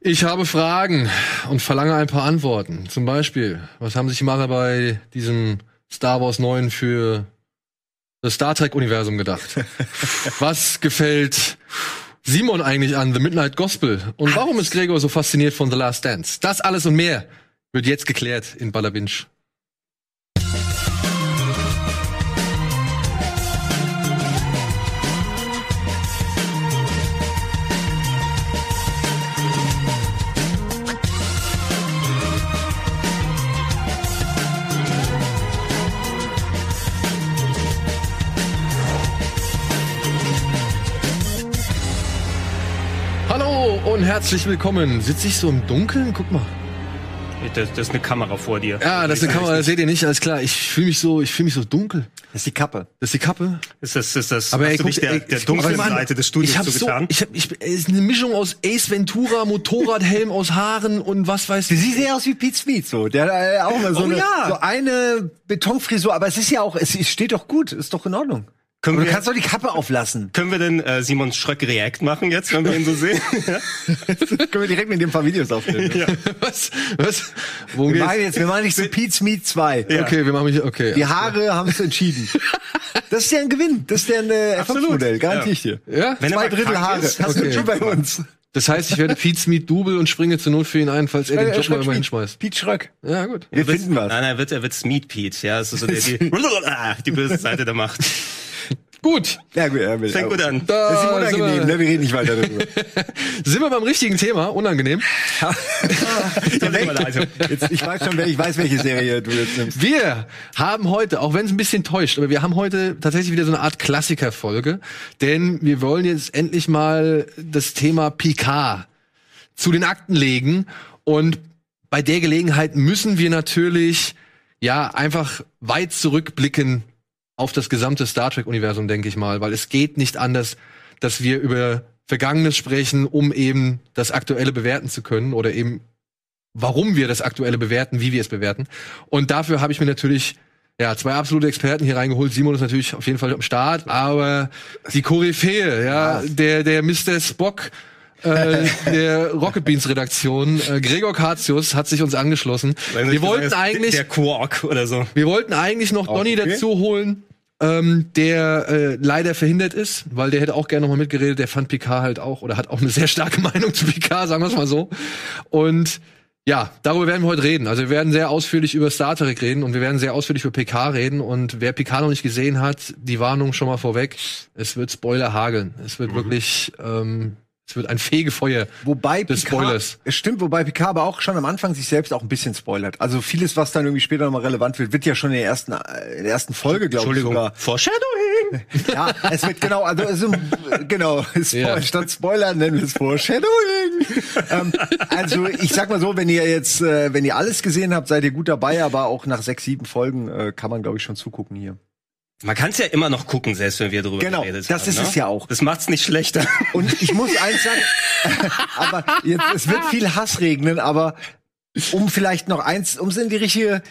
Ich habe Fragen und verlange ein paar Antworten. Zum Beispiel, was haben sich die Macher bei diesem Star Wars 9 für das Star Trek-Universum gedacht? was gefällt Simon eigentlich an The Midnight Gospel? Und warum ist Gregor so fasziniert von The Last Dance? Das alles und mehr wird jetzt geklärt in Ballerwinch. Und herzlich willkommen. Sitze ich so im Dunkeln? Guck mal. Das, das ist eine Kamera vor dir. Ja, das ist eine Kamera, das seht ihr nicht, alles klar. Ich fühle mich so, ich fühle mich so dunkel. Das ist die Kappe. Das ist die Kappe. Ist das, ist das, Aber hast ey, du guck, dich der, ey, der dunklen. Seite des Studios ich hab so, zugetan? ich hab, ich, es ist eine Mischung aus Ace Ventura, Motorradhelm aus Haaren und was weiß ich. siehst ja aus wie Pete Smith, so. Der äh, auch mal so, Oh eine, ja. so eine Betonfrisur, aber es ist ja auch, es es steht doch gut, ist doch in Ordnung. Können du wir- kannst doch die Kappe auflassen. Können wir denn äh, Simon Schröck React machen jetzt, wenn wir ihn so sehen? Können wir direkt mit dem ein paar Videos aufnehmen. Was? Was? Worum Wir geht's? machen jetzt, wir machen nicht so Pete Smith 2. Ja. Okay, wir machen mich, okay. Die Haare haben es entschieden. Das ist ja ein Gewinn. Das ist ja ein äh. Erfolgsmodell, garantiere ich dir. Ja? Wenn er Zwei mal Drittel Haare. ist, Hast okay. du schon bei uns. Das heißt, ich werde Pete Smith Double und springe zur Not für ihn ein, falls er den Job mal Schröck immer spielt hinschmeißt. Pete Schröck. Ja, gut. Wir finden was. Nein, er wird, er wird Smeet Pete, ja, das ist so der, die, die böse Seite der Macht. Gut. Ja, gut, ja. Fängt gut an. Das ist Da unangenehm, wir, ne? Wir reden nicht weiter darüber. sind wir beim richtigen Thema, unangenehm. Jetzt, ich weiß schon, ich weiß, welche Serie du jetzt nimmst. Wir haben heute, auch wenn es ein bisschen täuscht, aber wir haben heute tatsächlich wieder so eine Art Klassikerfolge, denn wir wollen jetzt endlich mal das Thema Picard zu den Akten legen und bei der Gelegenheit müssen wir natürlich ja einfach weit zurückblicken auf das gesamte Star Trek Universum, denke ich mal, weil es geht nicht anders, dass wir über Vergangenes sprechen, um eben das Aktuelle bewerten zu können oder eben warum wir das Aktuelle bewerten, wie wir es bewerten. Und dafür habe ich mir natürlich ja, zwei absolute Experten hier reingeholt. Simon ist natürlich auf jeden Fall am Start, aber die Koryphäe, ja, der, der Mr. Spock äh, der Rocket Beans Redaktion, äh, Gregor Katius, hat sich uns angeschlossen. Wir wollten eigentlich, Der Quark oder so. wir wollten eigentlich noch Donny okay. dazu holen, ähm, der äh, leider verhindert ist, weil der hätte auch gerne nochmal mitgeredet. Der fand Picard halt auch oder hat auch eine sehr starke Meinung zu Picard, sagen wir es mal so. Und ja, darüber werden wir heute reden. Also wir werden sehr ausführlich über Star Trek reden und wir werden sehr ausführlich über PK reden. Und wer PK noch nicht gesehen hat, die Warnung schon mal vorweg. Es wird Spoiler hageln. Es wird wirklich, ähm, es wird ein Fegefeuer Wobei des Picard, Spoilers. es stimmt, wobei Picard aber auch schon am Anfang sich selbst auch ein bisschen spoilert. Also vieles, was dann irgendwie später nochmal relevant wird, wird ja schon in der ersten, äh, in der ersten Folge, glaube ich, sogar. Foreshadowing! Ja, es wird genau, also es ist, genau, Spo Ja. statt Spoiler nennen wir es Foreshadowing. ähm, also ich sag mal so, wenn ihr jetzt, äh, wenn ihr alles gesehen habt, seid ihr gut dabei, aber auch nach sechs, sieben Folgen äh, kann man, glaube ich, schon zugucken hier. Man kann es ja immer noch gucken, selbst wenn wir drüber Genau, geredet das haben. ist ne? es ja auch. Das macht's nicht schlechter. Und ich muss eins sagen, aber jetzt, es wird viel Hass regnen, aber um vielleicht noch eins, um es in die richtige,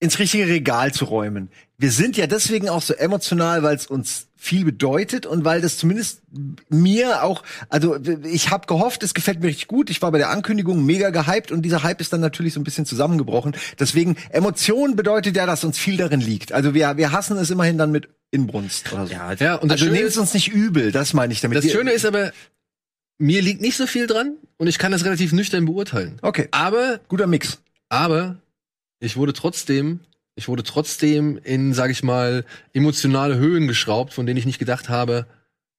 ins richtige Regal zu räumen. Wir sind ja deswegen auch so emotional, weil es uns viel bedeutet und weil das zumindest mir auch, also ich habe gehofft, es gefällt mir richtig gut. Ich war bei der Ankündigung mega gehypt und dieser Hype ist dann natürlich so ein bisschen zusammengebrochen. Deswegen Emotion bedeutet ja, dass uns viel darin liegt. Also wir wir hassen es immerhin dann mit Inbrunst oder so. Ja, Ja, und das Also nehmt es uns nicht übel, das meine ich damit. Das Schöne ist aber, mir liegt nicht so viel dran und ich kann das relativ nüchtern beurteilen. Okay, Aber, guter Mix. aber, ich wurde trotzdem, ich wurde trotzdem in, sag ich mal, emotionale Höhen geschraubt, von denen ich nicht gedacht habe,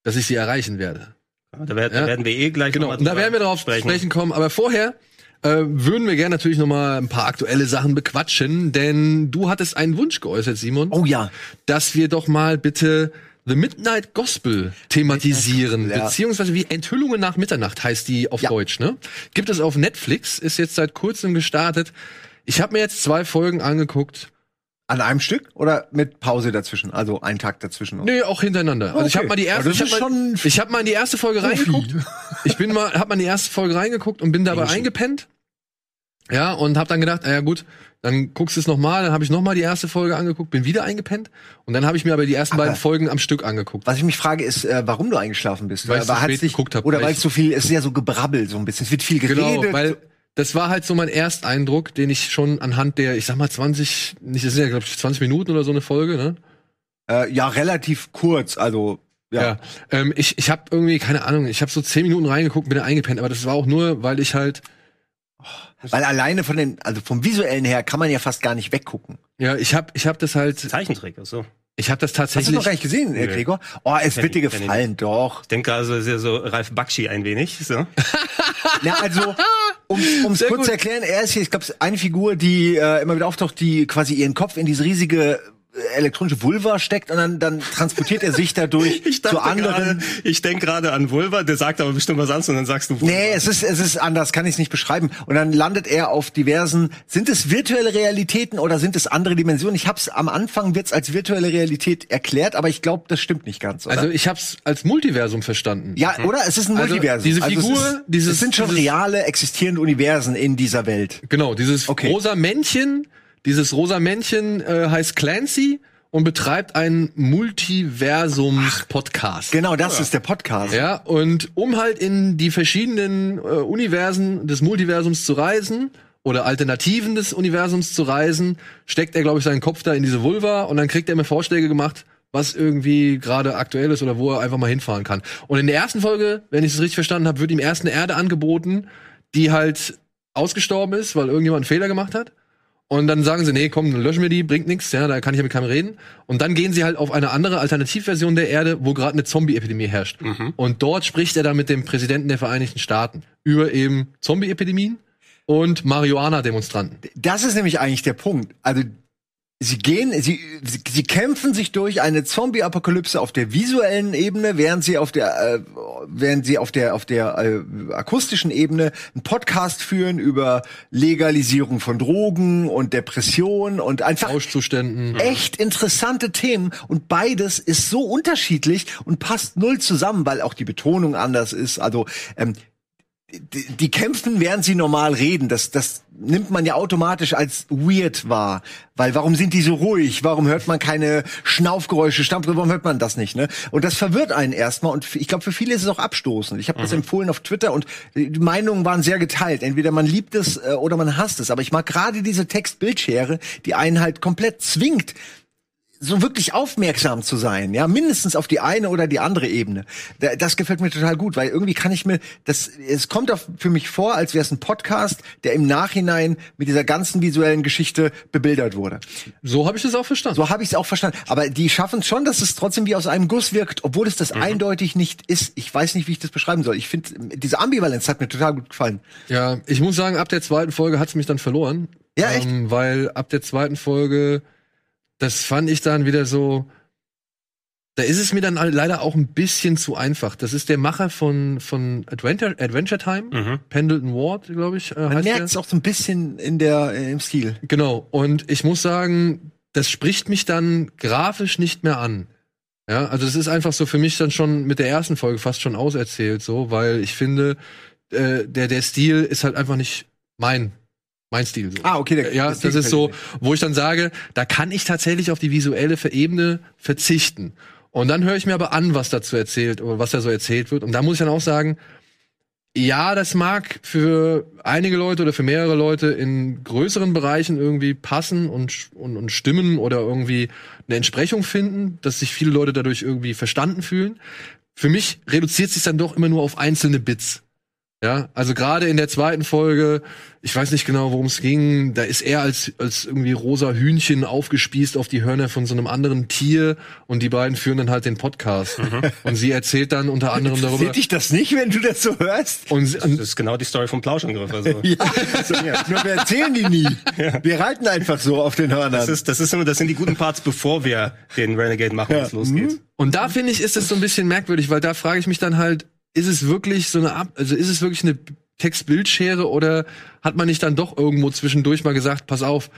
dass ich sie erreichen werde. da, werden, Ja. da werden wir eh gleich Genau, noch mal und da werden wir darauf sprechen. sprechen kommen. Aber vorher äh, würden wir gerne natürlich noch mal ein paar aktuelle Sachen bequatschen, denn du hattest einen Wunsch geäußert, Simon, Oh ja. dass wir doch mal bitte The Midnight Gospel thematisieren, Ja. beziehungsweise wie Enthüllungen nach Mitternacht heißt die auf Ja. Deutsch, ne? Gibt es auf Netflix, ist jetzt seit kurzem gestartet. Ich habe mir jetzt zwei Folgen angeguckt. An einem Stück oder mit Pause dazwischen? Also ein Tag dazwischen? Nee, auch hintereinander. Also ich Okay. habe mal die erste, Ja, ich habe mal, ich hab mal in die erste Folge reingeguckt. Ich bin mal, hab mal in die erste Folge reingeguckt und bin dabei Englischen. eingepennt. Ja, und hab dann gedacht, ah ja gut, dann guckst du es nochmal, dann habe ich nochmal die erste Folge angeguckt, bin wieder eingepennt und dann habe ich mir aber die ersten Aber- beiden Folgen am Stück angeguckt. Was ich mich frage, ist, äh, warum du eingeschlafen bist. Weil ich so hat's spät dich- geguckt hab, Oder weil weil ich- es so viel, es ist ja so gebrabbel so ein bisschen. Es wird viel geredet. Genau, weil das war halt so mein Ersteindruck, den ich schon anhand der, ich sag mal 20, nicht, das sind ja glaube ich 20 Minuten oder so eine Folge, ne? äh, ja, relativ kurz. Also, ja. Ja. Ähm, ich ich habe irgendwie, keine Ahnung, ich habe so 10 Minuten reingeguckt, bin eingepennt, aber das war auch nur, weil ich halt, Weil alleine von den, also vom visuellen her kann man ja fast gar nicht weggucken. ja, ich habe ich hab das halt, Zeichentrick, so. Ich habe das Hast du tatsächlich. noch gar nicht gesehen, Nö. Gregor? Oh, es wird dir gefallen, doch. Ich denke also, es ist ja so Ralf Bakshi ein wenig, so. Na, also, um es kurz zu erklären, er ist hier, ich glaube, eine Figur, die äh, immer wieder auftaucht, die quasi ihren Kopf in diese riesige elektronische Vulva steckt und dann, dann transportiert er sich dadurch Ich zu anderen. gerade, ich denke gerade an Vulva, der sagt aber bestimmt was anderes und dann sagst du Vulva. Nee, es ist, es ist anders, kann ich es nicht beschreiben. Und dann landet er auf diversen, sind es virtuelle Realitäten oder sind es andere Dimensionen? Ich hab's am Anfang wird's als virtuelle Realität erklärt, aber ich glaube, das stimmt nicht ganz, oder? Also ich habe es als Multiversum verstanden. ja, oder? Es ist ein Also, Multiversum. diese es Figur, ist, dieses- es sind schon reale, existierende Universen in dieser Welt. Genau, dieses Okay. rosa Männchen, dieses rosa Männchen äh, heißt Clancy und betreibt einen Multiversums-Podcast. Genau, das ist der Podcast. Ja, und um halt in die verschiedenen äh, Universen des Multiversums zu reisen oder Alternativen des Universums zu reisen, steckt er, glaube ich, seinen Kopf da in diese Vulva und dann kriegt er mir Vorschläge gemacht, was irgendwie gerade aktuell ist oder wo er einfach mal hinfahren kann. Und in der ersten Folge, wenn ich es richtig verstanden habe, wird ihm erst eine Erde angeboten, die halt ausgestorben ist, weil irgendjemand einen Fehler gemacht hat. Und dann sagen sie, nee, komm, dann löschen wir die, bringt nichts, ja, da kann ich ja mit keinem reden. Und dann gehen sie halt auf eine andere Alternativversion der Erde, wo gerade eine Zombie-Epidemie herrscht. Und dort spricht er dann mit dem Präsidenten der Vereinigten Staaten über eben Zombie-Epidemien und Marihuana-Demonstranten. Das ist nämlich eigentlich der Punkt. Also sie gehen, sie, sie, kämpfen sich durch eine Zombie-Apokalypse auf der visuellen Ebene, während sie auf der, äh, während sie auf der auf der äh, akustischen Ebene einen Podcast führen über Legalisierung von Drogen und Depression und einfach Rauschzuständen. echt interessante Themen und beides ist so unterschiedlich und passt null zusammen, weil auch die Betonung anders ist. Also ähm, die, die kämpfen, während sie normal reden. Das, das nimmt man ja automatisch als weird wahr. Weil warum sind die so ruhig? Warum hört man keine Schnaufgeräusche, Stampfgeräusche? Warum hört man das nicht? Ne? Und das verwirrt einen erstmal. Und ich glaube, für viele ist es auch abstoßend. Ich habe das empfohlen auf Twitter und die Meinungen waren sehr geteilt. Entweder man liebt es äh, oder man hasst es. Aber ich mag gerade diese Text-Bildschere, die einen halt komplett zwingt, so wirklich aufmerksam zu sein, ja, mindestens auf die eine oder die andere Ebene. Da- Das gefällt mir total gut, weil irgendwie kann ich mir, das, es kommt auf, für mich vor, als wäre es ein Podcast, der im Nachhinein mit dieser ganzen visuellen Geschichte bebildert wurde. So habe ich das auch verstanden. So habe ich es auch verstanden. Aber die schaffen es schon, dass es trotzdem wie aus einem Guss wirkt, obwohl es das eindeutig nicht ist. Ich weiß nicht, wie ich das beschreiben soll. Ich finde, diese Ambivalenz hat mir total gut gefallen. Ja, ich muss sagen, ab der zweiten Folge hat's mich dann verloren. Ja, echt? Ähm, weil ab der zweiten Folge, das fand ich dann wieder so, da ist es mir dann leider auch ein bisschen zu einfach. Das ist der Macher von, von Adventure, Adventure Time, Mhm. Pendleton Ward, glaube ich, äh, Man merkt es auch so ein bisschen in der, äh, im Stil. Genau. Und ich muss sagen, das spricht mich dann grafisch nicht mehr an. Ja, also das ist einfach so für mich dann schon mit der ersten Folge fast schon auserzählt, so, weil ich finde, äh, der, der Stil ist halt einfach nicht mein, mein Stil. So. Ah, okay. Der, Ja, Stil das ist so, wo ich dann sage, da kann ich tatsächlich auf die visuelle Ebene verzichten. Und dann höre ich mir aber an, was dazu erzählt oder was da so erzählt wird. Und da muss ich dann auch sagen, ja, das mag für einige Leute oder für mehrere Leute in größeren Bereichen irgendwie passen und, und, und stimmen oder irgendwie eine Entsprechung finden, dass sich viele Leute dadurch irgendwie verstanden fühlen. Für mich reduziert sich dann doch immer nur auf einzelne Bits. Ja, also gerade in der zweiten Folge, ich weiß nicht genau, worum es ging, da ist er als, als irgendwie rosa Hühnchen aufgespießt auf die Hörner von so einem anderen Tier und die beiden führen dann halt den Podcast. Und sie erzählt dann unter anderem darüber. Seht dich das nicht, wenn du das so hörst? Und, sie- Das und ist genau die Story vom Plauschangriff. Also. Ja, nur wir erzählen die nie. Wir reiten einfach so auf den Hörnern. Das, ist, das, ist immer, das sind die guten Parts, bevor wir den Renegade machen, wenn es losgeht. Und da finde ich, ist es so ein bisschen merkwürdig, weil da frage ich mich dann halt, ist es wirklich so eine, Ab also ist es wirklich eine Textbildschere oder hat man nicht dann doch irgendwo zwischendurch mal gesagt, pass auf,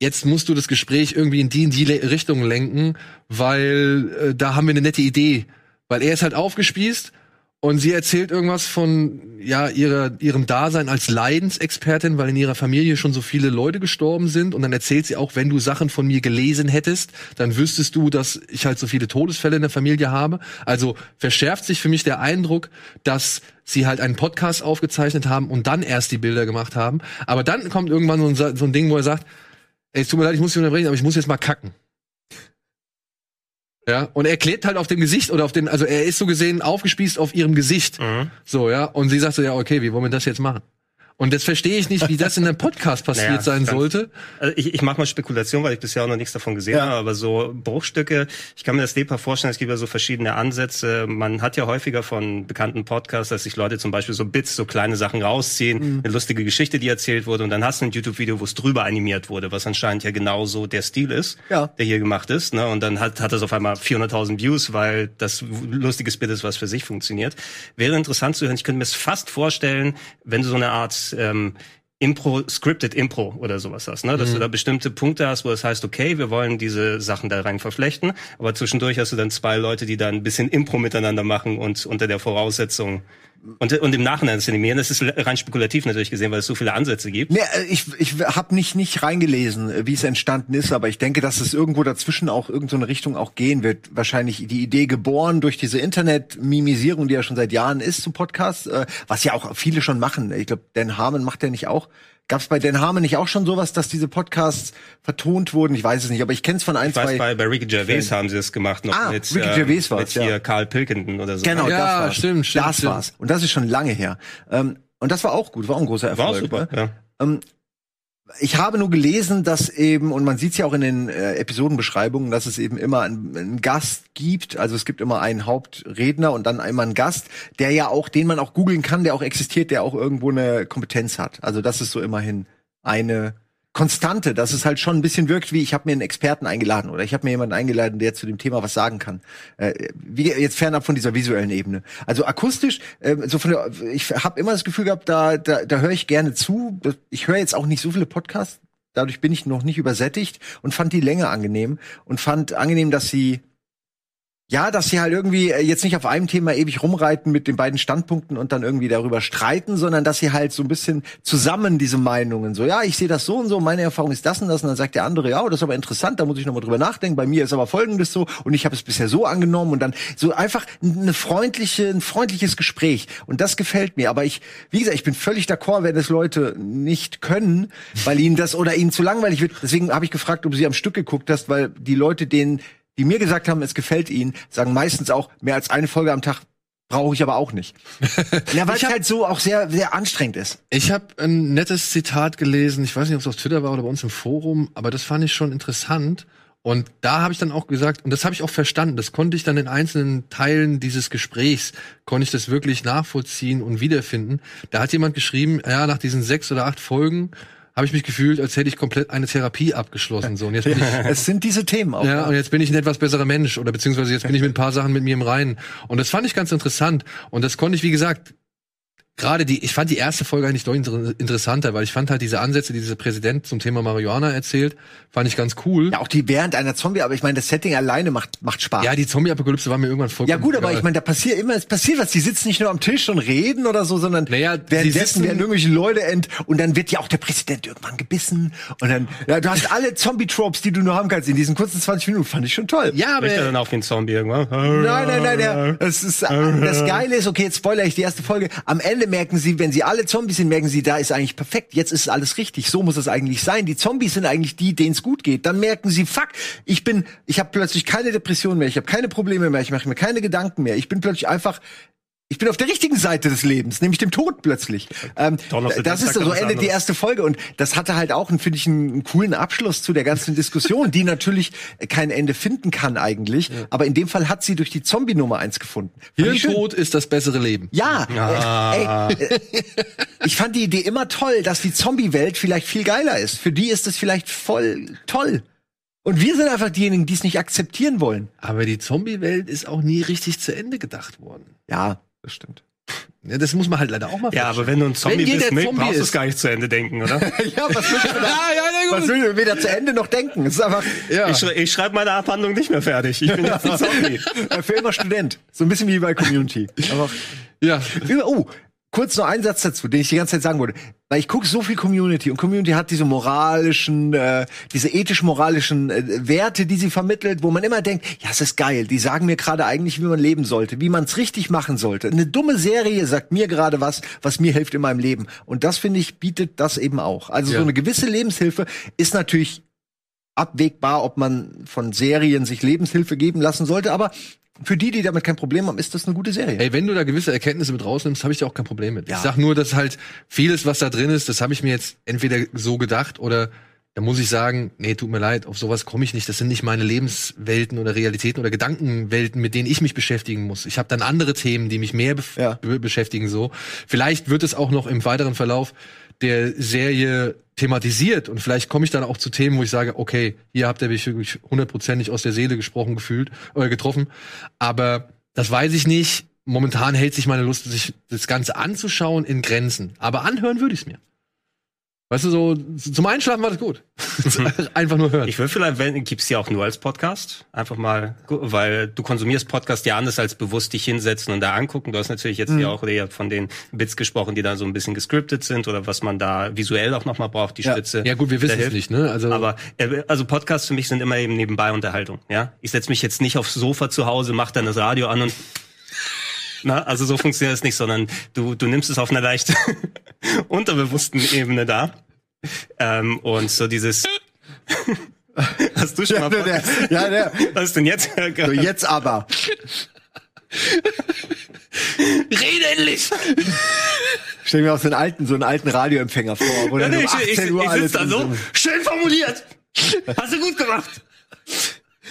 jetzt musst du das Gespräch irgendwie in die in die Richtung lenken, weil äh, da haben wir eine nette Idee, weil er ist halt aufgespießt Und sie erzählt irgendwas von ja ihrer, ihrem Dasein als Leidensexpertin, weil in ihrer Familie schon so viele Leute gestorben sind. Und dann erzählt sie auch, wenn du Sachen von mir gelesen hättest, dann wüsstest du, dass ich halt so viele Todesfälle in der Familie habe. Also verschärft sich für mich der Eindruck, dass sie halt einen Podcast aufgezeichnet haben und dann erst die Bilder gemacht haben. Aber dann kommt irgendwann so ein, so ein Ding, wo er sagt, ey, es tut mir leid, ich muss dich unterbrechen, aber ich muss jetzt mal kacken. Ja, und er klebt halt auf dem Gesicht oder auf den, also er ist so gesehen aufgespießt auf ihrem Gesicht. Mhm. So, ja. Und sie sagt so, ja, okay, wie wollen wir das jetzt machen? Und das verstehe ich nicht, wie das in einem Podcast passiert Naja, sein sollte. Also ich, ich mache mal Spekulation, weil ich bisher auch noch nichts davon gesehen Ja. habe, aber so Bruchstücke, ich kann mir das lebhaft vorstellen, es gibt ja so verschiedene Ansätze. Man hat ja häufiger von bekannten Podcasts, dass sich Leute zum Beispiel so Bits, so kleine Sachen rausziehen, Mhm. eine lustige Geschichte, die erzählt wurde, und dann hast du ein YouTube-Video, wo es drüber animiert wurde, was anscheinend ja genauso der Stil ist, Ja. der hier gemacht ist. Ne? Und dann hat, hat das auf einmal 400.000 Views, weil das lustiges Bit ist, was für sich funktioniert. Wäre interessant zu hören. Ich könnte mir es fast vorstellen, wenn du so eine Art ähm, Impro, Scripted Impro oder sowas hast, ne? Dass du da bestimmte Punkte hast, wo es heißt, okay, wir wollen diese Sachen da rein verflechten, aber zwischendurch hast du dann zwei Leute, die da ein bisschen Impro miteinander machen und unter der Voraussetzung und, und im Nachhinein das animieren. Das ist rein spekulativ natürlich gesehen, weil es so viele Ansätze gibt. Nee, äh, ich, ich habe nicht, nicht reingelesen, äh, wie es entstanden ist, aber ich denke, dass es irgendwo dazwischen auch irgendeine Richtung auch gehen wird. Wahrscheinlich die Idee geboren durch diese Internet-Mimisierung, die ja schon seit Jahren ist zum Podcast, äh, was ja auch viele schon machen. Ich glaube, Dan Harmon macht ja nicht auch. Gab es bei Dan Harmon nicht auch schon sowas, dass diese Podcasts vertont wurden? Ich weiß es nicht, aber ich kenne es von ein, Ich weiß, zwei. bei, bei Ricky Gervais haben sie das gemacht, noch Ah, mit, Ricky ähm, Gervais war's, mit hier ja. Carl Pilkington oder so. Genau, Ja, das war's. stimmt, stimmt, Das stimmt. war's. Und das ist schon lange her. Ähm, und das war auch gut, war auch ein großer War Erfolg. super, ne? ja. Ähm, ich habe nur gelesen, dass eben, und man sieht es ja auch in den äh, Episodenbeschreibungen, dass es eben immer einen, einen Gast gibt. Also es gibt immer einen Hauptredner und dann einmal einen Gast, der ja auch, den man auch googeln kann, der auch existiert, der auch irgendwo eine Kompetenz hat. Also das ist so immerhin eine Konstante, dass es halt schon ein bisschen wirkt wie, ich habe mir einen Experten eingeladen oder ich habe mir jemanden eingeladen, der zu dem Thema was sagen kann. Äh, wie, jetzt fernab von dieser visuellen Ebene. Also akustisch, äh, so von der, ich habe immer das Gefühl gehabt, da, da, da höre ich gerne zu. Ich höre jetzt auch nicht so viele Podcasts, dadurch bin ich noch nicht übersättigt und fand die Länge angenehm und fand angenehm, dass sie ja, dass sie halt irgendwie äh, jetzt nicht auf einem Thema ewig rumreiten mit den beiden Standpunkten und dann irgendwie darüber streiten, sondern dass sie halt so ein bisschen zusammen diese Meinungen so, ja, ich sehe das so und so, meine Erfahrung ist das und das. Und dann sagt der andere, ja, oh, das ist aber interessant, da muss ich noch mal drüber nachdenken, bei mir ist aber folgendes so und ich habe es bisher so angenommen. Und dann so einfach eine freundliche, ein freundliches Gespräch. Und das gefällt mir, aber ich, wie gesagt, ich bin völlig d'accord, wenn das Leute nicht können, weil ihnen das oder ihnen zu langweilig wird, deswegen habe ich gefragt, ob sie am Stück geguckt hast, weil die Leute, denen die mir gesagt haben, es gefällt ihnen, sagen meistens auch, mehr als eine Folge am Tag brauche ich aber auch nicht. ja, weil es halt so auch sehr, sehr anstrengend ist. Ich habe ein nettes Zitat gelesen, ich weiß nicht, ob es auf Twitter war oder bei uns im Forum, aber das fand ich schon interessant. Und da habe ich dann auch gesagt, und das habe ich auch verstanden, das konnte ich dann in einzelnen Teilen dieses Gesprächs, konnte ich das wirklich nachvollziehen und wiederfinden. Da hat jemand geschrieben, ja, nach diesen sechs oder acht Folgen habe ich mich gefühlt, als hätte ich komplett eine Therapie abgeschlossen. So, und jetzt bin ich, Es sind diese Themen auch. ja, und jetzt bin ich ein etwas besserer Mensch oder beziehungsweise jetzt bin ich mit ein paar Sachen mit mir im Reinen. Und das fand ich ganz interessant. Und das konnte ich, wie gesagt, gerade die, ich fand die erste Folge eigentlich deutlich inter- interessanter, weil ich fand halt diese Ansätze, die dieser Präsident zum Thema Marihuana erzählt, fand ich ganz cool. Ja, auch die während einer Zombie, aber ich meine, das Setting alleine macht, macht Spaß. Ja, die Zombie-Apokalypse war mir irgendwann vollkommen Ja gut, aber egal. ich meine, da passiert immer, es passiert was. Die sitzen nicht nur am Tisch und reden oder so, sondern Naja, die währenddessen werden irgendwelche Leute ent und dann wird ja auch der Präsident irgendwann gebissen und dann, ja, du hast alle Zombie-Tropes, die du nur haben kannst in diesen kurzen 20 Minuten, fand ich schon toll. ja, er aber dann auf ein Zombie irgendwann? Nein, nein, nein, ja. Das, ist, das Geile ist, okay, jetzt spoilere ich die erste Folge. Am Ende merken sie, wenn sie alle Zombies sind, merken sie, da ist eigentlich perfekt. Jetzt ist alles richtig. So muss es eigentlich sein. Die Zombies sind eigentlich die, denen es gut geht. Dann merken sie, fuck, ich bin, ich habe plötzlich keine Depression mehr, ich habe keine Probleme mehr, ich mache mir keine Gedanken mehr. Ich bin plötzlich einfach ich bin auf der richtigen Seite des Lebens, nämlich dem Tod plötzlich. Ähm, das ist so endet die erste Folge und das hatte halt auch, finde ich, einen, einen coolen Abschluss zu der ganzen Diskussion, die natürlich kein Ende finden kann eigentlich. Aber in dem Fall hat sie durch die Zombie Nummer eins gefunden. Hirntod ist das bessere Leben. Ja, Ah. äh, ey, äh, ich fand die Idee immer toll, dass die Zombie-Welt vielleicht viel geiler ist. Für die ist es vielleicht voll toll. Und wir sind einfach diejenigen, die es nicht akzeptieren wollen. Aber die Zombie-Welt ist auch nie richtig zu Ende gedacht worden. Ja, das stimmt. Ja, das muss man halt leider auch mal Ja, aber wenn du ein Zombie bist, ne, Zombie brauchst du es gar nicht zu Ende denken, oder? ja, was willst du da, Ja, ja, was gut. will weder zu Ende noch denken? Ist einfach Ja. Ich, ich schreibe meine Abhandlung nicht mehr fertig. Ich bin jetzt ein Zombie. für immer Student. So ein bisschen wie bei Community. Aber Ja. Oh, kurz noch ein Satz dazu, den ich die ganze Zeit sagen wollte. Weil ich gucke so viel Community und Community hat diese moralischen, äh, diese ethisch-moralischen äh, Werte, die sie vermittelt, wo man immer denkt, ja, es ist geil, die sagen mir gerade eigentlich, wie man leben sollte, wie man es richtig machen sollte. Eine dumme Serie sagt mir gerade was, was mir hilft in meinem Leben. Und das, finde ich, bietet das eben auch. Also Ja. so eine gewisse Lebenshilfe ist natürlich abwägbar, ob man von Serien sich Lebenshilfe geben lassen sollte, aber für die, die damit kein Problem haben, ist das eine gute Serie. Ey, wenn du da gewisse Erkenntnisse mit rausnimmst, habe ich da auch kein Problem mit. Ja. Ich sag nur, dass halt vieles, was da drin ist, das habe ich mir jetzt entweder so gedacht oder da muss ich sagen, nee, tut mir leid, auf sowas komme ich nicht. Das sind nicht meine Lebenswelten oder Realitäten oder Gedankenwelten, mit denen ich mich beschäftigen muss. Ich habe dann andere Themen, die mich mehr bef- Ja. be beschäftigen so. Vielleicht wird es auch noch im weiteren Verlauf der Serie thematisiert und vielleicht komme ich dann auch zu Themen, wo ich sage, okay, hier habt ihr mich wirklich hundertprozentig aus der Seele gesprochen gefühlt oder getroffen, aber das weiß ich nicht. Momentan hält sich meine Lust, sich das Ganze anzuschauen in Grenzen, aber anhören würde ich es mir. Weißt du, so zum Einschlafen war das gut. Einfach nur hören. Ich würde vielleicht, wenn, gibt's ja auch nur als Podcast. Einfach mal, weil du konsumierst Podcast ja anders als bewusst dich hinsetzen und da angucken. Du hast natürlich jetzt ja auch eher von den Bits gesprochen, die da so ein bisschen gescriptet sind oder was man da visuell auch nochmal braucht, die Ja. Spitze. ja gut, wir wissen es nicht, ne? Also Aber äh, also Podcasts für mich sind immer eben nebenbei Unterhaltung. Ja, ich setze mich jetzt nicht aufs Sofa zu Hause, mach dann das Radio an und na, also so funktioniert es nicht, sondern du du nimmst es auf einer leicht unterbewussten Ebene da ähm, und so dieses. Hast du schon Ja, mal der, der, ja, der. Was ist denn jetzt? So, jetzt aber. rede endlich! Stell mir auch so einen alten, so einen alten Radioempfänger vor, wo Ja, dann nee, um ich, ich, 18 Uhr ich alles sitze da so. Schön formuliert. Hast du gut gemacht.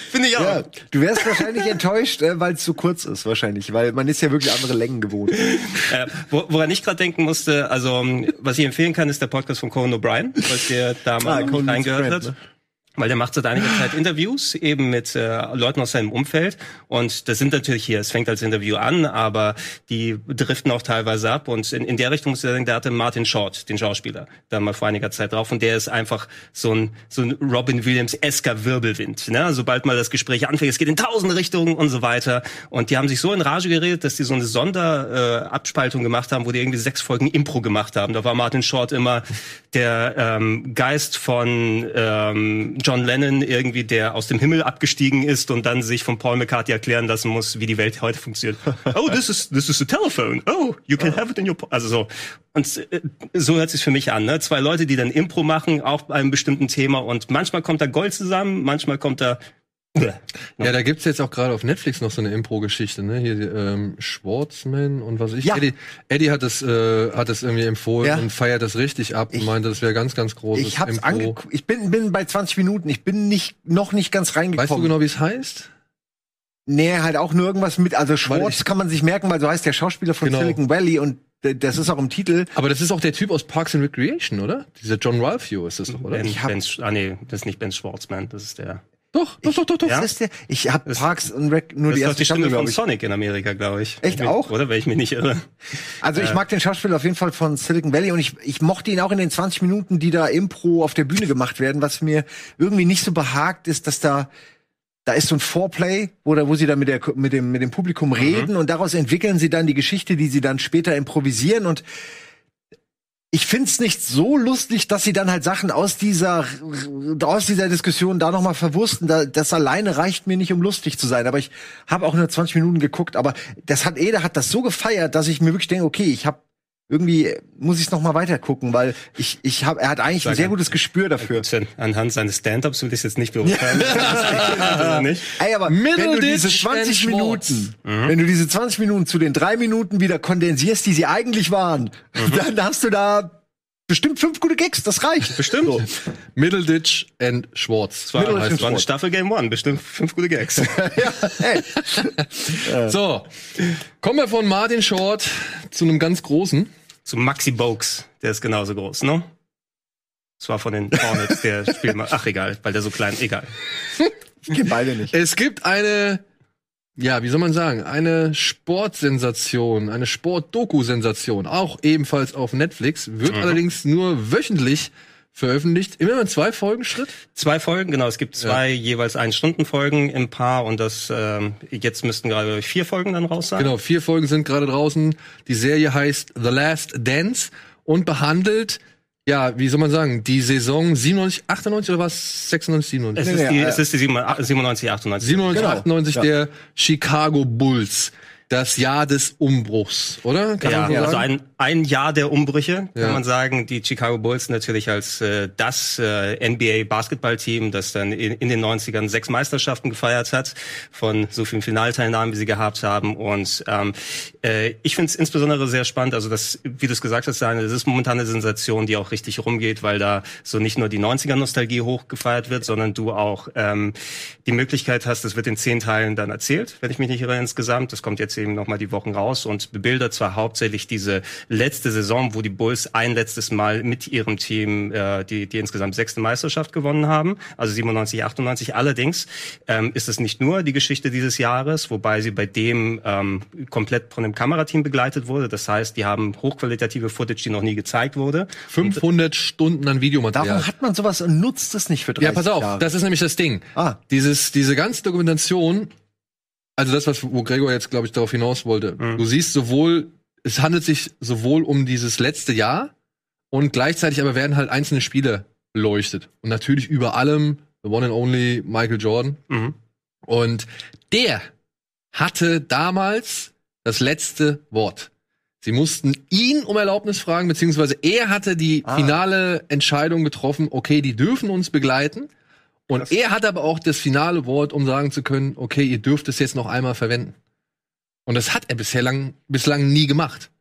Finde ich auch. Ja, du wärst wahrscheinlich enttäuscht, äh, weil es zu kurz ist, wahrscheinlich, weil man ist ja wirklich andere Längen gewohnt. Äh, wo, woran ich gerade denken musste, also um, was ich empfehlen kann, ist der Podcast von Conan O'Brien, falls der da mal Ah, reingehört hat. ne? Weil der macht seit einiger Zeit Interviews eben mit äh, Leuten aus seinem Umfeld und das sind natürlich hier, es fängt als Interview an, aber die driften auch teilweise ab und in, in der Richtung muss ich sagen, der hatte Martin Short, den Schauspieler, da mal vor einiger Zeit drauf und der ist einfach so ein so ein Robin Williams esker Wirbelwind. Ne? Sobald mal das Gespräch anfängt, es geht in tausend Richtungen und so weiter und die haben sich so in Rage geredet, dass die so eine Sonderabspaltung äh, gemacht haben, wo die irgendwie sechs Folgen Impro gemacht haben. Da war Martin Short immer der ähm, Geist von ähm, John Lennon irgendwie, der aus dem Himmel abgestiegen ist und dann sich von Paul McCartney erklären lassen muss, wie die Welt heute funktioniert. Oh, this is this is a telephone. Oh, you can have it in your po also so. Und äh, so hört sich für mich an, ne? Zwei Leute, die dann Impro machen, auch bei einem bestimmten Thema und manchmal kommt da Gold zusammen, manchmal kommt da Ja, da gibt's jetzt auch gerade auf Netflix noch so eine Impro-Geschichte, ne? Hier ähm, Schwartzman und was weiß ich. Ja. Eddie, Eddie hat das, äh, hat das irgendwie empfohlen Ja. und feiert das richtig ab und Ich- meinte, das wäre ganz, ganz großes Ich hab's Impro. angeguckt. Ich bin, bin bei 20 Minuten. Ich bin nicht, noch nicht ganz reingekommen. Weißt du genau, wie es heißt? Nee, halt auch nur irgendwas mit, also Schwarz kann man sich merken, weil so heißt der Schauspieler von Genau. Silicon Valley und das ist auch im Titel. Aber das ist auch der Typ aus Parks and Recreation, oder? Dieser John Ralphio ist das doch, oder? Ben, Ich hab- ben, ah nee, das ist nicht Ben Schwartzman, das ist der. Doch, doch, doch, doch, doch. Ja? Ist der, ich hab Das- Parks und Rec nur Das die ist doch erste die Staffel, Stimme von ich. Sonic in Amerika, glaube ich. Echt Wenn- auch? Oder, wenn ich mich nicht irre. Also ich mag den Schauspieler auf jeden Fall von Silicon Valley und ich, ich mochte ihn auch in den 20 Minuten, die da Impro auf der Bühne gemacht werden. Was mir irgendwie nicht so behagt ist, dass da da ist so ein Foreplay, wo, da, wo sie dann mit, der, mit, dem, mit dem Publikum reden und daraus entwickeln sie dann die Geschichte, die sie dann später improvisieren und ich find's nicht so lustig, dass sie dann halt Sachen aus dieser aus dieser Diskussion da noch mal verwursten. Da, das alleine reicht mir nicht, um lustig zu sein. Aber ich habe auch nur 20 Minuten geguckt. Aber das hat Ede hat das so gefeiert, dass ich mir wirklich denke, okay, ich habe irgendwie muss ich es noch mal weiter gucken, weil ich ich habe er hat eigentlich ein Sag sehr an. gutes Gespür dafür. Anhand seines Stand-ups will ich es jetzt nicht beurteilen. Nicht? Ey, aber wenn du Middleditch diese and 20 Schwartz. Minuten, wenn du diese 20 Minuten zu den drei Minuten wieder kondensierst, die sie eigentlich waren, dann hast du da bestimmt fünf gute Gags. Das reicht. Bestimmt. So. Middleditch and Schwartz. Das war, Middleditch and war. Staffel Game One, bestimmt fünf gute Gags. ja. So, kommen wir von Martin Short zu einem ganz großen. Zu Maxi Bogues, der ist genauso groß, ne? Das war von den Hornets, der spielt mal. Ach, egal, weil der so klein, egal. Ich kenn beide nicht. Es gibt eine, ja, wie soll man sagen, eine Sportsensation, eine Sport-Doku-Sensation, auch ebenfalls auf Netflix, wird allerdings nur wöchentlich veröffentlicht. Immer in zwei Folgen Schritt? Zwei Folgen, genau. Es gibt zwei jeweils ein Stunden Folgen im Paar und das ähm, jetzt müssten gerade vier Folgen dann raus sein. Genau, vier Folgen sind gerade draußen. Die Serie heißt The Last Dance und behandelt, ja, wie soll man sagen, die Saison 97, 98 oder was? 96, 97? Es ist, die, äh, es ist die 97, 98. 97, Genau. 98 Ja. der Chicago Bulls. Das Jahr des Umbruchs, oder? Kann ja, so also ein, ein Jahr der Umbrüche, kann Ja. man sagen. Die Chicago Bulls natürlich als äh, das äh, NBA-Basketballteam, das dann in, in den 90ern sechs Meisterschaften gefeiert hat, von so vielen Finalteilnahmen, wie sie gehabt haben. Und ähm, äh, ich finde es insbesondere sehr spannend, also das, wie du es gesagt hast, Daniel, das ist momentan eine Sensation, die auch richtig rumgeht, weil da so nicht nur die 90er-Nostalgie hochgefeiert wird, sondern du auch ähm, die Möglichkeit hast, das wird in zehn Teilen dann erzählt, wenn ich mich nicht irre insgesamt. Das kommt jetzt eben nochmal die Wochen raus und bebildert zwar hauptsächlich diese letzte Saison, wo die Bulls ein letztes Mal mit ihrem Team äh, die, die insgesamt sechste Meisterschaft gewonnen haben, also 97, 98. Allerdings ähm, ist es nicht nur die Geschichte dieses Jahres, wobei sie bei dem ähm, komplett von einem Kamerateam begleitet wurde. Das heißt, die haben hochqualitative Footage, die noch nie gezeigt wurde. 500 Stunden an Videomaterial. Warum hat man sowas und nutzt es nicht für 30 Ja, pass auf, Jahre? das ist nämlich das Ding. Ah. Dieses, diese ganze Dokumentation, also das, was, wo Gregor jetzt, glaube ich, darauf hinaus wollte. Mhm. Du siehst sowohl, es handelt sich sowohl um dieses letzte Jahr und gleichzeitig aber werden halt einzelne Spiele beleuchtet. Und natürlich über allem the one and only Michael Jordan. Mhm. Und der hatte damals das letzte Wort. Sie mussten ihn um Erlaubnis fragen, beziehungsweise er hatte die Ah. finale Entscheidung getroffen, okay, die dürfen uns begleiten. Und er hat aber auch das finale Wort, um sagen zu können, okay, ihr dürft es jetzt noch einmal verwenden. Und das hat er bisher lang, bislang nie gemacht.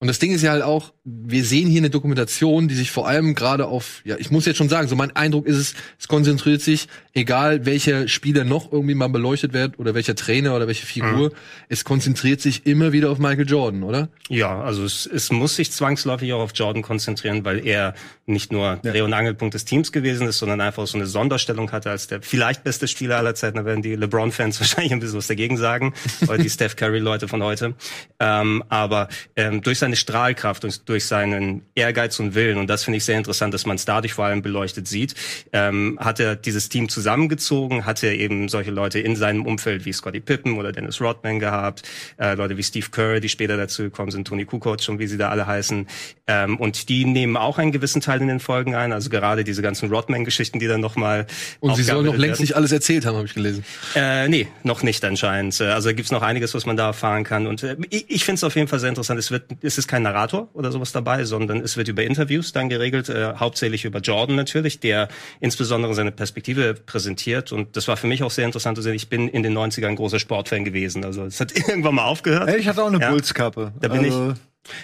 Und das Ding ist ja halt auch, wir sehen hier eine Dokumentation, die sich vor allem gerade auf, ja, ich muss jetzt schon sagen, so mein Eindruck ist es, es konzentriert sich, egal welcher Spieler noch irgendwie mal beleuchtet wird oder welcher Trainer oder welche Figur, es konzentriert sich immer wieder auf Michael Jordan, oder? Ja, also es, es muss sich zwangsläufig auch auf Jordan konzentrieren, weil er nicht nur Dreh- und Angelpunkt des Teams gewesen ist, sondern einfach so eine Sonderstellung hatte als der vielleicht beste Spieler aller Zeiten. Da werden die LeBron-Fans wahrscheinlich ein bisschen was dagegen sagen, oder die Steph Curry-Leute von heute. Ähm, aber ähm, durch seine Strahlkraft und durch seinen Ehrgeiz und Willen, und das finde ich sehr interessant, dass man es dadurch vor allem beleuchtet sieht, ähm, hat er dieses Team zusammengezogen, hat er eben solche Leute in seinem Umfeld wie Scottie Pippen oder Dennis Rodman gehabt, äh, Leute wie Steve Kerr, die später dazu gekommen sind, Tony Kukoc und wie sie da alle heißen. Ähm, und die nehmen auch einen gewissen Teil in den Folgen ein, also gerade diese ganzen Rodman-Geschichten, die dann nochmal Und sie sollen noch längst werden. nicht alles erzählt haben, habe ich gelesen. Äh, nee, noch nicht anscheinend. Also da gibt's noch einiges, was man da erfahren kann. Und äh, ich, ich finde es auf jeden Fall sehr interessant. Es wird, es ist kein Narrator oder sowas dabei, sondern es wird über Interviews dann geregelt, äh, hauptsächlich über Jordan natürlich, der insbesondere seine Perspektive präsentiert. Und das war für mich auch sehr interessant zu sehen. Ich bin in den 90ern ein großer Sportfan gewesen. Also es hat irgendwann mal aufgehört. Ich hatte auch eine Ja. Bullskappe. Da bin also,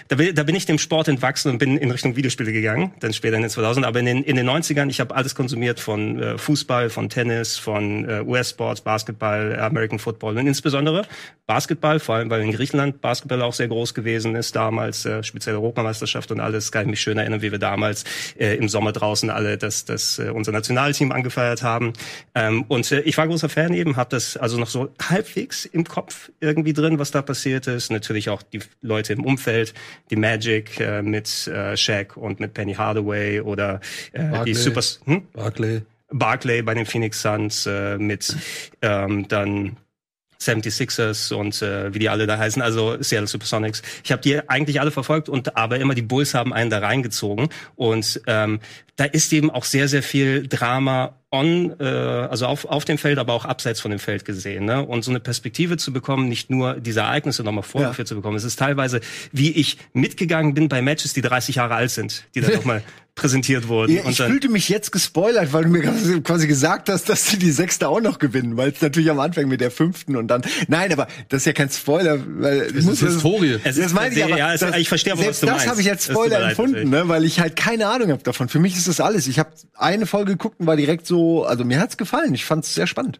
Da bin, da bin ich dem Sport entwachsen und bin in Richtung Videospiele gegangen, dann später in den 2000. Aber in den, in den 90ern, ich habe alles konsumiert von äh, Fußball, von Tennis, von äh, US-Sports, Basketball, American Football und insbesondere Basketball, vor allem weil in Griechenland Basketball auch sehr groß gewesen ist damals, äh, speziell Europameisterschaft und alles. Kann ich mich schön erinnern, wie wir damals äh, im Sommer draußen alle das, das äh, unser Nationalteam angefeiert haben. Ähm, und äh, ich war großer Fan eben, habe das also noch so halbwegs im Kopf irgendwie drin, was da passiert ist. Natürlich auch die Leute im Umfeld, die Magic äh, mit äh, Shaq und mit Penny Hardaway oder äh, die Barkley. Super hm? Barclay. Barclay bei den Phoenix Suns äh, mit ähm, dann 76ers und äh, wie die alle da heißen, also Seattle Supersonics. Ich habe die eigentlich alle verfolgt und aber immer die Bulls haben einen da reingezogen und ähm, da ist eben auch sehr sehr viel Drama on, äh, also auf, auf dem Feld, aber auch abseits von dem Feld gesehen. Ne? Und so eine Perspektive zu bekommen, nicht nur diese Ereignisse nochmal vorgeführt zu bekommen. Es ist teilweise, wie ich mitgegangen bin bei Matches, die 30 Jahre alt sind, die dann nochmal präsentiert wurden. Ja, ich und dann, fühlte mich jetzt gespoilert, weil du mir quasi- gesagt hast, dass sie die sechste auch noch gewinnen, weil es natürlich am Anfang mit der fünften und dann. Nein, aber das ist ja kein Spoiler, weil Das ist Historie. Es das ist meine ich aber. ja, es, das- ich verstehe aber, was du das meinst. habe ich als Es Spoiler empfunden, ne, weil ich halt keine Ahnung habe davon. Für mich ist das alles. Ich habe eine Folge geguckt und war direkt so, also mir hat's gefallen. Ich fand's sehr spannend.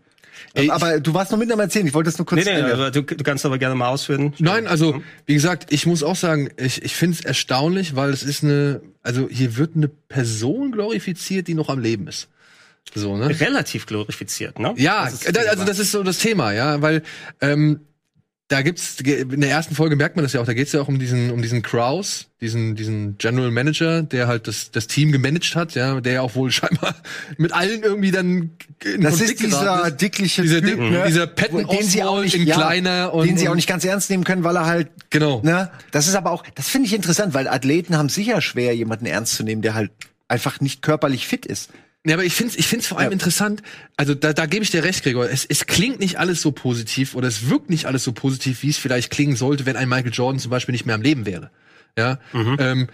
Ey, aber du warst noch mit am Erzählen. Ich wollte das nur kurz Nee, nee, aber du, du kannst aber gerne mal ausführen. Nein, also wie gesagt, ich muss auch sagen, ich, ich finde es erstaunlich, weil es ist eine, also hier wird eine Person glorifiziert, die noch am Leben ist. So, ne? Relativ glorifiziert, ne? Ja, Das ist da, das also das ist so das Thema, ja, weil ähm, da gibt's in der ersten Folge merkt man das ja auch, da geht's ja auch um diesen um diesen Kraus, diesen diesen General Manager, der halt das das Team gemanagt hat, ja, der ja auch wohl scheinbar mit allen irgendwie dann in Das Konflikt ist dieser ist. dickliche dieser, Typ, ne? dieser Patton den sie auch nicht, in ja, kleiner und den sie auch nicht ganz ernst nehmen können, weil er halt Genau. Ne? Das ist aber auch, das finde ich interessant, weil Athleten haben sicher schwer, jemanden ernst zu nehmen, der halt einfach nicht körperlich fit ist. Ja, aber ich find's, ich find's vor allem Ja. interessant. Also da, da gebe ich dir recht, Gregor. Es, es klingt nicht alles so positiv oder es wirkt nicht alles so positiv, wie es vielleicht klingen sollte, wenn ein Michael Jordan zum Beispiel nicht mehr am Leben wäre. Ja. Ähm,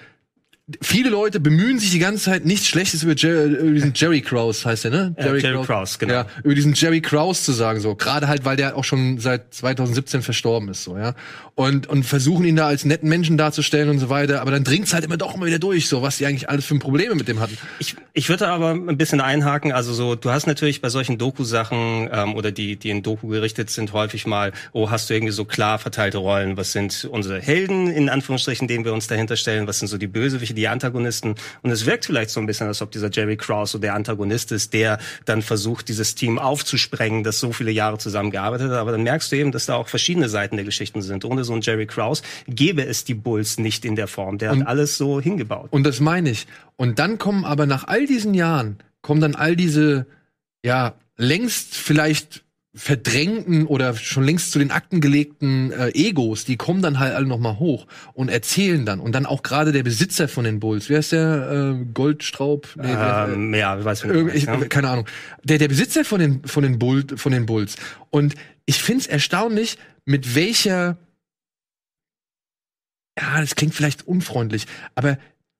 viele Leute bemühen sich die ganze Zeit nichts Schlechtes über, Jer über diesen Jerry Krause, heißt der, ne? Ja, Jerry Krause, genau. Ja, über diesen Jerry Krause zu sagen, so. Gerade halt, weil der auch schon seit 2017 verstorben ist, so, ja. Und, und versuchen ihn da als netten Menschen darzustellen und so weiter. Aber dann dringt's halt immer doch immer wieder durch, so, was die eigentlich alles für Probleme mit dem hatten. Ich, ich würde aber ein bisschen einhaken. Also so, du hast natürlich bei solchen Doku-Sachen ähm, oder die, die in Doku gerichtet sind, häufig mal, oh, hast du irgendwie so klar verteilte Rollen? Was sind unsere Helden in Anführungsstrichen, denen wir uns dahinter stellen? Was sind so die Bösewichte, die Antagonisten? Und es wirkt vielleicht so ein bisschen, als ob dieser Jerry Krause so der Antagonist ist, der dann versucht, dieses Team aufzusprengen, das so viele Jahre zusammengearbeitet hat. Aber dann merkst du eben, dass da auch verschiedene Seiten der Geschichten sind. Ohne so einen Jerry Krause gäbe es die Bulls nicht in der Form. Der Und- hat alles so hingebaut. Und das meine ich. Und dann kommen aber nach all diesen Jahren, kommen dann all diese, ja, längst vielleicht verdrängten oder schon längst zu den Akten gelegten äh, Egos, die kommen dann halt alle noch mal hoch und erzählen dann. Und dann auch gerade der Besitzer von den Bulls, wer ist der? Äh, Goldstraub? Nee, der, äh, ähm, ja, ich weiß nicht. Ich, keine Ahnung. Der, der Besitzer von den, von den, Bull, von den Bulls. Und ich find's erstaunlich, mit welcher, ja, das klingt vielleicht unfreundlich, aber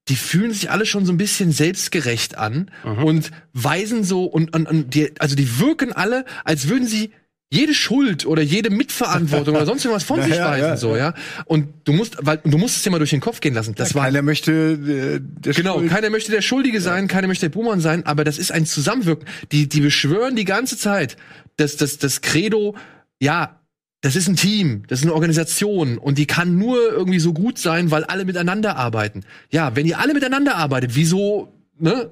die fühlen sich alle schon so ein bisschen selbstgerecht an Mhm. und weisen so und, und, und die, also die wirken alle, als würden sie jede Schuld oder jede Mitverantwortung oder sonst irgendwas von Ja, sich ja, weisen, ja, so, ja. Und du musst, weil, du musst es dir mal durch den Kopf gehen lassen. Das war Keiner möchte äh, der Genau, Schuld- keiner möchte der Schuldige sein, keiner möchte der Buhmann sein, aber das ist ein Zusammenwirken. Die, die beschwören die ganze Zeit, dass das, das Credo, ja, das ist ein Team, das ist eine Organisation und die kann nur irgendwie so gut sein, weil alle miteinander arbeiten. Ja, wenn ihr alle miteinander arbeitet, wieso, ne?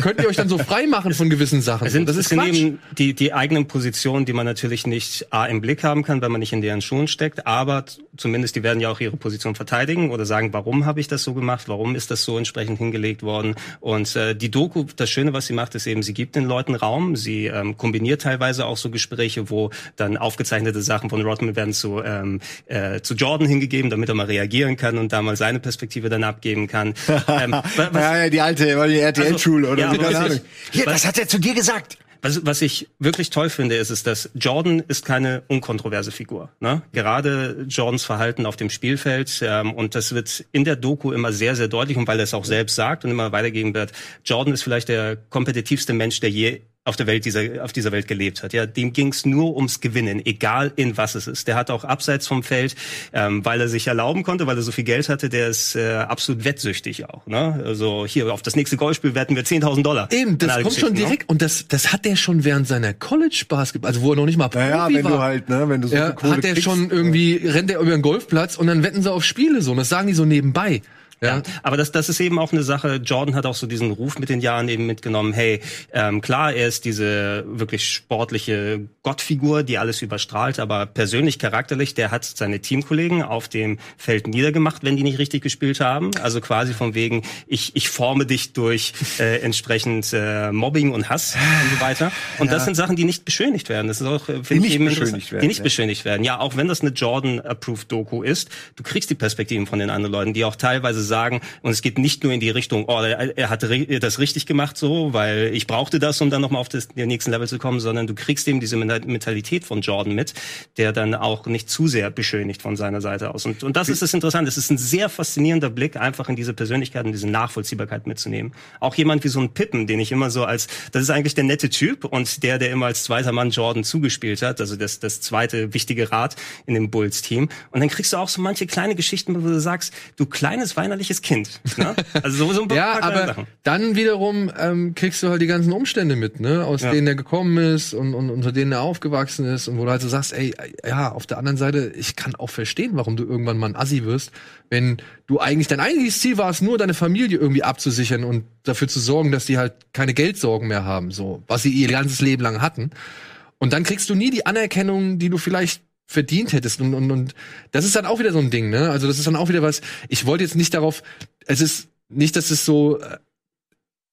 Könnt ihr euch dann so frei machen von gewissen Sachen? Es sind, das es ist sind Quatsch. eben die, die eigenen Positionen, die man natürlich nicht A im Blick haben kann, wenn man nicht in deren Schuhen steckt, aber zumindest die werden ja auch ihre Position verteidigen oder sagen, warum habe ich das so gemacht, warum ist das so entsprechend hingelegt worden. Und äh, die Doku, das Schöne, was sie macht, ist eben, sie gibt den Leuten Raum, sie ähm, kombiniert teilweise auch so Gespräche, wo dann aufgezeichnete Sachen von Rodman werden zu, ähm, äh, zu Jordan hingegeben, damit er mal reagieren kann und da mal seine Perspektive dann abgeben kann. ähm, wa- was- Ja, ja, die alte, die RTL-Schule oder ja, aber keine Ahnung. Hier, was- das hat er zu dir gesagt. was, was ich wirklich toll finde, ist, ist, dass Jordan ist keine unkontroverse Figur. Ne? Gerade Jordans Verhalten auf dem Spielfeld ähm, und das wird in der Doku immer sehr, sehr deutlich und weil er es auch selbst sagt und immer weitergeben wird. Jordan ist vielleicht der kompetitivste Mensch, der je auf der Welt dieser auf dieser Welt gelebt hat. Ja, dem ging es nur ums Gewinnen, egal in was es ist. Der hat auch abseits vom Feld, ähm, weil er sich erlauben konnte, weil er so viel Geld hatte, der ist äh, absolut wettsüchtig auch. Ne? Also hier auf das nächste Golfspiel wetten wir 10.000 Dollar. Eben, das kommt schon ne? direkt und das, das hat er schon während seiner College-Basketball, also wo er noch nicht mal Profi Naja, wenn war. du halt, ne, wenn du so ja, hat er kriegst, schon irgendwie, rennt er über den Golfplatz und dann wetten sie auf Spiele so. Und das sagen die so nebenbei. Ja. Ja, aber das, das ist eben auch eine Sache. Jordan hat auch so diesen Ruf mit den Jahren eben mitgenommen. Hey, ähm, klar, er ist diese wirklich sportliche Gottfigur, die alles überstrahlt, aber persönlich, charakterlich, der hat seine Teamkollegen auf dem Feld niedergemacht, wenn die nicht richtig gespielt haben. Also quasi von wegen, ich, ich forme dich durch äh, entsprechend äh, Mobbing und Hass und so weiter. Und das sind Sachen, die nicht beschönigt werden. Das ist auch, äh, finde nicht ich eben beschönigt werden, Die nicht ja. beschönigt werden. Ja, auch wenn das eine Jordan-approved-Doku ist, du kriegst die Perspektiven von den anderen Leuten, die auch teilweise sagen, und es geht nicht nur in die Richtung, oh, er, hat das richtig gemacht so, weil ich brauchte das, um dann nochmal auf das, nächsten Level zu kommen, sondern du kriegst eben diese Men- Mentalität von Jordan mit, der dann auch nicht zu sehr beschönigt von seiner Seite aus. Und, und das ist das Interessante. Es ist ein sehr faszinierender Blick, einfach in diese Persönlichkeit und diese Nachvollziehbarkeit mitzunehmen. Auch jemand wie so ein Pippen, den ich immer so als, das ist eigentlich der nette Typ und der, der immer als zweiter Mann Jordan zugespielt hat, also das, das zweite wichtige Rad in dem Bulls-Team. Und dann kriegst du auch so manche kleine Geschichten, wo du sagst, du kleines weinerliches Kind. Ne? Also so, so ein paar Ja, kleine aber Sachen. dann wiederum ähm, kriegst du halt die ganzen Umstände mit, ne, aus Ja. denen er gekommen ist und, und unter denen er aufgewachsen ist und wo du halt so sagst, ey, ja, auf der anderen Seite, ich kann auch verstehen, warum du irgendwann mal ein Assi wirst, wenn du eigentlich dein eigentliches Ziel war es, nur deine Familie irgendwie abzusichern und dafür zu sorgen, dass die halt keine Geldsorgen mehr haben, so, was sie ihr ganzes Leben lang hatten. Und dann kriegst du nie die Anerkennung, die du vielleicht verdient hättest. Und, und, und das ist dann auch wieder so ein Ding, ne? Also das ist dann auch wieder was, ich wollte jetzt nicht darauf, es ist nicht, dass es so, äh,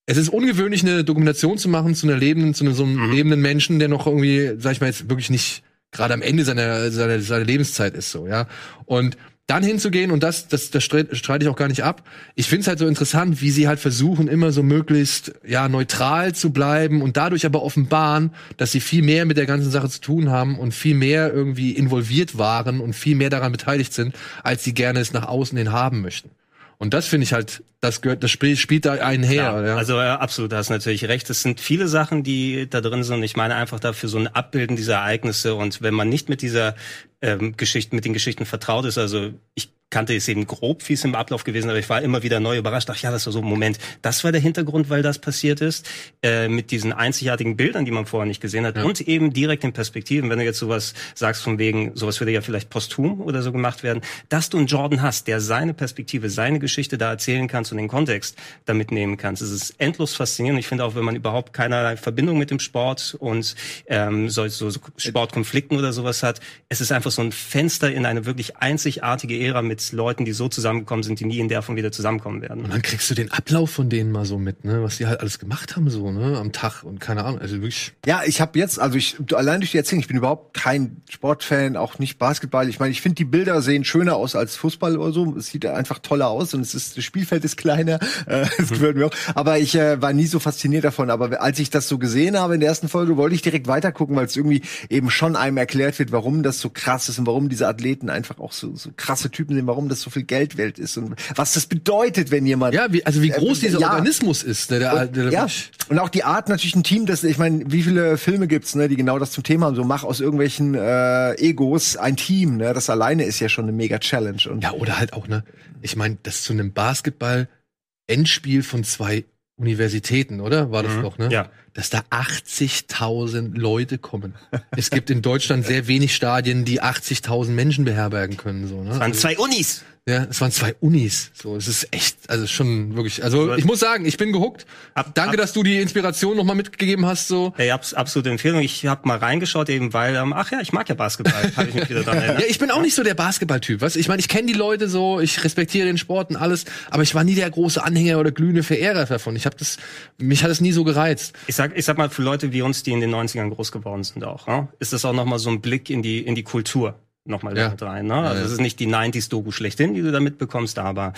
es ist ungewöhnlich, eine Dokumentation zu machen zu einer lebenden, zu einem so einem Mhm. lebenden Menschen, der noch irgendwie, sag ich mal, jetzt wirklich nicht gerade am Ende seiner, seiner, seiner Lebenszeit ist, so, ja. Und dann hinzugehen und das, das, das streite ich auch gar nicht ab. Ich finde es halt so interessant, wie sie halt versuchen, immer so möglichst ja neutral zu bleiben und dadurch aber offenbaren, dass sie viel mehr mit der ganzen Sache zu tun haben und viel mehr irgendwie involviert waren und viel mehr daran beteiligt sind, als sie gerne es nach außen hin haben möchten. Und das finde ich halt, das gehört, das spielt, spielt da einher. Ja, ja. Also äh, absolut, da hast natürlich recht. Es sind viele Sachen, die da drin sind. Ich meine einfach dafür so ein Abbilden dieser Ereignisse. Und wenn man nicht mit dieser ähm, Geschichte, mit den Geschichten vertraut ist, also ich kannte es eben grob, wie es im Ablauf gewesen, aber ich war immer wieder neu überrascht. Ach ja, das war so ein Moment. Das war der Hintergrund, weil das passiert ist, äh, mit diesen einzigartigen Bildern, die man vorher nicht gesehen hat, Ja. und eben direkt in Perspektiven. Wenn du jetzt sowas sagst von wegen, sowas würde ja vielleicht posthum oder so gemacht werden, dass du einen Jordan hast, der seine Perspektive, seine Geschichte da erzählen kannst und den Kontext damit nehmen kannst. Es ist endlos faszinierend. Ich finde auch, wenn man überhaupt keinerlei Verbindung mit dem Sport und ähm, so, so Sportkonflikten oder sowas hat, es ist einfach so ein Fenster in eine wirklich einzigartige Ära mit Leuten, die so zusammengekommen sind, die nie in der Form wieder zusammenkommen werden. und dann kriegst du den Ablauf von denen mal so mit, ne, was die halt alles gemacht haben, so, ne, am Tag und keine Ahnung. Also wirklich. Ja, ich habe jetzt, also ich allein durch die Erzählung, ich bin überhaupt kein Sportfan, auch nicht Basketball. Ich meine, ich finde die Bilder sehen schöner aus als Fußball oder so. Es sieht einfach toller aus und es ist das Spielfeld ist kleiner. Äh, das gefällt mir auch. Aber ich äh, war nie so fasziniert davon. Aber als ich das so gesehen habe in der ersten Folge, wollte ich direkt weitergucken, weil es irgendwie eben schon einem erklärt wird, warum das so krass ist und warum diese Athleten einfach auch so, so krasse Typen sind, warum das so viel Geld wert ist und was das bedeutet, wenn jemand Ja, wie, also wie groß Äh, dieser ja. Organismus ist, der, der, der, der ja, und auch die Art natürlich ein Team, das ich meine, wie viele Filme gibt's, ne, die genau das zum Thema haben, so mach aus irgendwelchen äh, Egos ein Team, ne, das alleine ist ja schon eine mega Challenge und Ja, oder halt auch, ne? Ich meine, das zu einem Basketball-Endspiel von zwei Universitäten, oder? War das Mhm. doch, ne? Ja. Dass da 80.000 Leute kommen. es gibt in Deutschland sehr wenig Stadien, die 80.000 Menschen beherbergen können, so, ne? Es waren zwei Unis. Ja, es waren zwei Unis. So, es ist echt, also schon wirklich. Also ich muss sagen, ich bin gehuckt. Ab- Danke, ab- dass du die Inspiration nochmal mitgegeben hast. So. Ey, abs absolute Empfehlung. Ich habe mal reingeschaut, eben weil, ähm, ach ja, ich mag ja Basketball. Habe ich mich wieder dran erinnert. Ja, ich bin auch nicht so der Basketballtyp. Was? Ich meine, ich kenne die Leute so, ich respektiere den Sport und alles, aber ich war nie der große Anhänger oder glühende Verehrer davon. Ich habe das, mich hat es nie so gereizt. Ich sag, ich sag mal, für Leute wie uns, die in den 90ern groß geworden sind auch, ne, ist das auch nochmal so ein Blick in die, in die Kultur nochmal Ja. mit rein. Ne? Also es ist nicht die 90s-Doku schlechthin, die du da mitbekommst, aber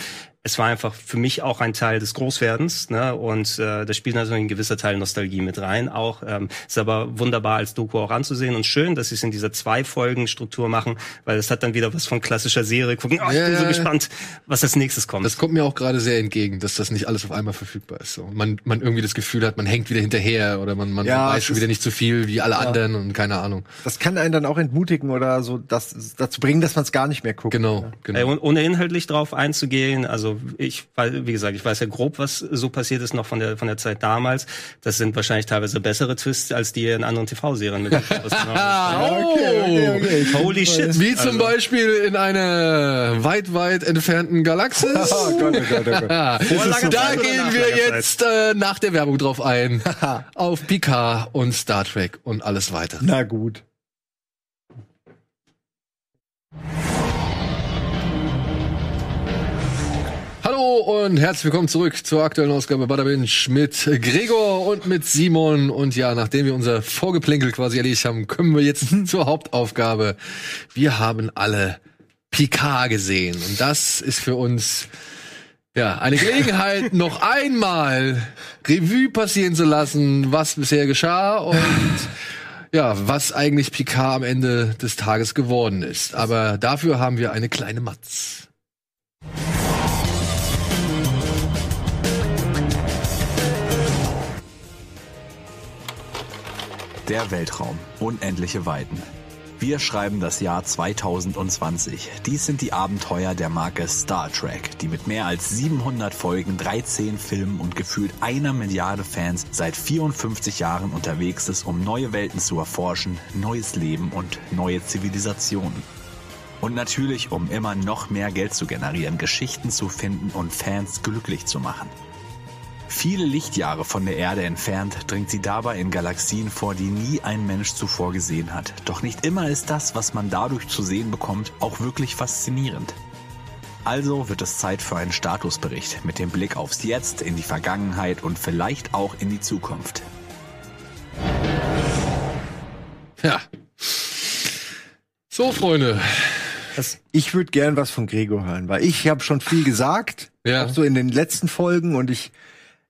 es war einfach für mich auch ein Teil des Großwerdens. Ne? Und äh, da spielt natürlich ein gewisser Teil Nostalgie mit rein. Auch ähm, ist aber wunderbar als Doku auch anzusehen und schön, dass sie es in dieser zwei Folgen Struktur machen, weil es hat dann wieder was von klassischer Serie. Gucken, oh, ich Ja, bin so ja, gespannt, was als nächstes kommt. Das kommt mir auch gerade sehr entgegen, dass das nicht alles auf einmal verfügbar ist. So. Man, man irgendwie das Gefühl hat, man hängt wieder hinterher oder man, man Ja, weiß schon wieder nicht so viel wie alle anderen und keine Ahnung. das kann einen dann auch entmutigen oder so das dazu bringen, dass man es gar nicht mehr guckt. Genau, genau. und ohne inhaltlich drauf einzugehen, also ich, weil, wie gesagt, ich weiß ja grob, was so passiert ist noch von der von der Zeit damals. Das sind wahrscheinlich teilweise bessere Twists, als die in anderen TV-Serien mit. Ah, oh. Holy shit! Wie zum Also, Beispiel in einer weit, weit entfernten Galaxis. Oh Gott, oh Gott, oh Gott. Da gehen wir jetzt äh, nach der Werbung drauf ein. auf Picard und Star Trek und alles weitere. Na gut. Hallo und herzlich willkommen zurück zur aktuellen Ausgabe Bada Binge mit Gregor und mit Simon. Und ja, nachdem wir unser Vorgeplänkel quasi erledigt haben, kommen wir jetzt zur Hauptaufgabe. Wir haben alle Picard gesehen. Und das ist für uns ja eine Gelegenheit, noch einmal Revue passieren zu lassen, was bisher geschah und ja, was eigentlich Picard am Ende des Tages geworden ist. Aber dafür haben wir eine kleine Matz. Der Weltraum. Unendliche Weiten. Wir schreiben das Jahr 2020. Dies sind die Abenteuer der Marke Star Trek, die mit mehr als 700 Folgen, 13 Filmen und gefühlt einer Milliarde Fans seit 54 Jahren unterwegs ist, um neue Welten zu erforschen, neues Leben und neue Zivilisationen. Und natürlich, um immer noch mehr Geld zu generieren, Geschichten zu finden und Fans glücklich zu machen. Viele Lichtjahre von der Erde entfernt dringt sie dabei in Galaxien vor, die nie ein Mensch zuvor gesehen hat. Doch nicht immer ist das, was man dadurch zu sehen bekommt, auch wirklich faszinierend. Also wird es Zeit für einen Statusbericht mit dem Blick aufs Jetzt, in die Vergangenheit und vielleicht auch in die Zukunft. Ja. So, Freunde. Ich würde gern was von Gregor hören, weil ich habe schon viel gesagt, Ja. auch so in den letzten Folgen und ich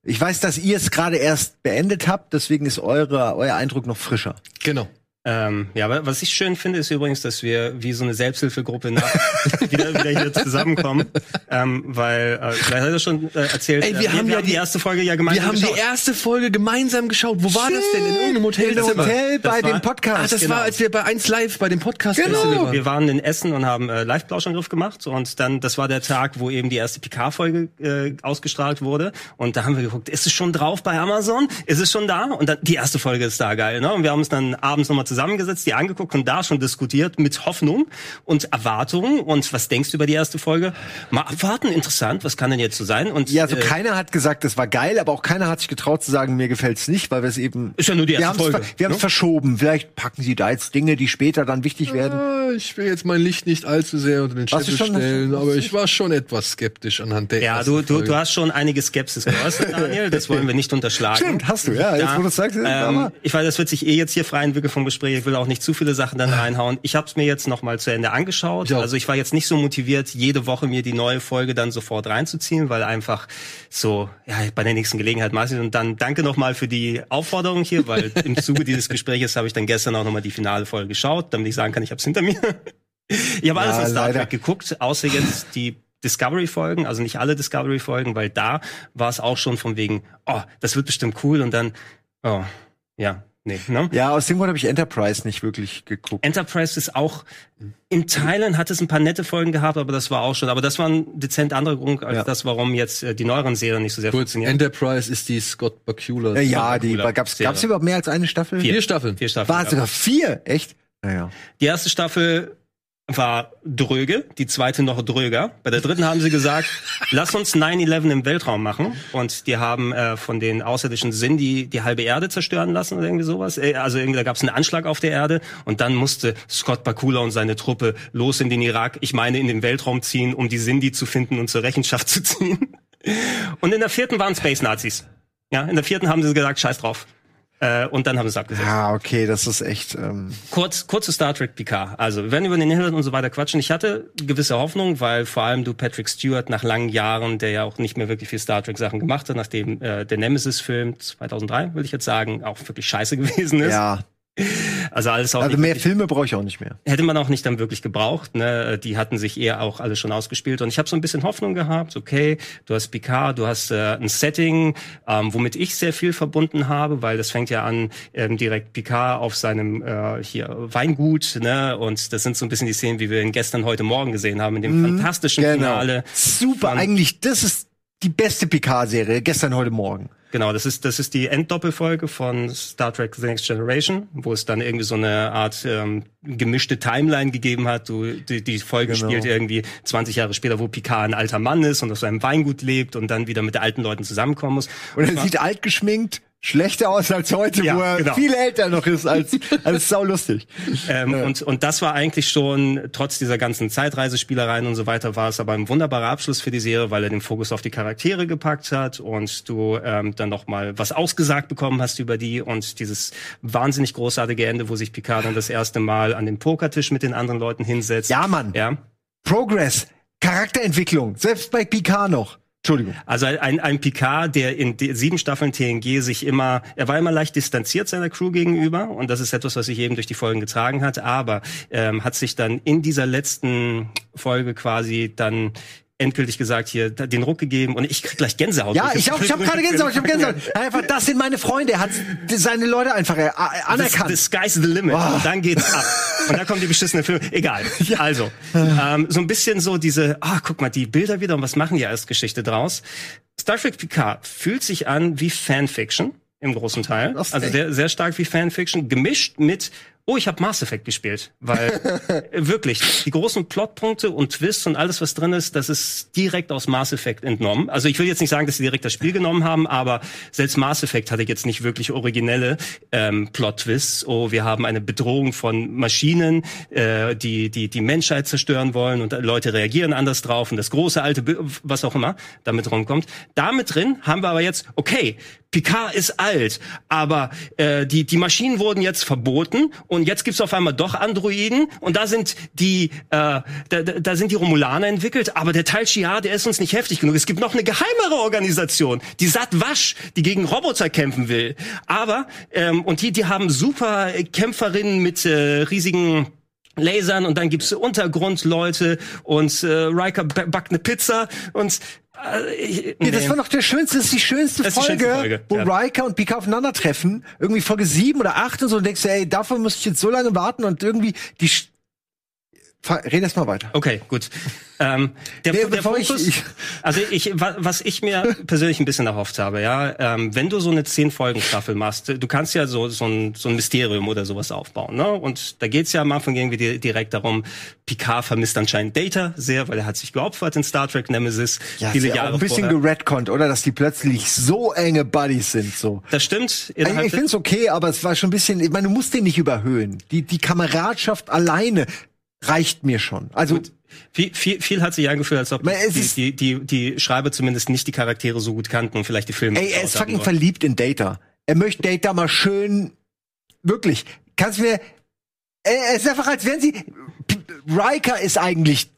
ich weiß, dass ihr es gerade erst beendet habt, deswegen ist eure, euer Eindruck noch frischer. Genau. Ähm, ja, aber was ich schön finde, ist übrigens, dass wir wie so eine Selbsthilfegruppe nach wieder, wieder hier zusammenkommen. Ähm, weil, äh, vielleicht hat er schon äh, erzählt, Ey, wir äh, haben ja die erste Folge ja gemeinsam Wir haben geschaut. die erste Folge gemeinsam geschaut. Wo war das denn? In irgendeinem Im Hotelzimmer. Hotel bei war- dem Podcast. Ah, das Genau. war, als wir bei 1 Live bei dem Podcast Genau. Festival waren. Wir waren in Essen und haben äh, Live-Plauschangriff gemacht und dann, das war der Tag, wo eben die erste Picard-Folge äh, ausgestrahlt wurde und da haben wir geguckt, ist es schon drauf bei Amazon? Ist es schon da? Und dann, die erste Folge ist da, geil, ne? Und wir haben uns dann abends nochmal zusammengesetzt, die angeguckt und da schon diskutiert mit Hoffnung und Erwartung und was denkst du über die erste Folge? Mal abwarten, interessant, was kann denn jetzt so sein? Und ja, also äh, keiner hat gesagt, das war geil, aber auch keiner hat sich getraut zu sagen, mir gefällt's nicht, weil wir es eben Ist ja nur die wir erste haben's Folge, wir haben es ne? verschoben. Vielleicht packen sie da jetzt Dinge, die später dann wichtig werden. Ah, Ich will jetzt mein Licht nicht allzu sehr unter den Scheffel schon- stellen, aber ich war schon etwas skeptisch anhand der ja, ersten du, du, Folge. du hast schon einige Skepsis geäußert, Daniel. Das wollen wir nicht unterschlagen. Stimmt, hast du, ja, jetzt wo du sagst, ähm, ich weiß, das wird sich eh jetzt hier frei entwickeln vom Gespräch. Ich will auch nicht zu viele Sachen dann reinhauen. Ich habe es mir jetzt noch mal zu Ende angeschaut. Auch. also ich war jetzt nicht so motiviert, jede Woche mir die neue Folge dann sofort reinzuziehen, weil einfach so, ja, bei der nächsten Gelegenheit mache ich Und dann danke noch mal für die Aufforderung hier, weil im Zuge dieses Gespräches habe ich dann gestern auch noch mal die finale Folge geschaut, damit ich sagen kann, ich habe es hinter mir. Ich habe alles Ja, von Star leider. Trek geguckt, außer jetzt die Discovery-Folgen, also nicht alle Discovery-Folgen, weil da war es auch schon von wegen, oh, das wird bestimmt cool und dann, oh, ja, nee, ne? Ja, aus dem Grund habe ich Enterprise nicht wirklich geguckt. Enterprise ist auch, in Teilen hat es ein paar nette Folgen gehabt, aber das war auch schon, aber das war ein dezent anderer Grund als Ja. das, warum jetzt äh, die neueren Serien nicht so sehr Kurz, funktionieren. Enterprise ist die Scott Bakula. Ja, ja die Serie. gab's überhaupt mehr als eine Staffel? Vier Staffeln. Vier Staffeln. War ja. sogar vier, echt? Naja. Die erste Staffel war dröge, die zweite noch dröger. Bei der dritten haben sie gesagt, lass uns 9-11 im Weltraum machen. Und die haben äh, von den außerirdischen Sinn die, die halbe Erde zerstören lassen oder irgendwie sowas. Äh, Also irgendwie, da gab es einen Anschlag auf der Erde und dann musste Scott Bakula und seine Truppe los in den Irak, ich meine in den Weltraum ziehen, um die Sindhi zu finden und zur Rechenschaft zu ziehen. Und in der vierten waren Space Nazis. Ja, in der vierten haben sie gesagt, scheiß drauf. Äh, und dann haben sie es abgesetzt. Ja, okay, das ist echt. Ähm, Kurz, kurze Star Trek Picard. Also, wir werden über den Inhalt und so weiter quatschen. Ich hatte gewisse Hoffnung, weil vor allem du Patrick Stewart nach langen Jahren, der ja auch nicht mehr wirklich viel Star Trek Sachen gemacht hat, nachdem äh, der Nemesis-Film 2003, will ich jetzt sagen, auch wirklich scheiße gewesen ist. ja. Also alles auch Also mehr wirklich- Filme brauche ich auch nicht mehr. hätte man auch nicht dann wirklich gebraucht. Ne? Die hatten sich eher auch alle schon ausgespielt. Und ich habe so ein bisschen Hoffnung gehabt, okay, du hast Picard, du hast äh, ein Setting, ähm, womit ich sehr viel verbunden habe, weil das fängt ja an, ähm, direkt Picard auf seinem äh, hier Weingut, ne? Und das sind so ein bisschen die Szenen, wie wir ihn gestern heute Morgen gesehen haben, in dem fantastischen Finale. Super, eigentlich, das ist die beste Picard-Serie, gestern, heute Morgen. Genau, das ist das ist die Enddoppelfolge von Star Trek: The Next Generation, wo es dann irgendwie so eine Art ähm, gemischte Timeline gegeben hat. Du, die, die Folge Genau. spielt irgendwie 20 Jahre später, wo Picard ein alter Mann ist und auf seinem Weingut lebt und dann wieder mit alten Leuten zusammenkommen muss. Und er sieht alt geschminkt, schlechter aus als heute, Ja, wo er genau. viel älter noch ist als, als sau lustig. Ähm, und, und das war eigentlich schon, trotz dieser ganzen Zeitreisespielereien und so weiter, war es aber ein wunderbarer Abschluss für die Serie, weil er den Fokus auf die Charaktere gepackt hat und du ähm, dann noch mal was ausgesagt bekommen hast über die und dieses wahnsinnig großartige Ende, wo sich Picard dann das erste Mal an den Pokertisch mit den anderen Leuten hinsetzt. Ja, Mann. Ja. Progress, Charakterentwicklung, selbst bei Picard noch. Entschuldigung. Also ein, ein Picard, der in sieben Staffeln TNG sich immer, er war immer leicht distanziert seiner Crew gegenüber und das ist etwas, was sich eben durch die Folgen getragen hat, aber ähm, hat sich dann in dieser letzten Folge quasi dann endgültig gesagt, hier den Ruck gegeben und ich krieg gleich Gänsehaut. Ja, ich auch, ich habe gerade Gänsehaut, ich habe Gänsehaut. Einfach, das sind meine Freunde, er hat seine Leute einfach äh, anerkannt. The, the sky's the limit. Boah. Und dann geht's ab. Und dann kommt die beschissene Film. Egal. Also, ähm, so ein bisschen so diese, ah, guck mal, die Bilder wieder und was machen die als Geschichte draus? Star Trek Picard fühlt sich an wie Fanfiction im großen Teil. Also sehr, sehr stark wie Fanfiction, gemischt mit oh, ich habe Mass Effect gespielt. Weil wirklich, die großen Plotpunkte und Twists und alles, was drin ist, das ist direkt aus Mass Effect entnommen. Also ich will jetzt nicht sagen, dass sie direkt das Spiel genommen haben, aber selbst Mass Effect hatte jetzt nicht wirklich originelle ähm, Plot-Twists. Oh, wir haben eine Bedrohung von Maschinen, äh, die, die die Menschheit zerstören wollen und Leute reagieren anders drauf und das große alte, Bi- was auch immer damit rumkommt. Damit drin haben wir aber jetzt, okay, Picard ist alt, aber äh, die, die Maschinen wurden jetzt verboten und jetzt gibt's auf einmal doch Androiden und da sind die äh, da, da sind die Romulaner entwickelt, aber der Teil Shi'ar, der ist uns nicht heftig genug. Es gibt noch eine geheimere Organisation, die Satwasch, die gegen Roboter kämpfen will. Aber ähm, und die die haben super Kämpferinnen mit äh, riesigen Lasern und dann gibt's Untergrundleute und äh, Riker ba- backt eine Pizza und äh, ich, Nee, das nee. war doch der schönste, das ist die schönste, Das ist die Folge, schönste Folge, wo ja. Riker und Picard aufeinandertreffen. Irgendwie Folge sieben oder acht und so und denkst du, ey, davon muss ich jetzt so lange warten und irgendwie die Red erst mal weiter. Okay, gut. Ähm, der, Nee, der Fokus, ich- also ich, wa- was ich mir persönlich ein bisschen erhofft habe, ja, ähm, wenn du so eine zehn Folgen Staffel machst, du kannst ja so so ein, so ein Mysterium oder sowas aufbauen, ne? Und da geht's ja am Anfang irgendwie di- direkt darum, Picard vermisst anscheinend Data sehr, weil er hat sich geopfert in Star Trek Nemesis Ja, viele ist ja Jahre auch ein bisschen geredconnt, oder? Dass die plötzlich so enge Buddies sind, so. Das stimmt. Also ich finde es okay, aber es war schon ein bisschen, ich meine, du musst den nicht überhöhen. Die, die Kameradschaft alleine reicht mir schon. Also, Viel, viel, viel hat sich angefühlt, als ob die, ist- die, die, die Schreiber zumindest nicht die Charaktere so gut kannten und vielleicht die Filme. ey, er ist fucking verliebt in Data. Er möchte Data mal schön, wirklich, kannst du mir, er es ist einfach, als wären sie, Riker ist eigentlich,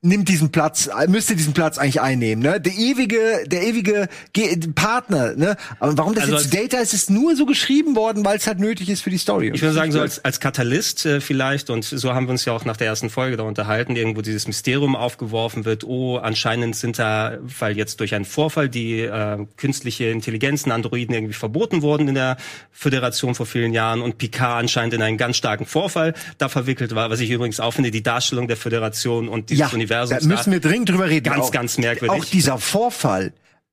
nimmt diesen Platz, müsste diesen Platz eigentlich einnehmen, ne? Der ewige, der ewige Ge Partner, ne? Aber warum das Also jetzt Data ist, ist nur so geschrieben worden, weil es halt nötig ist für die Story. Ich würde sagen, so als, als Katalyst äh, vielleicht, und so haben wir uns ja auch nach der ersten Folge da unterhalten, irgendwo dieses Mysterium aufgeworfen wird, oh, anscheinend sind da, weil jetzt durch einen Vorfall die äh, künstliche Intelligenzen, Androiden irgendwie verboten wurden in der Föderation vor vielen Jahren und Picard anscheinend in einen ganz starken Vorfall da verwickelt war, was ich übrigens auch finde, die Darstellung der Föderation und dieses ja, Universums. da müssen wir dringend drüber reden. Ganz, auch, ganz merkwürdig. Auch dieser Vorfall.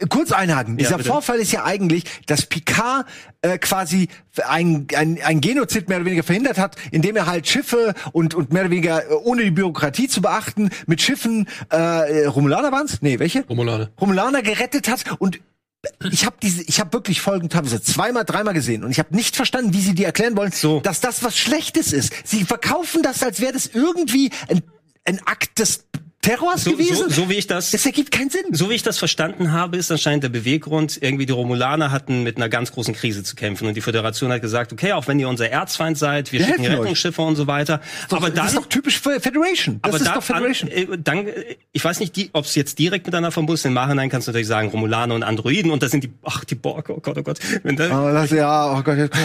Kurz einhaken. Dieser bitte. Vorfall ist ja eigentlich, dass Picard äh, quasi ein, ein, ein Genozid mehr oder weniger verhindert hat, indem er halt Schiffe und, und mehr oder weniger äh, ohne die Bürokratie zu beachten mit Schiffen äh, Romulaner waren's? Nee, welche? Romulane. Romulaner gerettet hat und ich habe diese, ich habe wirklich Folgen teilweise zweimal, dreimal gesehen und ich habe nicht verstanden, wie sie dir erklären wollen, So. dass das was Schlechtes ist. Sie verkaufen das, als wäre das irgendwie ein, ein Akt des Terrors so, gewesen. so, so wie ich das das ergibt keinen Sinn. So wie ich das verstanden habe, ist anscheinend der Beweggrund, irgendwie die Romulaner hatten mit einer ganz großen Krise zu kämpfen und die Föderation hat gesagt, okay, auch wenn ihr unser Erzfeind seid, wir Wir schicken helfen euch. Rettungsschiffe und so weiter. aber dann das ist doch typisch für Federation. Das aber ist dann, doch Federation. An, äh, dann, äh, ich weiß nicht, ob es jetzt direkt miteinander verbunden ist. Im Nachhinein kannst du natürlich sagen, Romulaner und Androiden und da sind die, ach, die Borg, oh Gott, oh Gott. Wenn da, Aber das, ja, oh Gott, jetzt,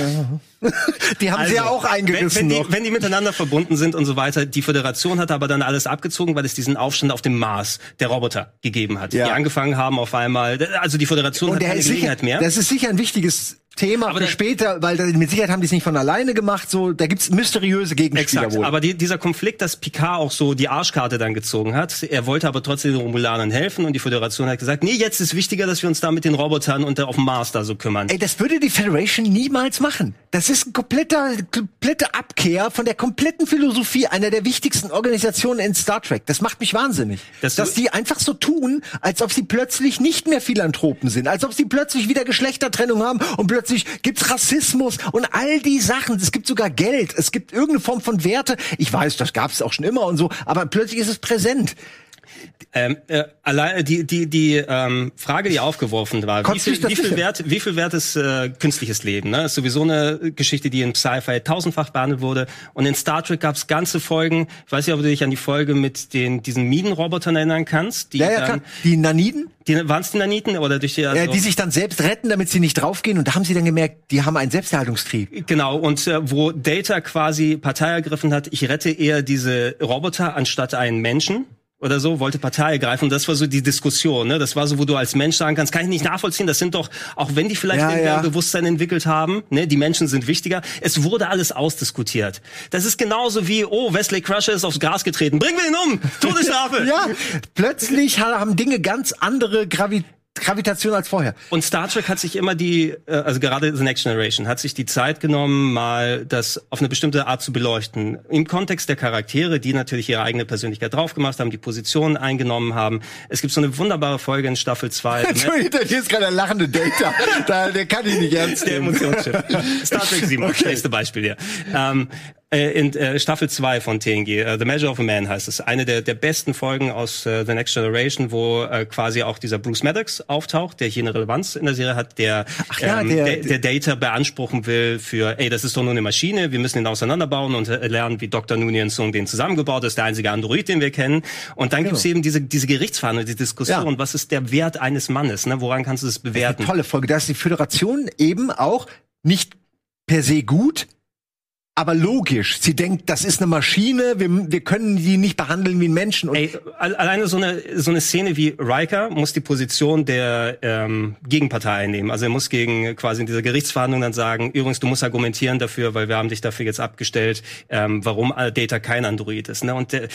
die haben sie ja auch wenn, eingerissen wenn, die, wenn die miteinander verbunden sind und so weiter. Die Föderation hat aber dann alles abgezogen, weil es diesen Aufstand auf dem Mars der Roboter gegeben hat. Ja. Die angefangen haben auf einmal, also die Föderation hat der keine sicher, Gelegenheit mehr. das ist sicher ein wichtiges Thema Aber für da- später, weil da, mit Sicherheit haben die es nicht von alleine gemacht. So, da gibt's mysteriöse Gegenspieler Exakt. wohl. Aber die, dieser Konflikt, dass Picard auch so die Arschkarte dann gezogen hat, er wollte aber trotzdem den Romulanern helfen und die Föderation hat gesagt, nee, jetzt ist wichtiger, dass wir uns da mit den Robotern und auf dem Mars da so kümmern. Ey, das würde die Federation niemals machen. Das ist ein kompletter, komplette Abkehr von der kompletten Philosophie einer der wichtigsten Organisationen in Star Trek. Das macht mich wahnsinnig. Das- Dass die einfach so tun, als ob sie plötzlich nicht mehr Philanthropen sind, als ob sie plötzlich wieder Geschlechtertrennung haben und plötzlich gibt's Rassismus und all die Sachen. Es gibt sogar Geld, es gibt irgendeine Form von Werte. Ich weiß, das gab's auch schon immer und so, aber plötzlich ist es präsent. Ähm, äh, allein die die die ähm, Frage, die aufgeworfen war, wie viel, wie viel wert wie viel wert ist äh, künstliches Leben? Ne? Ist sowieso eine Geschichte, die in Sci-Fi tausendfach behandelt wurde. Und in Star Trek gab es ganze Folgen. Ich weiß nicht, ob du dich an die Folge mit den diesen Minenrobotern erinnern kannst. Die Ja, ja, dann. Die Naniden, die waren es die Naniten oder durch die also, äh, die sich dann selbst retten, damit sie nicht draufgehen. Und da haben sie dann gemerkt, die haben einen Selbsterhaltungstrieb. Genau, und äh, wo Data quasi Partei ergriffen hat, ich rette eher diese Roboter anstatt einen Menschen oder so, wollte Partei ergreifen. Und das war so die Diskussion. Ne? Das war so, wo du als Mensch sagen kannst, kann ich nicht nachvollziehen. Das sind doch, auch wenn die vielleicht Ja, ja. ein Bewusstsein entwickelt haben, ne? die Menschen sind wichtiger. Es wurde alles ausdiskutiert. Das ist genauso wie, oh, Wesley Crusher ist aufs Gras getreten. Bringen wir ihn um! Todesstrafe! Ja, plötzlich ha- haben Dinge ganz andere Gravi Gravitation als vorher. Und Star Trek hat sich immer die, äh, also gerade The Next Generation, hat sich die Zeit genommen, mal das auf eine bestimmte Art zu beleuchten. Im Kontext der Charaktere, die natürlich ihre eigene Persönlichkeit draufgemacht haben, die Positionen eingenommen haben. Es gibt so eine wunderbare Folge in Staffel 2. Entschuldigung, hier ist gerade der lachende Data. da, der kann ich nicht ernst der nehmen. Emotionschip. Star Trek 7, Okay. beste Beispiel hier. Ähm, äh, in äh, Staffel 2 von TNG, äh, The Measure of a Man heißt es, eine der, der besten Folgen aus äh, The Next Generation, wo äh, quasi auch dieser Bruce Maddox auftaucht, der hier eine Relevanz in der Serie hat, der, Ach ja, ähm, der- der, der Data beanspruchen will für, ey, das ist doch nur eine Maschine, wir müssen ihn auseinanderbauen und äh, lernen, wie Dr. Noonien Sung den zusammengebaut ist, der einzige Android, den wir kennen. Und dann gibt's eben diese, diese Gerichtsverhandlung, die Diskussion, Genau. Ja. was ist der Wert eines Mannes, ne? woran kannst du das bewerten? Tolle Folge. Da ist die Föderation eben auch nicht per se gut, aber logisch. Sie denkt, das ist eine Maschine, wir, wir können die nicht behandeln wie einen Menschen. Und Ey, al- alleine so eine so eine Szene wie Riker muss die Position der ähm, Gegenpartei einnehmen. Also er muss gegen quasi in dieser Gerichtsverhandlung dann sagen, übrigens, du musst argumentieren dafür, weil wir haben dich dafür jetzt abgestellt, ähm, warum Data kein Android ist. Ne? Und der,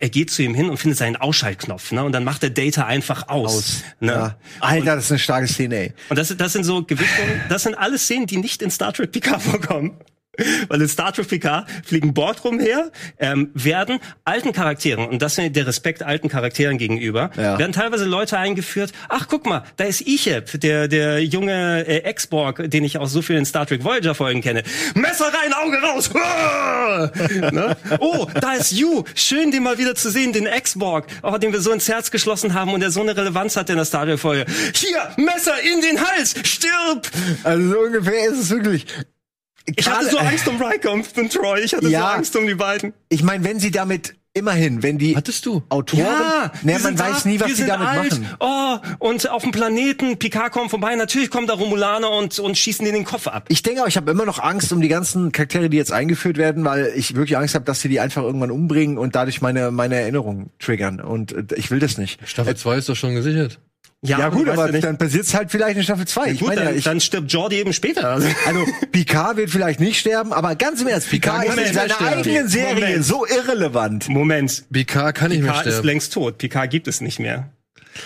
er geht zu ihm hin und findet seinen Ausschaltknopf, ne? Und dann macht der Data einfach aus. Ne? ja. Alter, das ist eine starke Szene, ey. Und das, das sind so Gewichtungen, das sind alles Szenen, die nicht in Star Trek Picard vorkommen. Weil in Star Trek Picard fliegen Borg rumher, ähm, werden alten Charakteren, und das ist der Respekt alten Charakteren gegenüber, Ja. werden teilweise Leute eingeführt, ach guck mal, da ist Icheb, der, der junge äh, Ex-Borg, den ich aus so vielen Star Trek Voyager-Folgen kenne. Messer rein, Auge raus! Ne? Oh, da ist Yu, schön den mal wieder zu sehen, den Ex-Borg, oh, den wir so ins Herz geschlossen haben und der so eine Relevanz hat in der Star Trek-Folge. Hier, Messer in den Hals, stirb! Also so ungefähr ist es wirklich. Ich hatte so Angst um Riker und um Troy. Ich hatte Ja. so Angst um die beiden. Ich meine, wenn sie damit immerhin, wenn die Hattest du? Autoren, Ja, ne, man weiß da, nie, was sie damit alt. machen. Oh, und auf dem Planeten, Picard kommt vorbei, natürlich kommen da Romulaner und, und schießen dir den Kopf ab. Ich denke auch, ich habe immer noch Angst um die ganzen Charaktere, die jetzt eingeführt werden, weil ich wirklich Angst habe, dass sie die einfach irgendwann umbringen und dadurch meine meine Erinnerungen triggern. Und äh, ich will das nicht. Staffel 2 ist doch schon gesichert. Ja, gut, du weißt aber ja dann passiert's halt vielleicht in Staffel 2. Ich Gut, meine ja, dann, ich, dann stirbt Jordi eben später. Also, also Picard wird vielleicht nicht sterben, aber ganz im Ernst, Picard ist Moment, in seiner sterben. eigenen Serie Moment. so irrelevant. Moment. BK kann nicht mehr Picard ist sterben. längst tot. Picard gibt es nicht mehr.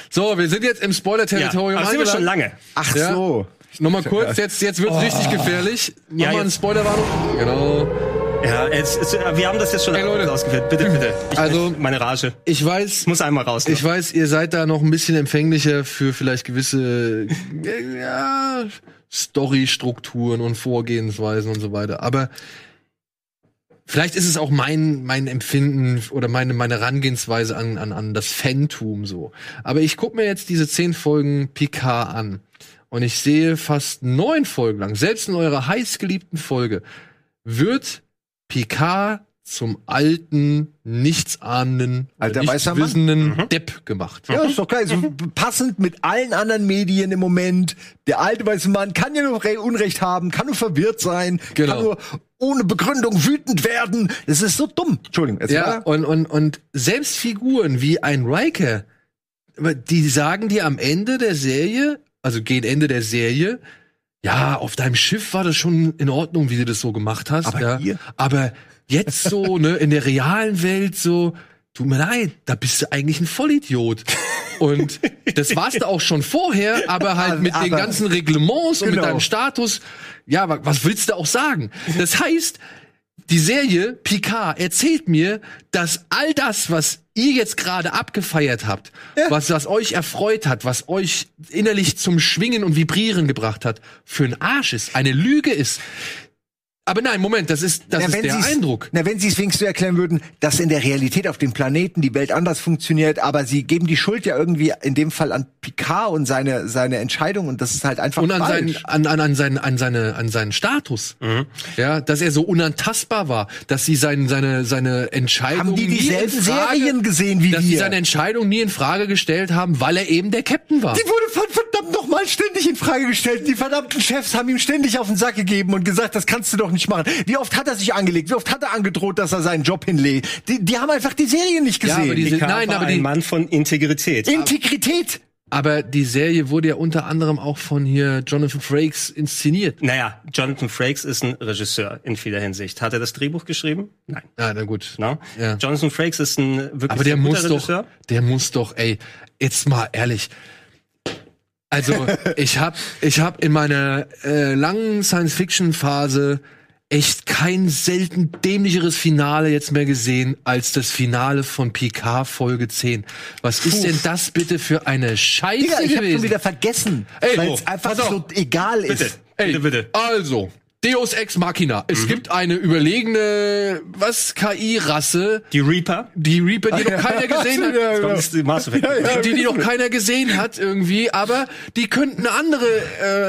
So, wir sind jetzt im Ja, Spoiler-Territorium aber sind wir schon lange. Ach Ja. so. Nochmal kurz, jetzt, jetzt wird's richtig gefährlich. Nochmal Ja, eine Spoilerwarnung. Genau. Ja, es, es, wir haben das jetzt schon Ey, Leute. ausgeführt. Bitte, bitte. Ich, Also- meine Rage. Ich weiß, Muss einmal raus. ne? ich weiß, ihr seid da noch ein bisschen empfänglicher für vielleicht gewisse äh, ja, Storystrukturen und Vorgehensweisen und so weiter. Aber vielleicht ist es auch mein, mein Empfinden oder meine, meine Herangehensweise an, an, an das Fantum so. Aber ich gucke mir jetzt diese zehn Folgen Picard an. Und ich sehe fast neun Folgen lang, selbst in eurer heißgeliebten Folge, wird Picard zum alten, nichtsahnenden, Alter weißer Mann. nichtswissenden Depp gemacht. Ja, ist doch geil. So passend mit allen anderen Medien im Moment. Der alte weiße Mann kann ja nur Re- Unrecht haben, kann nur verwirrt sein, Genau. kann nur ohne Begründung wütend werden. Das ist so dumm. Entschuldigung. Ja, war- und, und, und selbst Figuren wie ein Riker, die sagen dir am Ende der Serie, also gegen Ende der Serie, ja, auf deinem Schiff war das schon in Ordnung, wie du das so gemacht hast. Aber ja. hier? Aber jetzt so, ne, in der realen Welt so, tut mir leid, da bist du eigentlich ein Vollidiot. Und das warst du auch schon vorher, aber halt mit den Aber- ganzen Reglements und mit Genau. deinem Status. Ja, wa- was willst du auch sagen? Das heißt, die Serie Picard erzählt mir, dass all das, was ihr jetzt gerade abgefeiert habt, was, was euch erfreut hat, was euch innerlich zum Schwingen und Vibrieren gebracht hat, für ein Arsch ist, eine Lüge ist. Aber nein, Moment, das ist, das Na, ist der sie's- Eindruck. Na, wenn Sie es wenigstens so erklären würden, dass in der Realität auf dem Planeten die Welt anders funktioniert, aber Sie geben die Schuld ja irgendwie in dem Fall an Picard und seine, seine Entscheidung und das ist halt einfach Und an falsch. seinen, an, an, an, seinen, an, seine, an seinen Status. Mhm. Ja, dass er so unantastbar war, dass sie sein, seine, seine Entscheidung Haben die nie dieselben in Frage, Serien gesehen wie dass sie wir? seine Entscheidung nie in Frage gestellt haben, weil er eben der Captain war. Die wurde von verdammt nochmal ständig in Frage gestellt. Die verdammten Chefs haben ihm ständig auf den Sack gegeben und gesagt, das kannst du doch nicht machen. Wie oft hat er sich angelegt? Wie oft hat er angedroht, dass er seinen Job hinlegt? Die, die haben einfach die Serie nicht Ja, gesehen. aber die- nein, war aber ein die- Mann von Integrität. Integrität. Aber die Serie wurde ja unter anderem auch von hier Jonathan Frakes inszeniert. Naja, Jonathan Frakes ist ein Regisseur in vieler Hinsicht. Hat er das Drehbuch geschrieben? Nein. Ah, na gut. No? Ja. Jonathan Frakes ist ein wirklich Aber der guter muss doch, Regisseur. der muss doch, ey, jetzt mal ehrlich. Also ich habe ich hab in meiner äh, langen Science-Fiction-Phase echt kein selten dämlicheres Finale jetzt mehr gesehen als das Finale von Picard Folge 10. Was ist denn das bitte für eine Scheiße Digga, ich hab gewesen? schon wieder vergessen, Ey, weil oh, es einfach pass auf. so egal Bitte, ist. Ey, bitte, bitte. Also, Deus Ex Machina. Es gibt eine überlegene, was, KI-Rasse, Die Reaper. die Reaper, die noch keiner gesehen hat. Ja, ist die die, die noch keiner gesehen hat irgendwie, aber die könnten eine andere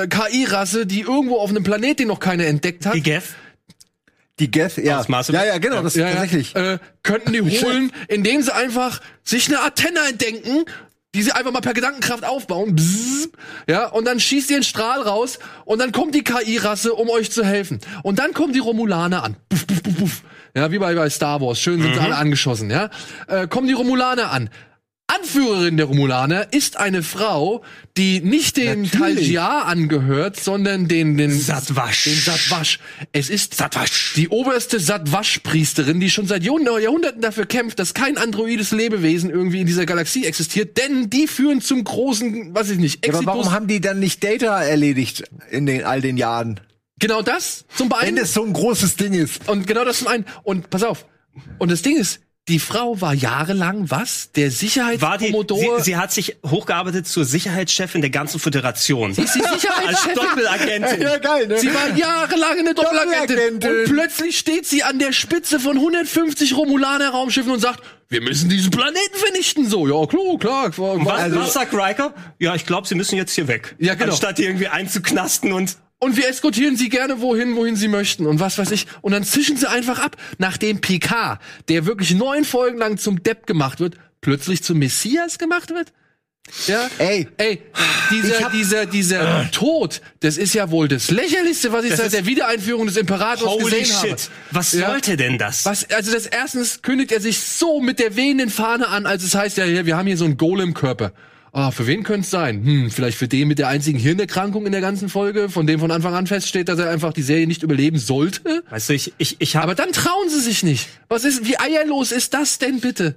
äh, KI-Rasse, die irgendwo auf einem Planet, den noch keiner entdeckt hat, Die Geth. Die Geth, ja. Aus Mass ja, ja, genau, das ja, ja, tatsächlich. Äh, könnten die holen, indem sie einfach sich eine Antenne entdenken, die sie einfach mal per Gedankenkraft aufbauen, bzzz, ja, und dann schießt ihr einen Strahl raus und dann kommt die KI-Rasse, um euch zu helfen. Und dann kommen die Romulaner an. Puff, puff, puff, puff. Ja, wie bei, bei Star Wars. Schön sind sie alle angeschossen, ja. Äh, kommen die Romulaner an. Anführerin der Romulaner ist eine Frau, die nicht Natürlich. Talgia angehört, sondern den, den Satwasch. Den Satwasch. Es ist Satwasch. Die oberste Satwasch-Priesterin, die schon seit Jahrhund- Jahrhunderten dafür kämpft, dass kein androides Lebewesen irgendwie in dieser Galaxie existiert, denn die führen zum großen, weiß ich nicht, Ja, aber Exitus. warum haben die dann nicht Data erledigt in den all den Jahren? genau das zum Wenn einen. das so ein großes Ding ist. Und genau das zum einen. Und pass auf. Und das Ding ist, die Frau war jahrelang was? Der War die, sie, sie hat sich hochgearbeitet zur Sicherheitschefin der ganzen Föderation. Sie ist die Als Sicherheitschefin. Doppelagentin. Ja, geil, ne? Sie war jahrelang eine Doppelagentin. Doppelagentin. Und plötzlich steht sie an der Spitze von 150 Romulaner-Raumschiffen und sagt, wir müssen diesen Planeten vernichten. So, ja, klar, klar. klar. Was, Also- was sagt Riker? Ja, ich glaube, sie müssen jetzt hier weg. Ja, genau. Anstatt die irgendwie einzuknasten und Und wir eskortieren sie gerne wohin, wohin sie möchten und was weiß ich. Und dann zischen sie einfach ab, nachdem Picard, der wirklich neun Folgen lang zum Depp gemacht wird, plötzlich zum Messias gemacht wird. Ja? Ey. Ey, dieser, hab- dieser, dieser Tod, das ist ja wohl das Lächerlichste, was ich Das seit der Wiedereinführung des Imperators holy gesehen shit. habe. Was Ja. sollte denn das? Was, also das erstens kündigt er sich so mit der wehenden Fahne an, als es heißt ja, hier, wir haben hier so einen Golem-Körper. Ah, für wen könnte es sein? Hm, vielleicht für den mit der einzigen Hirnerkrankung in der ganzen Folge, von dem von Anfang an feststeht, dass er einfach die Serie nicht überleben sollte. Weißt du, ich, ich, ich habe Aber dann trauen sie sich nicht. Was ist, wie eierlos ist das denn bitte?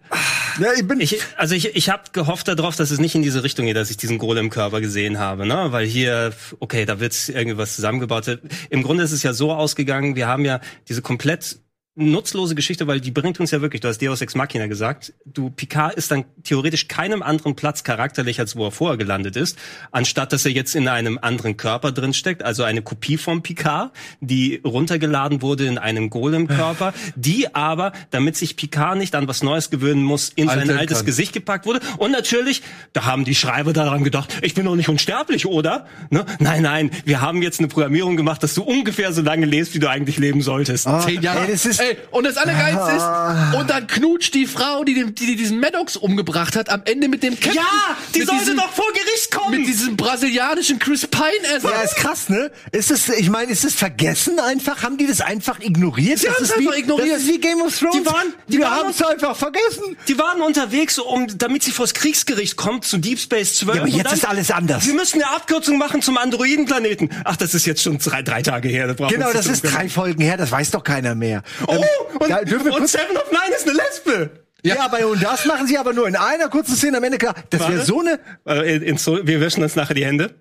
Ja, ich bin Ich, also ich, ich habe gehofft darauf, dass es nicht in diese Richtung geht, dass ich diesen Golem-Körper gesehen habe, ne? Weil hier, okay, da wird irgendwas zusammengebaut. Im Grunde ist es ja so ausgegangen, wir haben ja diese komplett nutzlose Geschichte, weil die bringt uns ja wirklich, du hast Deus Ex Machina gesagt, du, Picard ist dann theoretisch keinem anderen Platz charakterlich, als wo er vorher gelandet ist, anstatt dass er jetzt in einem anderen Körper drin steckt, also eine Kopie vom Picard, die runtergeladen wurde in einem Golem-Körper, die aber, damit sich Picard nicht an was Neues gewöhnen muss, in sein Altern altes kann. Gesicht gepackt wurde. Und natürlich, da haben die Schreiber daran gedacht, ich bin doch nicht unsterblich, oder? Ne? Nein, nein, wir haben jetzt eine Programmierung gemacht, dass du ungefähr so lange lebst, wie du eigentlich leben solltest. Zehn Jahre. ey, das ist- Ey, und das Allergeilste ist, und dann knutscht die Frau, die, den, die diesen Maddox umgebracht hat, am Ende mit dem Captain. Ja, die sollte diesem, doch vor Gericht kommen. Mit diesem brasilianischen Chris Pine-Ersatz. Ja, ist krass, ne? Ist es, ich meine, ist es vergessen einfach? Haben die das einfach ignoriert? Sie das haben's ist wie, einfach ignoriert. Das ist wie Game of Thrones. Die waren- die Wir haben es einfach vergessen. Die waren unterwegs, um, damit sie vors Kriegsgericht kommt zu Deep Space 12. Ja, aber jetzt dann, ist alles anders. Wir müssen eine Abkürzung machen zum Androidenplaneten. Ach, das ist jetzt schon drei, drei Tage her. Da brauchen wir Genau, das ist drei Folgen her, das weiß doch keiner mehr. Oh, Ähm, und, da dürfen wir und Seven of Nine ist eine Lesbe. ja. aber und das machen sie aber nur in einer kurzen Szene am Ende klar. Das wäre so eine Äh, in, in so, wir wischen uns nachher die Hände.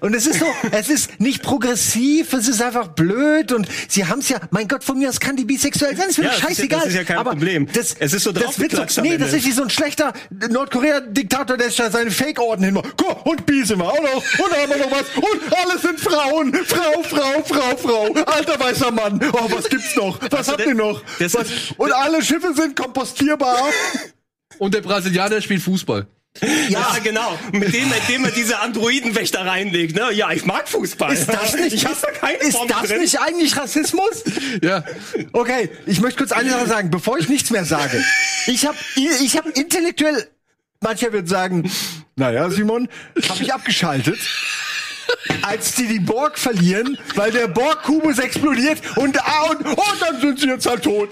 Und es ist so, es ist nicht progressiv, es ist einfach blöd und sie haben es ja, mein Gott, von mir aus kann die bisexuell sein, ist mir Ja, das ist ja- scheißegal. das ist ja kein aber Problem. Das, Es ist so das wird so, Nee, das ist wie so ein schlechter Nordkorea-Diktator, der sich seine Fake-Orden hinmacht. Guck, und Bi sind wir auch noch, und da haben wir noch was, und alles sind Frauen, Frau, Frau, Frau, Frau, alter weißer Mann. Oh, was gibt's noch? Was Also habt ihr noch? Was, und alle Schiffe sind kompostierbar. Und der Brasilianer spielt Fußball. Ja, genau. Mit dem, mit dem er diese Androidenwächter reinlegt. Ne? Ja, ich mag Fußball. Ist das nicht, Ich hab da keine ist Form das drin. nicht eigentlich Rassismus? Ja. Okay, ich möchte kurz eine Sache sagen, bevor ich nichts mehr sage. Ich habe ich hab intellektuell, mancher wird sagen, naja, Simon, habe ich abgeschaltet. Als die die Borg verlieren, weil der Borg-Kubus explodiert und, ah, und, und dann sind sie jetzt halt tot.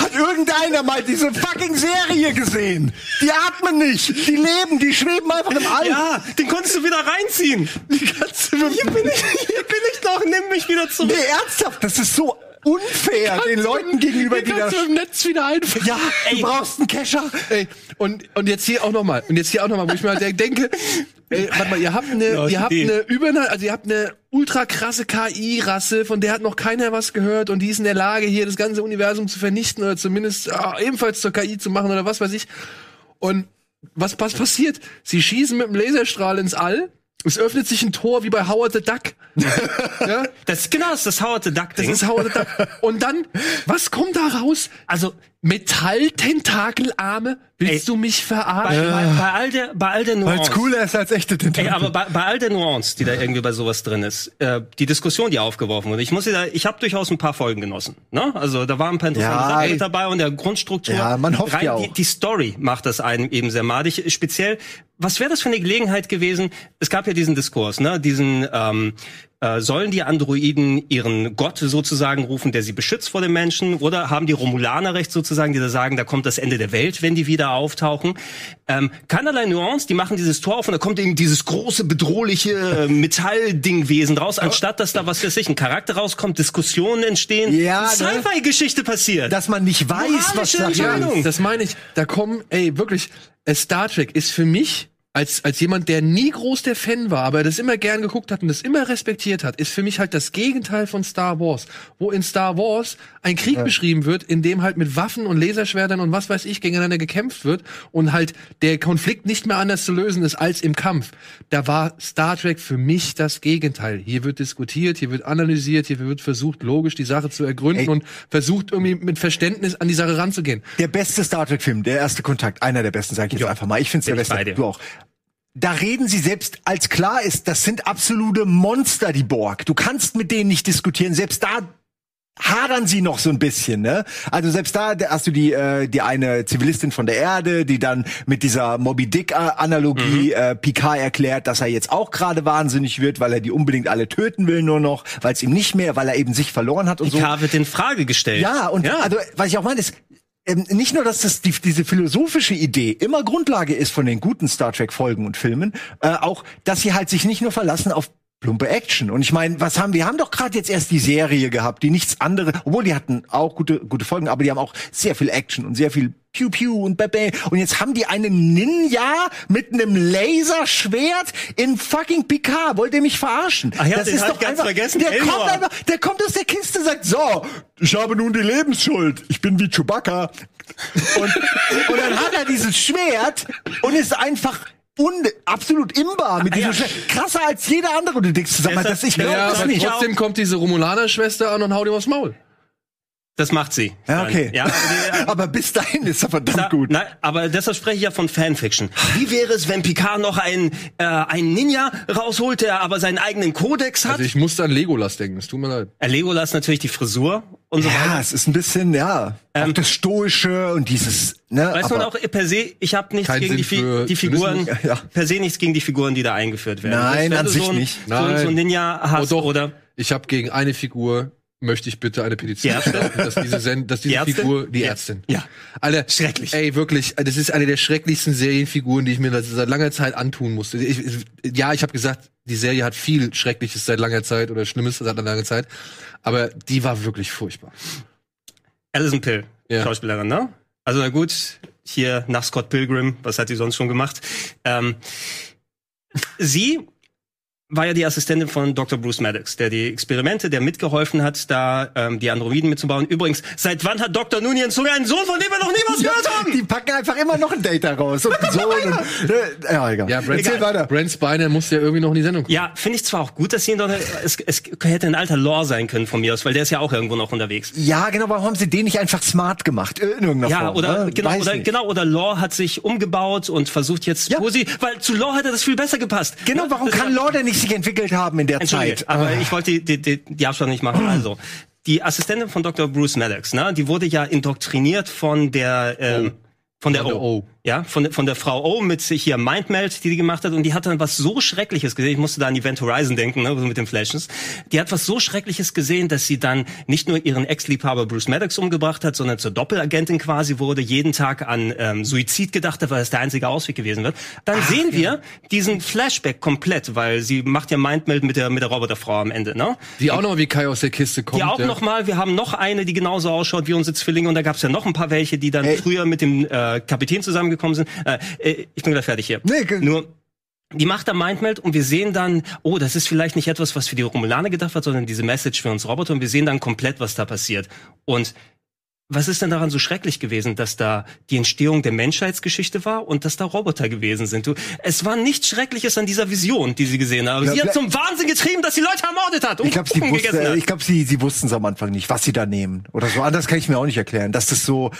Hat irgendeiner mal diese fucking Serie gesehen? Die atmen nicht, die leben, die schweben einfach im All. Ja, den konntest du wieder reinziehen. Die ganze Hier bin ich, hier bin ich doch, nimm mich wieder zurück. Nee, ernsthaft, das ist so unfair den Leuten gegenüber, die das. kannst du im Netz wieder einfangen. Ja, du brauchst einen Kescher. Ey, und, und jetzt hier auch nochmal. Und jetzt hier auch nochmal, wo ich mir halt denke, ey, warte mal, ihr habt eine, Ja, ihr habt eine über, also ihr habt eine ultra krasse KI-Rasse, von der hat noch keiner was gehört und die ist in der Lage, hier das ganze Universum zu vernichten oder zumindest ah, ebenfalls zur KI zu machen oder was weiß ich. Und was, was passiert? Sie schießen mit dem Laserstrahl ins All. Es öffnet sich ein Tor wie bei Howard the Duck. ja, Das, genau, das ist das Howard the Duck das Ding. ist Howard the Duck. Und dann, was kommt da raus? also, Metalltentakelarme? Willst Ey, du mich bei, verarschen? bei, bei all der, bei all der Weil Nuance. es cooler ist als echte Ey, Tentakel. aber bei, bei all der Nuance, die da irgendwie bei sowas drin ist, äh, die Diskussion, die aufgeworfen wurde, ich muss da, ich habe durchaus ein paar Folgen genossen. Ne? Also da waren ein paar interessante Ja, Sachen ey. mit dabei und der Grundstruktur. Ja, man hofft rein, ja Die, auch. die Story macht das einem eben sehr madig. Speziell, was wäre das für eine Gelegenheit gewesen? Es gab ja diesen Diskurs, ne? Diesen ähm, äh, sollen die Androiden ihren Gott sozusagen rufen, der sie beschützt vor den Menschen, oder haben die Romulaner recht sozusagen, die da sagen, da kommt das Ende der Welt, wenn die wieder auftauchen? Ähm, keinerlei Nuance, die machen dieses Tor auf und da kommt eben dieses große, bedrohliche äh, Metalldingwesen raus, anstatt dass da, was weiß ich, ein Charakter rauskommt, Diskussionen entstehen, Ja, ne? Sci-Fi-Geschichte passiert. dass man nicht weiß, was Moralische da Entscheidung. Ja, das meine ich. Da kommen, ey, wirklich, äh, Star Trek ist für mich als, als jemand, der nie groß der Fan war, aber das immer gern geguckt hat und das immer respektiert hat, ist für mich halt das Gegenteil von Star Wars. Wo in Star Wars ein Krieg beschrieben wird, in dem halt mit Waffen und Laserschwertern und was weiß ich gegeneinander gekämpft wird und halt der Konflikt nicht mehr anders zu lösen ist als im Kampf. Da war Star Trek für mich das Gegenteil. Hier wird diskutiert, hier wird analysiert, hier wird versucht, logisch die Sache zu ergründen Ey. und versucht irgendwie mit Verständnis an die Sache ranzugehen. Der beste Star Trek-Film, der erste Kontakt, einer der besten, sage ich jetzt einfach mal. Ich finde es der beste. Du auch. Da reden sie selbst, als klar ist, das sind absolute Monster, die Borg. Du kannst mit denen nicht diskutieren. Selbst da hadern sie noch so ein bisschen, ne? Also selbst da hast du die äh, die eine Zivilistin von der Erde, die dann mit dieser Moby Dick Analogie äh, Picard erklärt, dass er jetzt auch gerade wahnsinnig wird, weil er die unbedingt alle töten will nur noch, weil es ihm nicht mehr, weil er eben sich verloren hat und so. Picard wird in Frage gestellt. Ja, und also, was ich auch meine, ist, ähm, nicht nur, dass das die, diese philosophische Idee immer Grundlage ist von den guten Star Trek Folgen und Filmen, äh, auch, dass sie halt sich nicht nur verlassen auf plumpe Action. Und ich meine, was haben wir haben doch gerade jetzt erst die Serie gehabt, die nichts andere, obwohl die hatten auch gute gute Folgen, aber die haben auch sehr viel Action und sehr viel Pew Pew und Bebe. Und jetzt haben die einen Ninja mit einem Laserschwert in fucking Picard. Wollt ihr mich verarschen? Ach ja, den hab ich ganz vergessen. Der Elnor. kommt einfach, der kommt aus der Kiste und sagt, so, ich habe nun die Lebensschuld. Ich bin wie Chewbacca. Und, und dann hat er dieses Schwert und ist einfach un absolut imbar mit diesem Ah, ja. Schwert. Krasser als jeder andere. Und du denkst, mal, das, ich Ja, glaube ja, das aber nicht. trotzdem kommt diese Romulaner-Schwester an und haut ihm aufs Maul. Das macht sie. Ja, okay. Ja, aber bis dahin ist er verdammt Da, gut. Nein, aber deshalb spreche ich ja von Fanfiction. Wie wäre es, wenn Picard noch einen, äh, einen Ninja rausholt, der aber seinen eigenen Kodex hat? Also ich musste an Legolas denken, es tut mir leid. Äh, Legolas natürlich die Frisur und so Ja, weiter. es ist ein bisschen, ja, auch Ähm, das Stoische und dieses, ne, Weißt du, auch per se, ich habe nichts gegen die, Fi für die Figuren. Ja. per se nichts gegen die Figuren, die da eingeführt werden. Nein, an sich so ein, nicht. So, so ein Ninja hast oh, doch. oder Ich habe gegen eine Figur möchte ich bitte eine Petition starten, dass diese, Sen dass diese Die? Figur, die Ja. Ärztin. Ja. Alter, Schrecklich. Ey, wirklich, das ist eine der schrecklichsten Serienfiguren, die ich mir seit langer Zeit antun musste. Ich, ja, ich habe gesagt, die Serie hat viel Schreckliches seit langer Zeit oder Schlimmes seit langer Zeit, aber die war wirklich furchtbar. Alison Pill, Ja. Schauspielerin, ne? Also na gut, hier nach Scott Pilgrim, was hat sie sonst schon gemacht? Ähm, sie war ja die Assistentin von Dr. Bruce Maddox, der die Experimente, der mitgeholfen hat, da ähm, die Androiden mitzubauen. Übrigens, seit wann hat Dr. Nunez sogar einen Sohn, von dem wir noch nie was gehört haben? die packen einfach immer noch ein Data raus. Und so und, äh, ja, egal. Ja, Brent, Erzähl weiter. Brent Spiner muss ja irgendwie noch in die Sendung kommen. Ja, finde ich zwar auch gut, dass sie ihn dort, es, es hätte ein alter Lore sein können von mir aus, weil der ist ja auch irgendwo noch unterwegs. Ja, genau, warum haben sie den nicht einfach smart gemacht? In irgendeiner Ja, Form. oder ne? genau, Weiß oder nicht. genau, oder Lore hat sich umgebaut und versucht jetzt Ja. Posi, weil zu Lore hätte das viel besser gepasst. Genau, Ja, warum das kann Lore denn nicht sich entwickelt haben in der Zeit? aber Ah. ich wollte die, die, die, Abstand nicht machen. Also, die Assistentin von Dr. Bruce Maddox, ne, die wurde ja indoktriniert von der, ähm, von der Von der O. O. Ja, von, der- von der Frau O mit sich hier Mindmeld, die die gemacht hat. Und die hat dann was so Schreckliches gesehen. Ich musste da an Event Horizon denken, ne, mit den Flashes. Die hat was so Schreckliches gesehen, dass sie dann nicht nur ihren Ex-Liebhaber Bruce Maddox umgebracht hat, sondern zur Doppelagentin quasi wurde, jeden Tag an ähm, Suizid gedacht hat, weil es der einzige Ausweg gewesen wird. Dann sehen wir diesen Flashback komplett, weil sie macht ja Mindmeld mit der, mit der Roboterfrau am Ende, ne? Die auch noch wie Kai aus der Kiste kommt. Die auch ja. noch mal, wir haben noch eine, die genauso ausschaut wie unsere Zwillinge und da gab es ja noch ein paar welche, die dann Ey. früher mit dem äh, Kapitän zusammengekommen sind. Äh, äh, ich bin gleich fertig hier. Nee, Nur die macht da Mindmeld und wir sehen dann, oh, das ist vielleicht nicht etwas, was für die Romulaner gedacht wird, sondern diese Message für uns Roboter und wir sehen dann komplett, was da passiert. Und was ist denn daran so schrecklich gewesen, dass da die Entstehung der Menschheitsgeschichte war und dass da Roboter gewesen sind? Du, es war nichts Schreckliches an dieser Vision, die sie gesehen haben. Ja, sie hat zum Wahnsinn getrieben, dass sie Leute ermordet hat. und Ich glaube, sie, wusste, hat. ich glaub, sie, sie wussten es am Anfang nicht, was sie da nehmen. Oder so. Anders kann ich mir auch nicht erklären. Dass das so.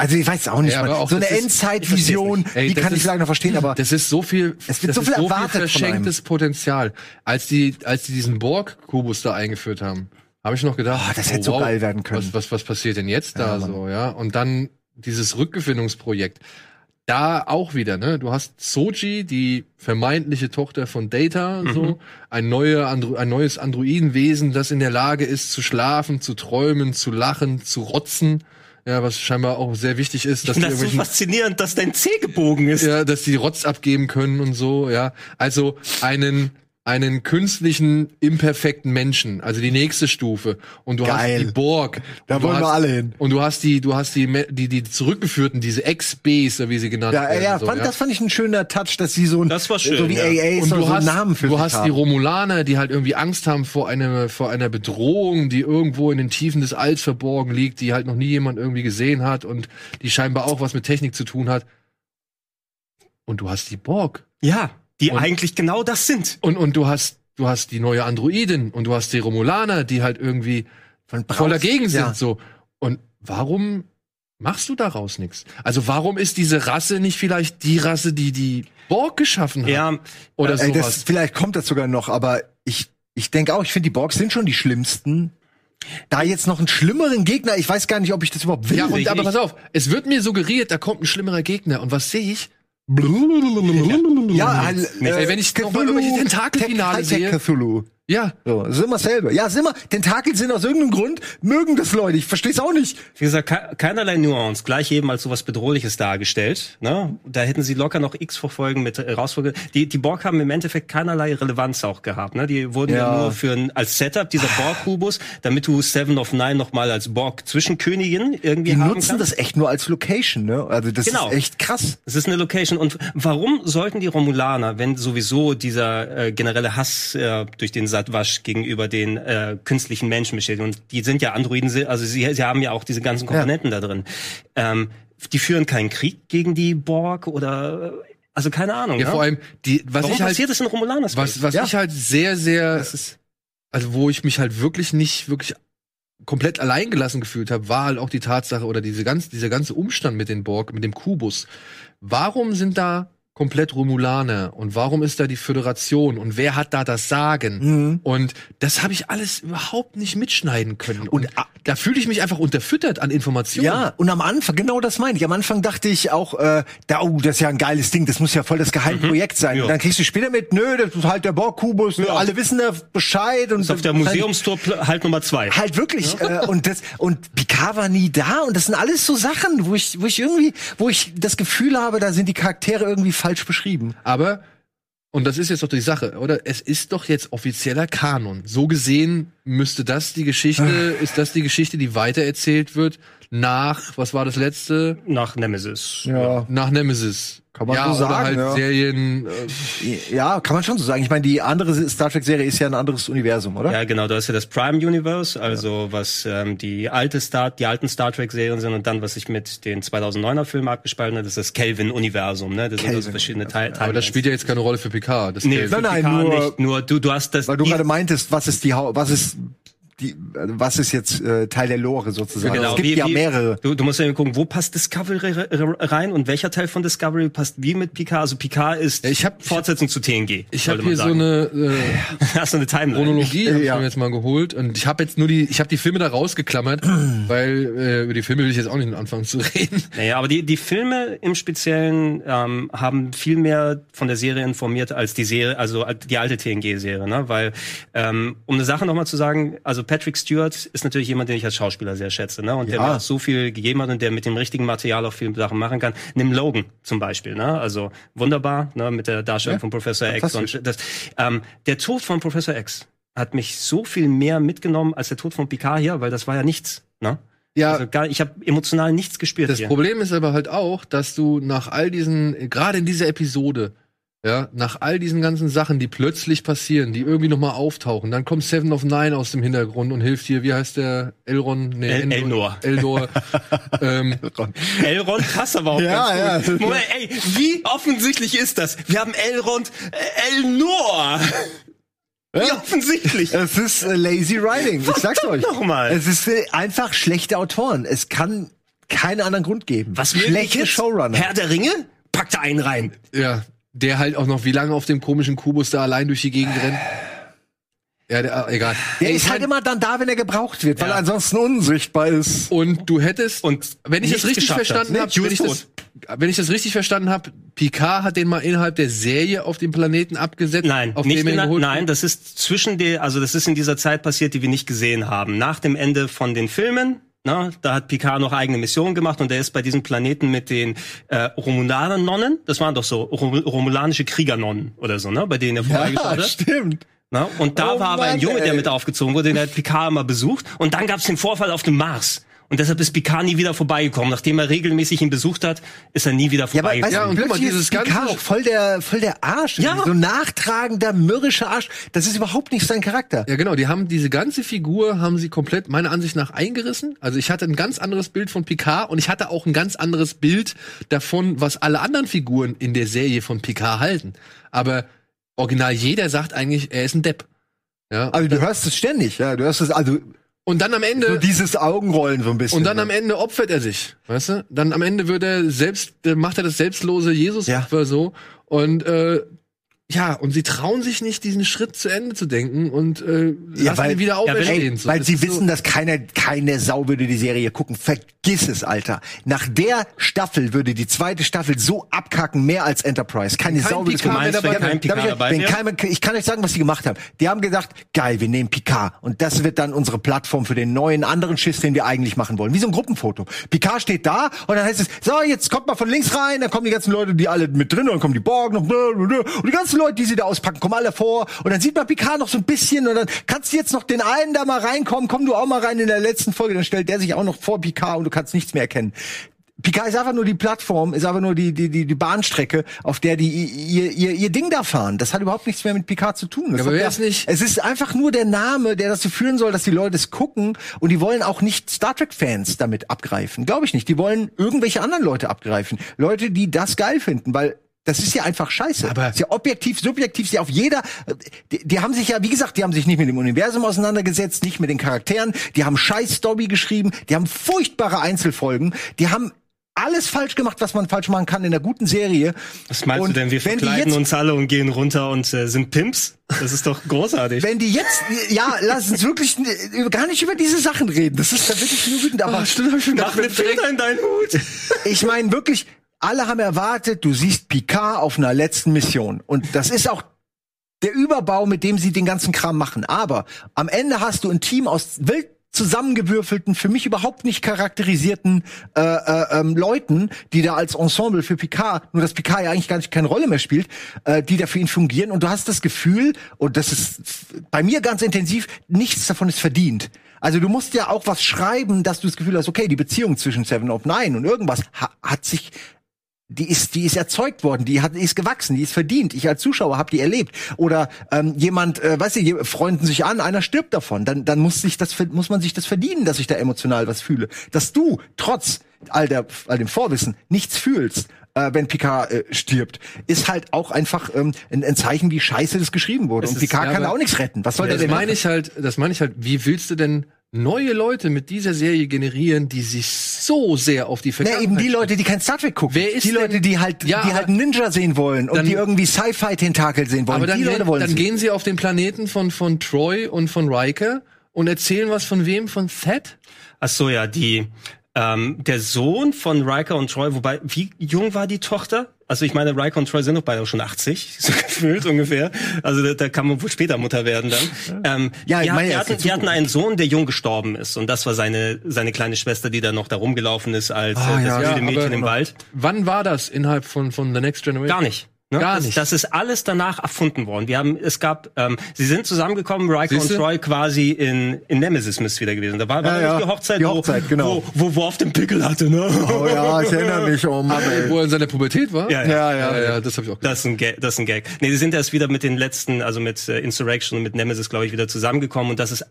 Also ich weiß auch nicht, Ja, auch so eine Endzeitvision, die kann ich leider noch verstehen, aber Das ist so viel, Es wird das so ist viel so viel erwartet von verschenktes Potenzial. Als die, als die diesen Borg-Kubus da eingeführt haben, habe ich noch gedacht, Oh, das hätte so geil werden können. Was, was, was passiert denn jetzt da Ja, so, ja? Und dann dieses Rückgewinnungsprojekt. Da auch wieder, ne? Du hast Soji, die vermeintliche Tochter von Data, Mhm. so ein, neue Andro ein neues Androidenwesen, das in der Lage ist zu schlafen, zu träumen, zu lachen, zu rotzen. Ja, was scheinbar auch sehr wichtig ist, dass die das ist so faszinierend, dass dein C gebogen ist. ja, dass die Rotz abgeben können und so, ja. Also einen einen künstlichen imperfekten Menschen, also die nächste Stufe und du Geil. hast die Borg, Da wollen wir hast, alle hin. Und du hast die du hast die die die zurückgeführten, diese Ex-Bs, wie sie genannt ja, werden, ja, so, fand, ja. das fand ich ein schöner Touch, dass sie so ein Das war schön, so wie ja. AA und so, du so hast, einen Namen für du sich hast haben. die Romulaner, die halt irgendwie Angst haben vor einer, vor einer Bedrohung, die irgendwo in den Tiefen des Alls verborgen liegt, die halt noch nie jemand irgendwie gesehen hat und die scheinbar auch was mit Technik zu tun hat. Und du hast die Borg. Ja, die Und- eigentlich genau das sind. Und, und du hast, du hast die neue Androidin und du hast die Romulaner, die halt irgendwie Von voll dagegen sind, Ja. so. Und warum machst du daraus nichts? Also warum ist diese Rasse nicht vielleicht die Rasse, die die Borg geschaffen hat? Ja, Oder Ey, das, sowas. vielleicht kommt das sogar noch, aber ich, ich denke auch, ich finde, die Borgs sind schon die schlimmsten. Da jetzt noch einen schlimmeren Gegner, ich weiß gar nicht, ob ich das überhaupt will. Ja, und aber pass auf, es wird mir suggeriert, da kommt ein schlimmerer Gegner. Und was sehe ich? Ja, halt, Ey, wenn ich noch mal irgendwelche Tentakelfinale sehe. Cthulhu. Ja. So, ist immer dasselbe. Ja, ist immer, Tentakel sind aus irgendeinem Grund, mögen das Leute. Ich verstehe es auch nicht. wie gesagt, ke- keinerlei Nuance, gleich eben als sowas Bedrohliches dargestellt. Ne? Da hätten sie locker noch x Verfolgen mit äh, rausfolgen. Die, die Borg haben im Endeffekt keinerlei Relevanz auch gehabt. Ne? Die wurden ja, Ja. nur für ein, als Setup dieser Borg-Kubus, damit du Seven of Nine noch mal als Borg-Zwischenkönigin irgendwie Die haben nutzen kannst. das echt nur als Location, ne? Also das Genau. ist echt krass. Es ist eine Location. Und warum sollten die Romulaner, wenn sowieso dieser äh, generelle Hass äh, durch den Satwasch gegenüber den äh, künstlichen Menschen besteht, und die sind ja Androiden, also sie, sie haben ja auch diese ganzen Komponenten da drin, ähm, die führen keinen Krieg gegen die Borg oder, also keine Ahnung. Ja, ne? vor allem, die, was warum ich halt, passiert das in Romulaners? was, was Ja. ich halt sehr, sehr, also wo ich mich halt wirklich nicht wirklich komplett alleingelassen gefühlt habe, war halt auch die Tatsache oder diese ganz, dieser ganze Umstand mit den Borg, mit dem Kubus. Warum sind da komplett Romulaner und warum ist da die Föderation und wer hat da das Sagen? Mhm. Und das habe ich alles überhaupt nicht mitschneiden können. Und, Und, da fühle ich mich einfach unterfüttert an Informationen. Ja, und am Anfang, genau das meine ich. Am Anfang dachte ich auch, äh, da, oh, das ist ja ein geiles Ding, das muss ja voll das Geheimprojekt sein. Ja. Und dann kriegst du später mit, nö, das ist halt der Borg-Kubus, ne, alle wissen da Bescheid. Und ist auf der Museumstour pl- halt Nummer zwei. Halt wirklich. Äh, und das und Picard war nie da und das sind alles so Sachen, wo ich, wo ich irgendwie, wo ich das Gefühl habe, da sind die Charaktere irgendwie falsch beschrieben. Aber, und das ist jetzt doch die Sache, oder? Es ist doch jetzt offizieller Kanon. So gesehen müsste das die Geschichte, ist das die Geschichte, die weitererzählt wird nach, was war das letzte? Nach Nemesis. Ja. Nach Nemesis. Kann man ja, so sagen, halt ja. Serien. Äh, Ja, kann man schon so sagen. Ich meine, die andere Star Trek Serie ist ja ein anderes Universum, oder? Ja, genau, da ist ja das Prime Universe, also was ähm, die alte Star, die alten Star Trek Serien sind und dann was sich mit den 2009er Filmen abgespalten hat, das ist das Kelvin Universum, ne? Das sind also verschiedene Teile. aber das spielt ja jetzt keine Rolle für Picard. Das nee, für Nein, nein, Picard nur- nicht, nur du du hast das Weil du gerade meintest, was ist die Hau was ist die, also was ist jetzt äh, Teil der Lore sozusagen. Genau, Es gibt wie- ja wie- mehrere. Du, du musst ja gucken, wo passt Discovery re- re- rein und welcher Teil von Discovery passt wie mit Picard. Also Picard ist ich hab- Fortsetzung zu TNG. Ich habe hier man so sagen. eine äh, Hast du eine Timeline? Chronologie hab ich ja. mir jetzt mal geholt und ich habe jetzt nur die, ich habe die Filme da rausgeklammert, weil äh, über die Filme will ich jetzt auch nicht anfangen zu reden. Naja, aber die, die Filme im Speziellen ähm, haben viel mehr von der Serie informiert als die Serie, also die alte TNG-Serie, ne? Weil, ähm, um eine Sache nochmal zu sagen, also Patrick Stewart ist natürlich jemand, den ich als Schauspieler sehr schätze, ne? Und der Ja. mir auch so viel gegeben hat und der mit dem richtigen Material auch viele Sachen machen kann. Nimm Logan zum Beispiel, ne? Also wunderbar, ne? Mit der Darstellung Ja, von Professor X und das. Ähm, der Tod von Professor X hat mich so viel mehr mitgenommen als der Tod von Picard hier, weil das war ja nichts, ne? Ja, Also gar, ich habe emotional nichts gespürt das hier. Problem ist aber halt auch, dass du nach all diesen, gerade in dieser Episode, ja, nach all diesen ganzen Sachen, die plötzlich passieren, die irgendwie nochmal auftauchen, dann kommt Seven of Nine aus dem Hintergrund und hilft dir, wie heißt der? Elron? Nee, El-. Elnor. Elnor. ähm, Elrond passt aber auch Ja, ganz gut. ja. Moment, ey, wie offensichtlich ist das? Wir haben Elrond, äh, Elnor. Wie offensichtlich. Es ist äh, lazy writing. Ich sag's euch. nochmal. Es ist äh, einfach schlechte Autoren. Es kann keinen anderen Grund geben. Was schlechte? Showrunner. Herr der Ringe? Packt da einen rein. ja, der halt auch noch wie lange auf dem komischen Kubus da allein durch die Gegend rennt. Ja, der, ah, egal. Der Ey, ist ich halt immer dann da, wenn er gebraucht wird, weil er ansonsten unsichtbar ist. Und du hättest, Und wenn ich das richtig verstanden habe, wenn, ich das- wenn ich das richtig verstanden habe, Picard hat den mal innerhalb der Serie auf dem Planeten abgesetzt. Nein, auf nicht dem er in, geholt nein, wurde. das ist zwischen der, also das ist in dieser Zeit passiert, die wir nicht gesehen haben. Nach dem Ende von den Filmen, na, da hat Picard noch eigene Missionen gemacht und er ist bei diesem Planeten mit den äh, Romulaner-Nonnen, das waren doch so Rom romulanische Kriegernonnen oder so, ne, bei denen er vorbeigeschaut hat. stimmt. Na, und da Oh war aber ein Mann, Junge, der ey. mit aufgezogen wurde, den hat Picard immer besucht. Und dann gab es den Vorfall auf dem Mars. Und deshalb ist Picard nie wieder vorbeigekommen. Nachdem er regelmäßig ihn besucht hat, ist er nie wieder Ja, aber vorbeigekommen. weißt Ja, du, und guck mal, plötzlich dieses ist Picard ganze- auch voll der, voll der Arsch. Ja. So ein nachtragender, mürrischer Arsch. Das ist überhaupt nicht sein Charakter. Ja, genau, die haben diese ganze Figur haben sie komplett meiner Ansicht nach eingerissen. Also ich hatte ein ganz anderes Bild von Picard und ich hatte auch ein ganz anderes Bild davon, was alle anderen Figuren in der Serie von Picard halten. Aber original jeder sagt eigentlich, er ist ein Depp. Ja. Also du hörst es ständig, ja. Du hörst es, also Und dann am so Ende dieses Augenrollen so ein bisschen. und dann am Ende opfert er sich, weißt du? Dann am Ende wird er selbst macht er das selbstlose Jesus-Opfer so und äh, ja, und sie trauen sich nicht, diesen Schritt zu Ende zu denken und äh, Ja, lassen weil- ihn wieder ja, auferstehen. Ey, so. weil sie wissen, dass keiner, keine Sau würde die Serie gucken. Vergiss es, Alter. Nach der Staffel würde die zweite Staffel so abkacken, mehr als Enterprise. Keine Kein Sau würde es gucken. Ja, ich kann euch sagen, was sie gemacht haben. Die haben gesagt, geil, wir nehmen Picard. Und das wird dann unsere Plattform für den neuen anderen Schiss, den wir eigentlich machen wollen. Wie so ein Gruppenfoto. Picard steht da und dann heißt es, so, jetzt kommt mal von links rein, dann kommen die ganzen Leute, die alle mit drin, und dann kommen die Borg noch, und die ganzen Leute, die sie da auspacken, kommen alle vor. Und dann sieht man Picard noch so ein bisschen und dann kannst du jetzt noch den einen da mal reinkommen, komm du auch mal rein in der letzten Folge, dann stellt der sich auch noch vor Picard und du kannst nichts mehr erkennen. Picard ist einfach nur die Plattform, ist einfach nur die, die, die, die Bahnstrecke, auf der die ihr, ihr, ihr Ding da fahren. Das hat überhaupt nichts mehr mit Picard zu tun. Das Ja, aber nicht- Es ist einfach nur der Name, der dazu führen soll, dass die Leute es gucken und die wollen auch nicht Star Trek-Fans damit abgreifen. Glaube ich nicht. Die wollen irgendwelche anderen Leute abgreifen. Leute, die das geil finden, weil das ist ja einfach scheiße. Aber- ist ja objektiv, subjektiv, ist ja auf jeder. Die, die haben sich ja, wie gesagt, die haben sich nicht mit dem Universum auseinandergesetzt, nicht mit den Charakteren. Die haben scheiß Story geschrieben. Die haben furchtbare Einzelfolgen. Die haben alles falsch gemacht, was man falsch machen kann in einer guten Serie. Was meinst Und du denn? Wir verkleiden uns alle und gehen runter und äh, sind Pimps? Das ist doch großartig. Wenn die jetzt, ja, lass uns wirklich äh, gar nicht über diese Sachen reden. Das ist da wirklich nur wütend. Aber Oh, stimmt, hab ich schon Mach eine Filter in deinen Hut. ich meine wirklich, alle haben erwartet, du siehst Picard auf einer letzten Mission. Und das ist auch der Überbau, mit dem sie den ganzen Kram machen. Aber am Ende hast du ein Team aus wild zusammengewürfelten, für mich überhaupt nicht charakterisierten äh, äh, ähm, Leuten, die da als Ensemble für Picard, nur dass Picard ja eigentlich gar nicht keine Rolle mehr spielt, äh, die da für ihn fungieren. Und du hast das Gefühl, und das ist bei mir ganz intensiv, nichts davon ist verdient. Also du musst ja auch was schreiben, dass du das Gefühl hast, okay, die Beziehung zwischen Seven of Nine und irgendwas ha hat sich die ist, die ist erzeugt worden, die hat, die ist gewachsen, die ist verdient. Ich als Zuschauer habe die erlebt. Oder ähm, jemand, äh, weißt du, freunden sich an, einer stirbt davon. Dann, dann muss sich das, muss man sich das verdienen, dass ich da emotional was fühle. Dass du trotz all der, all dem Vorwissen nichts fühlst, äh, wenn Picard äh, stirbt, ist halt auch einfach ähm, ein, ein Zeichen, wie scheiße das geschrieben wurde. Es Und ist- Picard ja, kann auch nichts retten. Was soll der das denn meine ich halt, das meine ich halt, wie willst du denn neue Leute mit dieser Serie generieren, die sich so sehr auf die Na, Vergangenheit eben die Leute, die kein Star Trek gucken. Wer ist die Leute, denn- die halt, Ja, die halt einen Ninja sehen wollen und Dann- die irgendwie Sci-Fi-Tentakel sehen wollen. Aber dann, die Leute gehen, wollen dann sie. gehen sie auf den Planeten von, von Troy und von Riker und erzählen was von wem? Von Thet? Ach so, ja, die, ähm, der Sohn von Riker und Troy, wobei, wie jung war die Tochter? Also ich meine, Riker und Troy sind doch beide schon 80, so gefühlt ungefähr. Also da, da kann man wohl später Mutter werden dann. Ähm, Ja, ich die, meine, die, hatten, die hatten einen Sohn, der jung gestorben ist. Und das war seine, seine kleine Schwester, die dann noch da rumgelaufen ist als Ah, äh, das ja. wilde Mädchen im Wald. Wann war das innerhalb von, von The Next Generation? Gar nicht. Ne? Gar das, nicht. Das ist alles danach erfunden worden. Wir haben, es gab, ähm, sie sind zusammengekommen, Riker Siehste? und Troy quasi in, in Nemesis müsste wieder gewesen. Da war, war Ja, ja. die Hochzeit, Die Hochzeit, wo, genau. wo, wo, wo auf dem Pickel hatte, ne? Oh ja, ich erinnere mich um. Wo er in seiner Pubertät war? Ja, Ja, Ja, ja. ja, das habe ich auch gehört. Das ist ein Gag. Das ist ein Gag. Nee, sie sind erst wieder mit den letzten, also mit äh, Insurrection und mit Nemesis, glaube ich, wieder zusammengekommen. Und das ist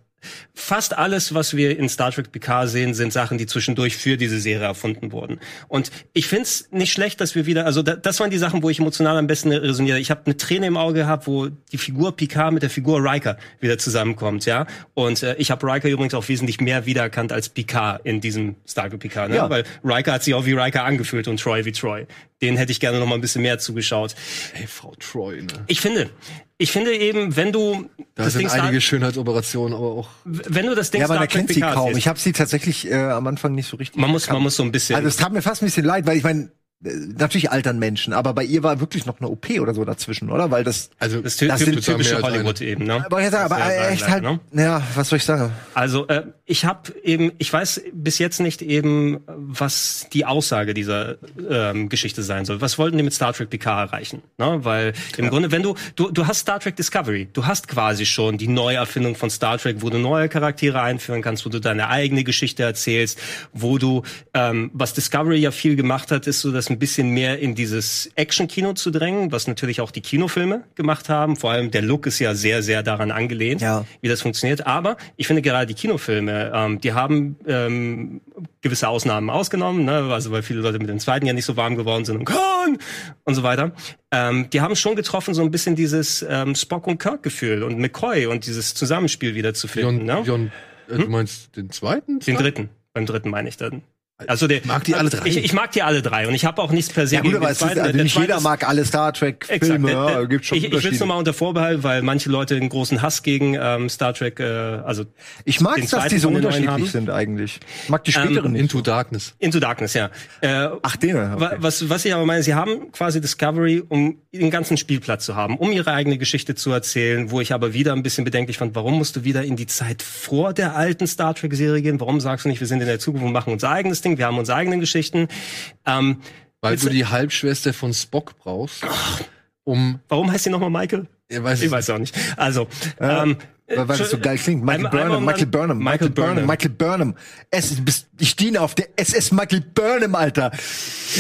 fast alles, was wir in Star Trek PK sehen, sind Sachen, die zwischendurch für diese Serie erfunden wurden. Und ich find's nicht schlecht, dass wir wieder, also da, das waren die Sachen, wo ich emotional am besten resoniere. Ich habe eine Träne im Auge gehabt, wo die Figur Picard mit der Figur Riker wieder zusammenkommt, ja. Und äh, ich habe Riker übrigens auch wesentlich mehr wiedererkannt als Picard in diesem Star Trek Picard, ne? Ja. weil Riker hat sich auch wie Riker angefühlt und Troy wie Troy. Den hätte ich gerne noch mal ein bisschen mehr zugeschaut. Ey, Frau Troy, ne? Ich finde, ich finde eben, wenn du Da das sind Ding Star, einige Schönheitsoperationen, aber auch. wenn du das Ding Ja, aber Star man kennt sie kaum. Ich habe sie tatsächlich äh, am Anfang nicht so richtig. man muss, gekannt. man muss so ein bisschen. Also es tat mir fast ein bisschen leid, weil ich meine, natürlich altern Menschen, aber bei ihr war wirklich noch eine OP oder so dazwischen, oder? Weil das. Also, das, ty das sind typische Hollywood eben, ne? Aber, jetzt, aber ja echt halt. ne? Ja, was soll ich sagen? Also äh, ich habe eben, ich weiß bis jetzt nicht eben, was die Aussage dieser ähm, Geschichte sein soll. Was wollten die mit Star Trek Picard erreichen? Ne? Weil im Grunde, wenn du, du, du hast Star Trek Discovery, du hast quasi schon die Neuerfindung von Star Trek, wo du neue Charaktere einführen kannst, wo du deine eigene Geschichte erzählst, wo du, ähm, was Discovery ja viel gemacht hat, ist so das ein bisschen mehr in dieses Action-Kino zu drängen, was natürlich auch die Kinofilme gemacht haben. Vor allem der Look ist ja sehr, sehr daran angelehnt Ja. wie das funktioniert. Aber ich finde gerade die Kinofilme, ähm, die haben ähm, gewisse Ausnahmen ausgenommen, ne? also weil viele Leute mit dem zweiten ja nicht so warm geworden sind und Khan und so weiter. Ähm, die haben schon getroffen, so ein bisschen dieses ähm, Spock und Kirk-Gefühl und McCoy und dieses Zusammenspiel wieder zu finden. Beyond, ne? Beyond, äh, du meinst den zweiten? Den dritten. Beim dritten meine ich dann. Also der, Mag die alle drei? Ich, ich mag die alle drei und ich habe auch nichts per se Ja gut, gegen aber den es ist, zweiten. also Der nicht zweite jeder ist- mag alle Star Trek Exakt. Filme. Der- der- Ja, gibt schon ich ich will es nochmal unter Vorbehalt, weil manche Leute einen großen Hass gegen ähm, Star Trek, äh, also Ich mag dass die so unterschiedlich haben. sind eigentlich. Ich mag die späteren nicht. Into Darkness. Into Darkness, ja. Äh, Ach, den. Okay. wa- was, was ich aber meine, sie haben quasi Discovery, um den ganzen Spielplatz zu haben, um ihre eigene Geschichte zu erzählen, wo ich aber wieder ein bisschen bedenklich fand, warum musst du wieder in die Zeit vor der alten Star Trek-Serie gehen? Warum sagst du nicht, wir sind in der Zukunft und machen unser eigenes Ding, wir haben unsere eigenen Geschichten? Ähm, Weil du die Halbschwester von Spock brauchst, um. warum heißt sie nochmal Michael? Er weiß Ich es weiß auch nicht. Also, ähm, weil, weil das so geil klingt. Michael einmal- einmal Burnham, um Michael Burnham, Michael Burnham, Michael Burnham. Es ist, ich diene auf der SS Michael Burnham, Alter.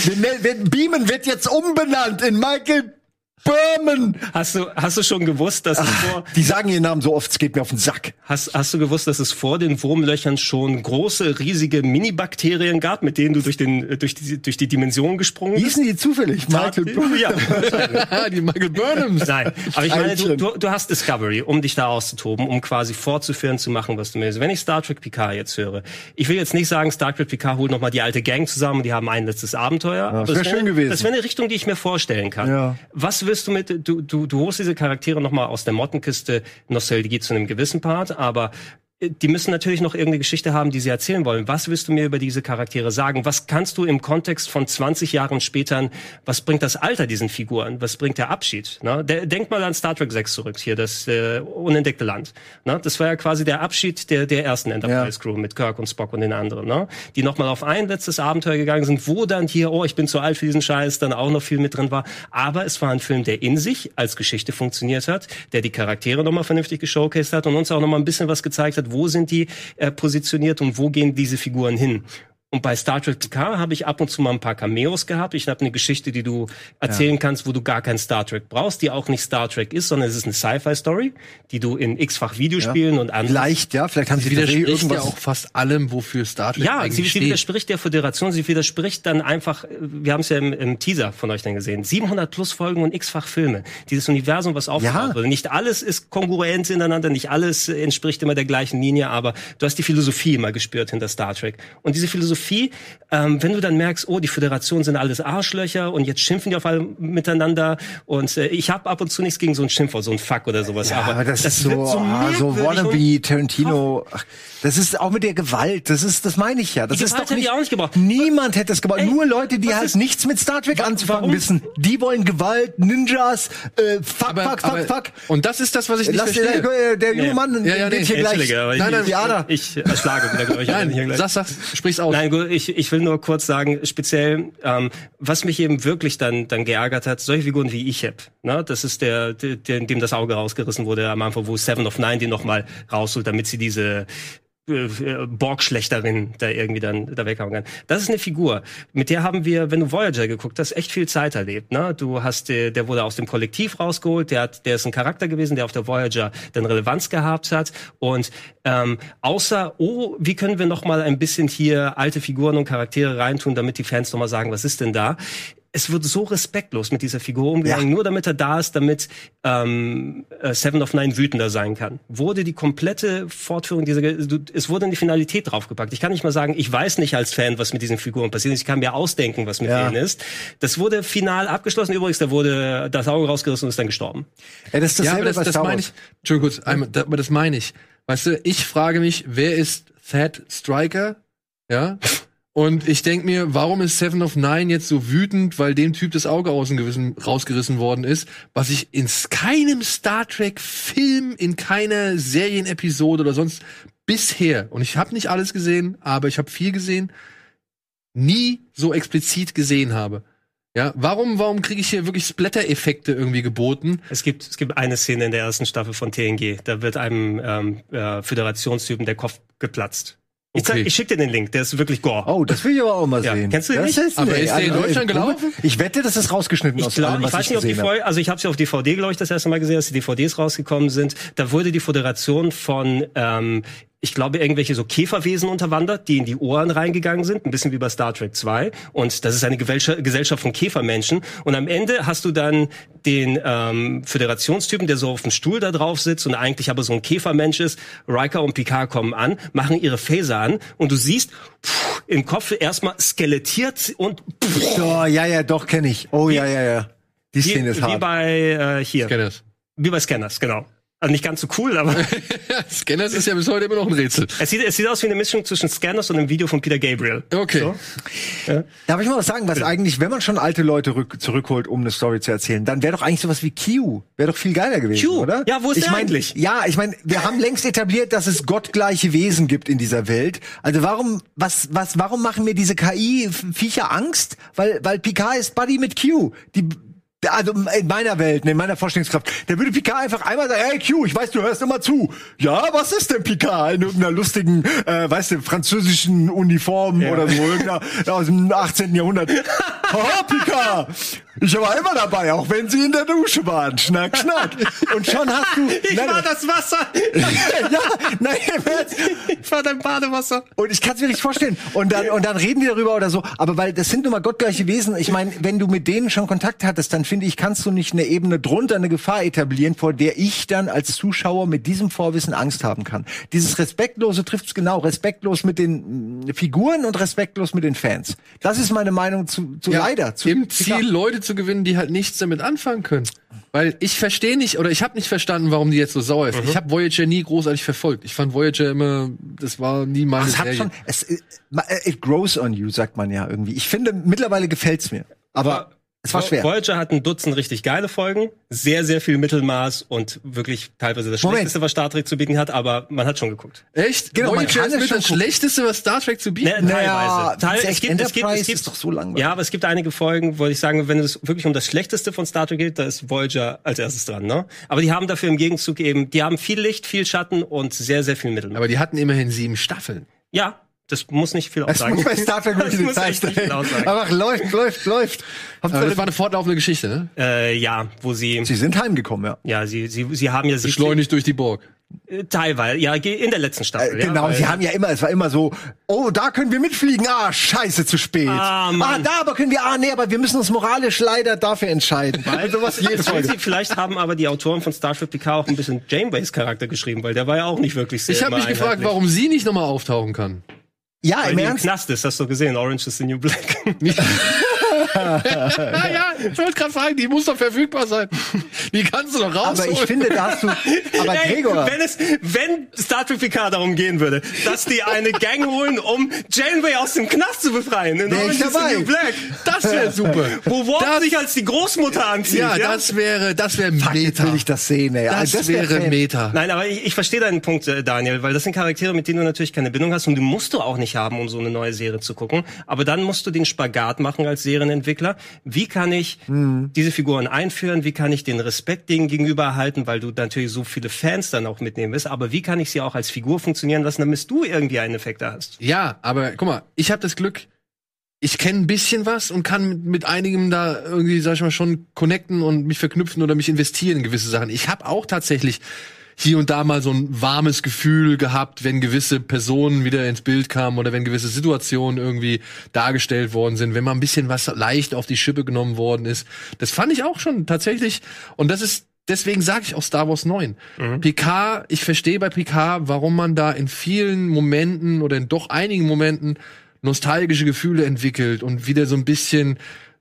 Wir, wir, Beamen wird jetzt umbenannt in Michael Burnham. Hast du, hast du schon gewusst, dass es vor, Die sagen ihren Namen so oft, es geht mir auf den Sack. hast, hast du gewusst, dass es vor den Wurmlöchern schon große, riesige Mini-Bakterien gab, mit denen du durch den, äh, durch die, durch die Dimension gesprungen bist? Hießen die zufällig? Michael Burnham. Ja. Die Michael Burnhams. Nein, aber ich meine, du, du, du hast Discovery, um dich da auszutoben, um quasi fortzuführen, zu machen, was du willst. Wenn ich Star Trek Picard jetzt höre, ich will jetzt nicht sagen, Star Trek Picard holt nochmal die alte Gang zusammen und die haben ein letztes Abenteuer. aber das wär wär- schön gewesen. Das wäre eine Richtung, die ich mir vorstellen kann. Ja. Was wirst du mit, du, du, du holst diese Charaktere nochmal aus der Mottenkiste, Nostalgie zu einem gewissen Part, aber die müssen natürlich noch irgendeine Geschichte haben, die sie erzählen wollen. Was willst du mir über diese Charaktere sagen? Was kannst du im Kontext von 20 Jahren später, was bringt das Alter diesen Figuren? Was bringt der Abschied? Ne? Denk mal an Star Trek 6 zurück, hier, das äh, unentdeckte Land. Ne? Das war ja quasi der Abschied der, der ersten Enterprise-Crew mit Kirk und Spock und den anderen, ne? die nochmal auf ein letztes Abenteuer gegangen sind, wo dann hier, oh, ich bin zu alt für diesen Scheiß, dann auch noch viel mit drin war. Aber es war ein Film, der in sich als Geschichte funktioniert hat, der die Charaktere nochmal vernünftig geshowcased hat und uns auch nochmal ein bisschen was gezeigt hat, wo sind die äh, positioniert und wo gehen diese Figuren hin. Und bei Star Trek PK habe ich ab und zu mal ein paar Cameos gehabt. Ich habe eine Geschichte, die du erzählen kannst, wo du gar kein Star Trek brauchst, die auch nicht Star Trek ist, sondern es ist eine Sci-Fi-Story, die du in x-fach Videospielen und anderen Vielleicht, ja, vielleicht haben sie widerspricht tatsächlich ja auch fast allem, wofür Star Trek Ja, sie, eigentlich sie steht. widerspricht der Föderation, sie widerspricht dann einfach, wir haben es ja im, im Teaser von euch dann gesehen, 700 plus Folgen und x-fach Filme. Dieses Universum, was aufgebaut Ja. wurde. Nicht alles ist kongruent ineinander, nicht alles entspricht immer der gleichen Linie, aber du hast die Philosophie immer gespürt hinter Star Trek. Und diese Philosophie, ähm, wenn du dann merkst, oh, die Föderation sind alles Arschlöcher und jetzt schimpfen die auf alle miteinander und äh, ich habe ab und zu nichts gegen so ein Schimpfwort, so ein Fuck oder sowas, Ja, aber, aber das, ist so, wird ah, so wannabe Tarantino. Ach, Das ist auch mit der Gewalt. Das ist, das meine ich ja. Das Die ist Gewalt doch hätte nicht, ich auch nicht gebraucht. Niemand hätte es gebraucht. Ey, Nur Leute, die halt ist- nichts mit Star Trek anzufangen warum? wissen. Die wollen Gewalt, Ninjas, äh, fuck, aber, fuck, fuck, aber, fuck. Und das ist das, was ich nicht Lass verstehe. der, der junge Nee. Mann Ja, ja, geht nee. hier gleich. Nein, nein, ich, ich erschlage wieder, glaube ich. Nein, hier gleich. sag, sag, sprich's aus. Nein, gut, ich, ich will nur kurz sagen, speziell, ähm, was mich eben wirklich dann, dann geärgert hat, solche Figuren wie ich hab, ne? das ist der, der, dem das Auge rausgerissen wurde am Anfang, wo Seven of Nine den nochmal rausholt, damit sie diese äh, Borg-Schlechterin da irgendwie dann da weghauen kann. Das ist eine Figur, mit der haben wir, wenn du Voyager geguckt hast, echt viel Zeit erlebt. Ne? Du hast, äh, der wurde aus dem Kollektiv rausgeholt, der hat, der ist ein Charakter gewesen, der auf der Voyager dann Relevanz gehabt hat. Und ähm, außer, oh, wie können wir noch mal ein bisschen hier alte Figuren und Charaktere reintun, damit die Fans noch mal sagen, was ist denn da? Es wird so respektlos mit dieser Figur umgegangen, nur damit er da ist, damit ähm, äh, Seven of Nine wütender sein kann. Wurde die komplette Fortführung dieser, es wurde eine Finalität draufgepackt. Ich kann nicht mal sagen, ich weiß nicht als Fan, was mit diesen Figuren passiert ist. Ich kann mir ausdenken, was mit Ja. denen ist. Das wurde final abgeschlossen. Übrigens, da wurde das Auge rausgerissen und ist dann gestorben. Ja, das ist ja, dasselbe aber das, bei das Star meine ich. Entschuldigung, kurz, einmal, da, aber das meine ich. Weißt du, ich frage mich, wer ist Thad Striker? Ja. Und ich denk mir, warum ist Seven of Nine jetzt so wütend, weil dem Typ das Auge aus Gewissen rausgerissen worden ist, was ich in keinem Star Trek Film, in keiner Serienepisode oder sonst bisher, und ich habe nicht alles gesehen, aber ich habe viel gesehen, nie so explizit gesehen habe. Ja, warum, warum kriege ich hier wirklich Splatter-Effekte irgendwie geboten? Es gibt, es gibt eine Szene in der ersten Staffel von TNG. Da wird einem ähm, äh, Föderationstypen der Kopf geplatzt. Ich, Okay. ich schicke dir den Link. Der ist wirklich gore. Oh, das will ich aber auch mal Ja, sehen. kennst du den das nicht? Ist, Aber ist der in Deutschland gelaufen? Ich wette, das ist rausgeschnitten Ich aus glaube, allem, ich was weiß ich nicht, ob die gesehen habe. Folge, also ich habe sie auf DVD, glaube ich, das erste Mal gesehen, als die DVDs rausgekommen sind. Da wurde die Föderation von, ähm, ich glaube, irgendwelche so Käferwesen unterwandert, die in die Ohren reingegangen sind, ein bisschen wie bei Star Trek 2. Und das ist eine Gesellschaft von Käfermenschen. Und am Ende hast du dann den ähm, Föderationstypen, der so auf dem Stuhl da drauf sitzt und eigentlich aber so ein Käfermensch ist. Riker und Picard kommen an, machen ihre Phaser an und du siehst pff, im Kopf erstmal skelettiert und pff, Oh, ja, ja, doch, kenne ich. Oh, ja, ja, ja. Die wie, Szene ist wie hart. bei äh, hier. Scanners. Wie bei Scanners, genau. Also nicht ganz so cool, aber Scanners ist ja bis heute immer noch ein Rätsel. es sieht, es sieht aus wie eine Mischung zwischen Scanners und einem Video von Peter Gabriel. Okay. So. Darf ich mal was sagen, was eigentlich, wenn man schon alte Leute rück, zurückholt, um eine Story zu erzählen, dann wäre doch eigentlich sowas wie Q. Wäre doch viel geiler gewesen, Q? oder? Ja, wo ist ich der mein, eigentlich? Ja, ich meine, wir haben längst etabliert, dass es gottgleiche Wesen gibt in dieser Welt. Also warum, was, was, warum machen mir diese KI-Viecher Angst? Weil, weil Picard ist Buddy mit Q. Die, also in meiner Welt, in meiner Vorstellungskraft, da würde Picard einfach einmal sagen, hey Q, ich weiß, du hörst immer zu. Ja, was ist denn Picard? In irgendeiner lustigen, äh, weißt du, französischen Uniform oder so, irgendeiner aus dem 18. Jahrhundert. Haha, Picard! Ich war immer dabei, auch wenn sie in der Dusche waren. Schnack, schnack. Und schon hast du... Ich Nein, war das Wasser! ja, nein, im Ernst. ich war dein Badewasser! Und ich kann es mir nicht vorstellen. Und dann, und dann reden die darüber oder so. Aber weil das sind nun mal gottgleiche Wesen. Ich meine, wenn du mit denen schon Kontakt hattest, dann finde ich, kannst du nicht eine Ebene drunter eine Gefahr etablieren, vor der ich dann als Zuschauer mit diesem Vorwissen Angst haben kann. Dieses Respektlose trifft es genau. Respektlos mit den mm, Figuren und respektlos mit den Fans. Das ist meine Meinung zu, zu leider. Zu, Im Ziel, Leute zu gewinnen, die halt nichts damit anfangen können. Weil ich verstehe nicht, oder ich habe nicht verstanden, warum die jetzt so sauer ist. Ich habe Voyager nie großartig verfolgt. Ich fand Voyager immer, das war nie meine Es hat Serie. schon, es, äh, it grows on you, sagt man ja irgendwie. Ich finde, mittlerweile gefällt's mir. Aber es war schwer. Voyager hat ein Dutzend richtig geile Folgen, sehr, sehr viel Mittelmaß und wirklich teilweise das Moment. Schlechteste, was Star Trek zu bieten hat, aber man hat schon geguckt. Echt? Genau, man Voyager kann ist mit das. Schlechteste, was Star Trek zu bieten Ne, Naja, teilweise. Teil, es, gibt, es, gibt, es gibt, ist doch so langweilig. Ja, aber es gibt einige Folgen, wo ich sagen, wenn es wirklich um das Schlechteste von Star Trek geht, da ist Voyager als erstes dran. Ne? Aber die haben dafür im Gegenzug eben, die haben viel Licht, viel Schatten und sehr, sehr viel Mittel. Aber die hatten immerhin sieben Staffeln. ja, Das muss nicht viel Das aussagen. muss bei Star Trek wirklich Das eine muss Zeit echt nicht viel aussagen. Aber läuft, läuft, läuft. Aber das war eine fortlaufende Geschichte, ne? Äh, ja, wo sie, Sie sind heimgekommen, ja. ja, sie, sie, sie haben ja sie Beschleunigt durch die Borg. äh, teilweise, ja, in der letzten Staffel. Äh, genau, ja, sie haben ja immer, es war immer so, oh, da können wir mitfliegen, ah, scheiße, zu spät. Ah, Mann. da aber können wir, ah, nee, aber wir müssen uns moralisch leider dafür entscheiden. Weil sowas jedes Weil Folge. sie, vielleicht haben aber die Autoren von Star Trek Picard auch ein bisschen Janeways Charakter geschrieben, weil der war ja auch nicht wirklich sehr Ich habe mich gefragt, warum sie nicht nochmal auftauchen kann. Ja, Weil im die im Ernst. Knast ist, hast du gesehen, Orange is the New Black. ja, ja, ich wollte gerade fragen, die muss doch verfügbar sein. Die kannst du doch raus. Aber ich finde, da hast du, aber Ey, Gregor, wenn es, wenn Star Trek Picard darum gehen würde, dass die eine Gang holen, um Janeway aus dem Knast zu befreien, in Orange is the. New Black, das wäre super. wo Worf Das- sich als die Großmutter anzieht. Ja, das wäre, das wäre jetzt Meta. will ich das sehen, ey. Das, Also das wär wäre Fan. Meta. Nein, aber ich, ich verstehe deinen Punkt, äh, Daniel, weil das sind Charaktere, mit denen du natürlich keine Bindung hast und die musst du auch nicht haben, um so eine neue Serie zu gucken. Aber dann musst du den Spagat machen als Serienentwickler. Wie kann ich Mhm. diese Figuren einführen? Wie kann ich den Respekt denen gegenüber erhalten, weil du natürlich so viele Fans dann auch mitnehmen wirst? Aber wie kann ich sie auch als Figur funktionieren lassen, damit du irgendwie einen Effekt da hast? Ja, aber guck mal, ich habe das Glück, ich kenne ein bisschen was und kann mit, mit einigem da irgendwie, sag ich mal, schon connecten und mich verknüpfen oder mich investieren in gewisse Sachen. Ich habe auch tatsächlich hier und da mal so ein warmes Gefühl gehabt, wenn gewisse Personen wieder ins Bild kamen oder wenn gewisse Situationen irgendwie dargestellt worden sind, wenn mal ein bisschen was leicht auf die Schippe genommen worden ist. Das fand ich auch schon tatsächlich und das ist deswegen sage ich auch Star Wars 9. Picard, ich verstehe bei Picard, warum man da in vielen Momenten oder in doch einigen Momenten nostalgische Gefühle entwickelt und wieder so ein bisschen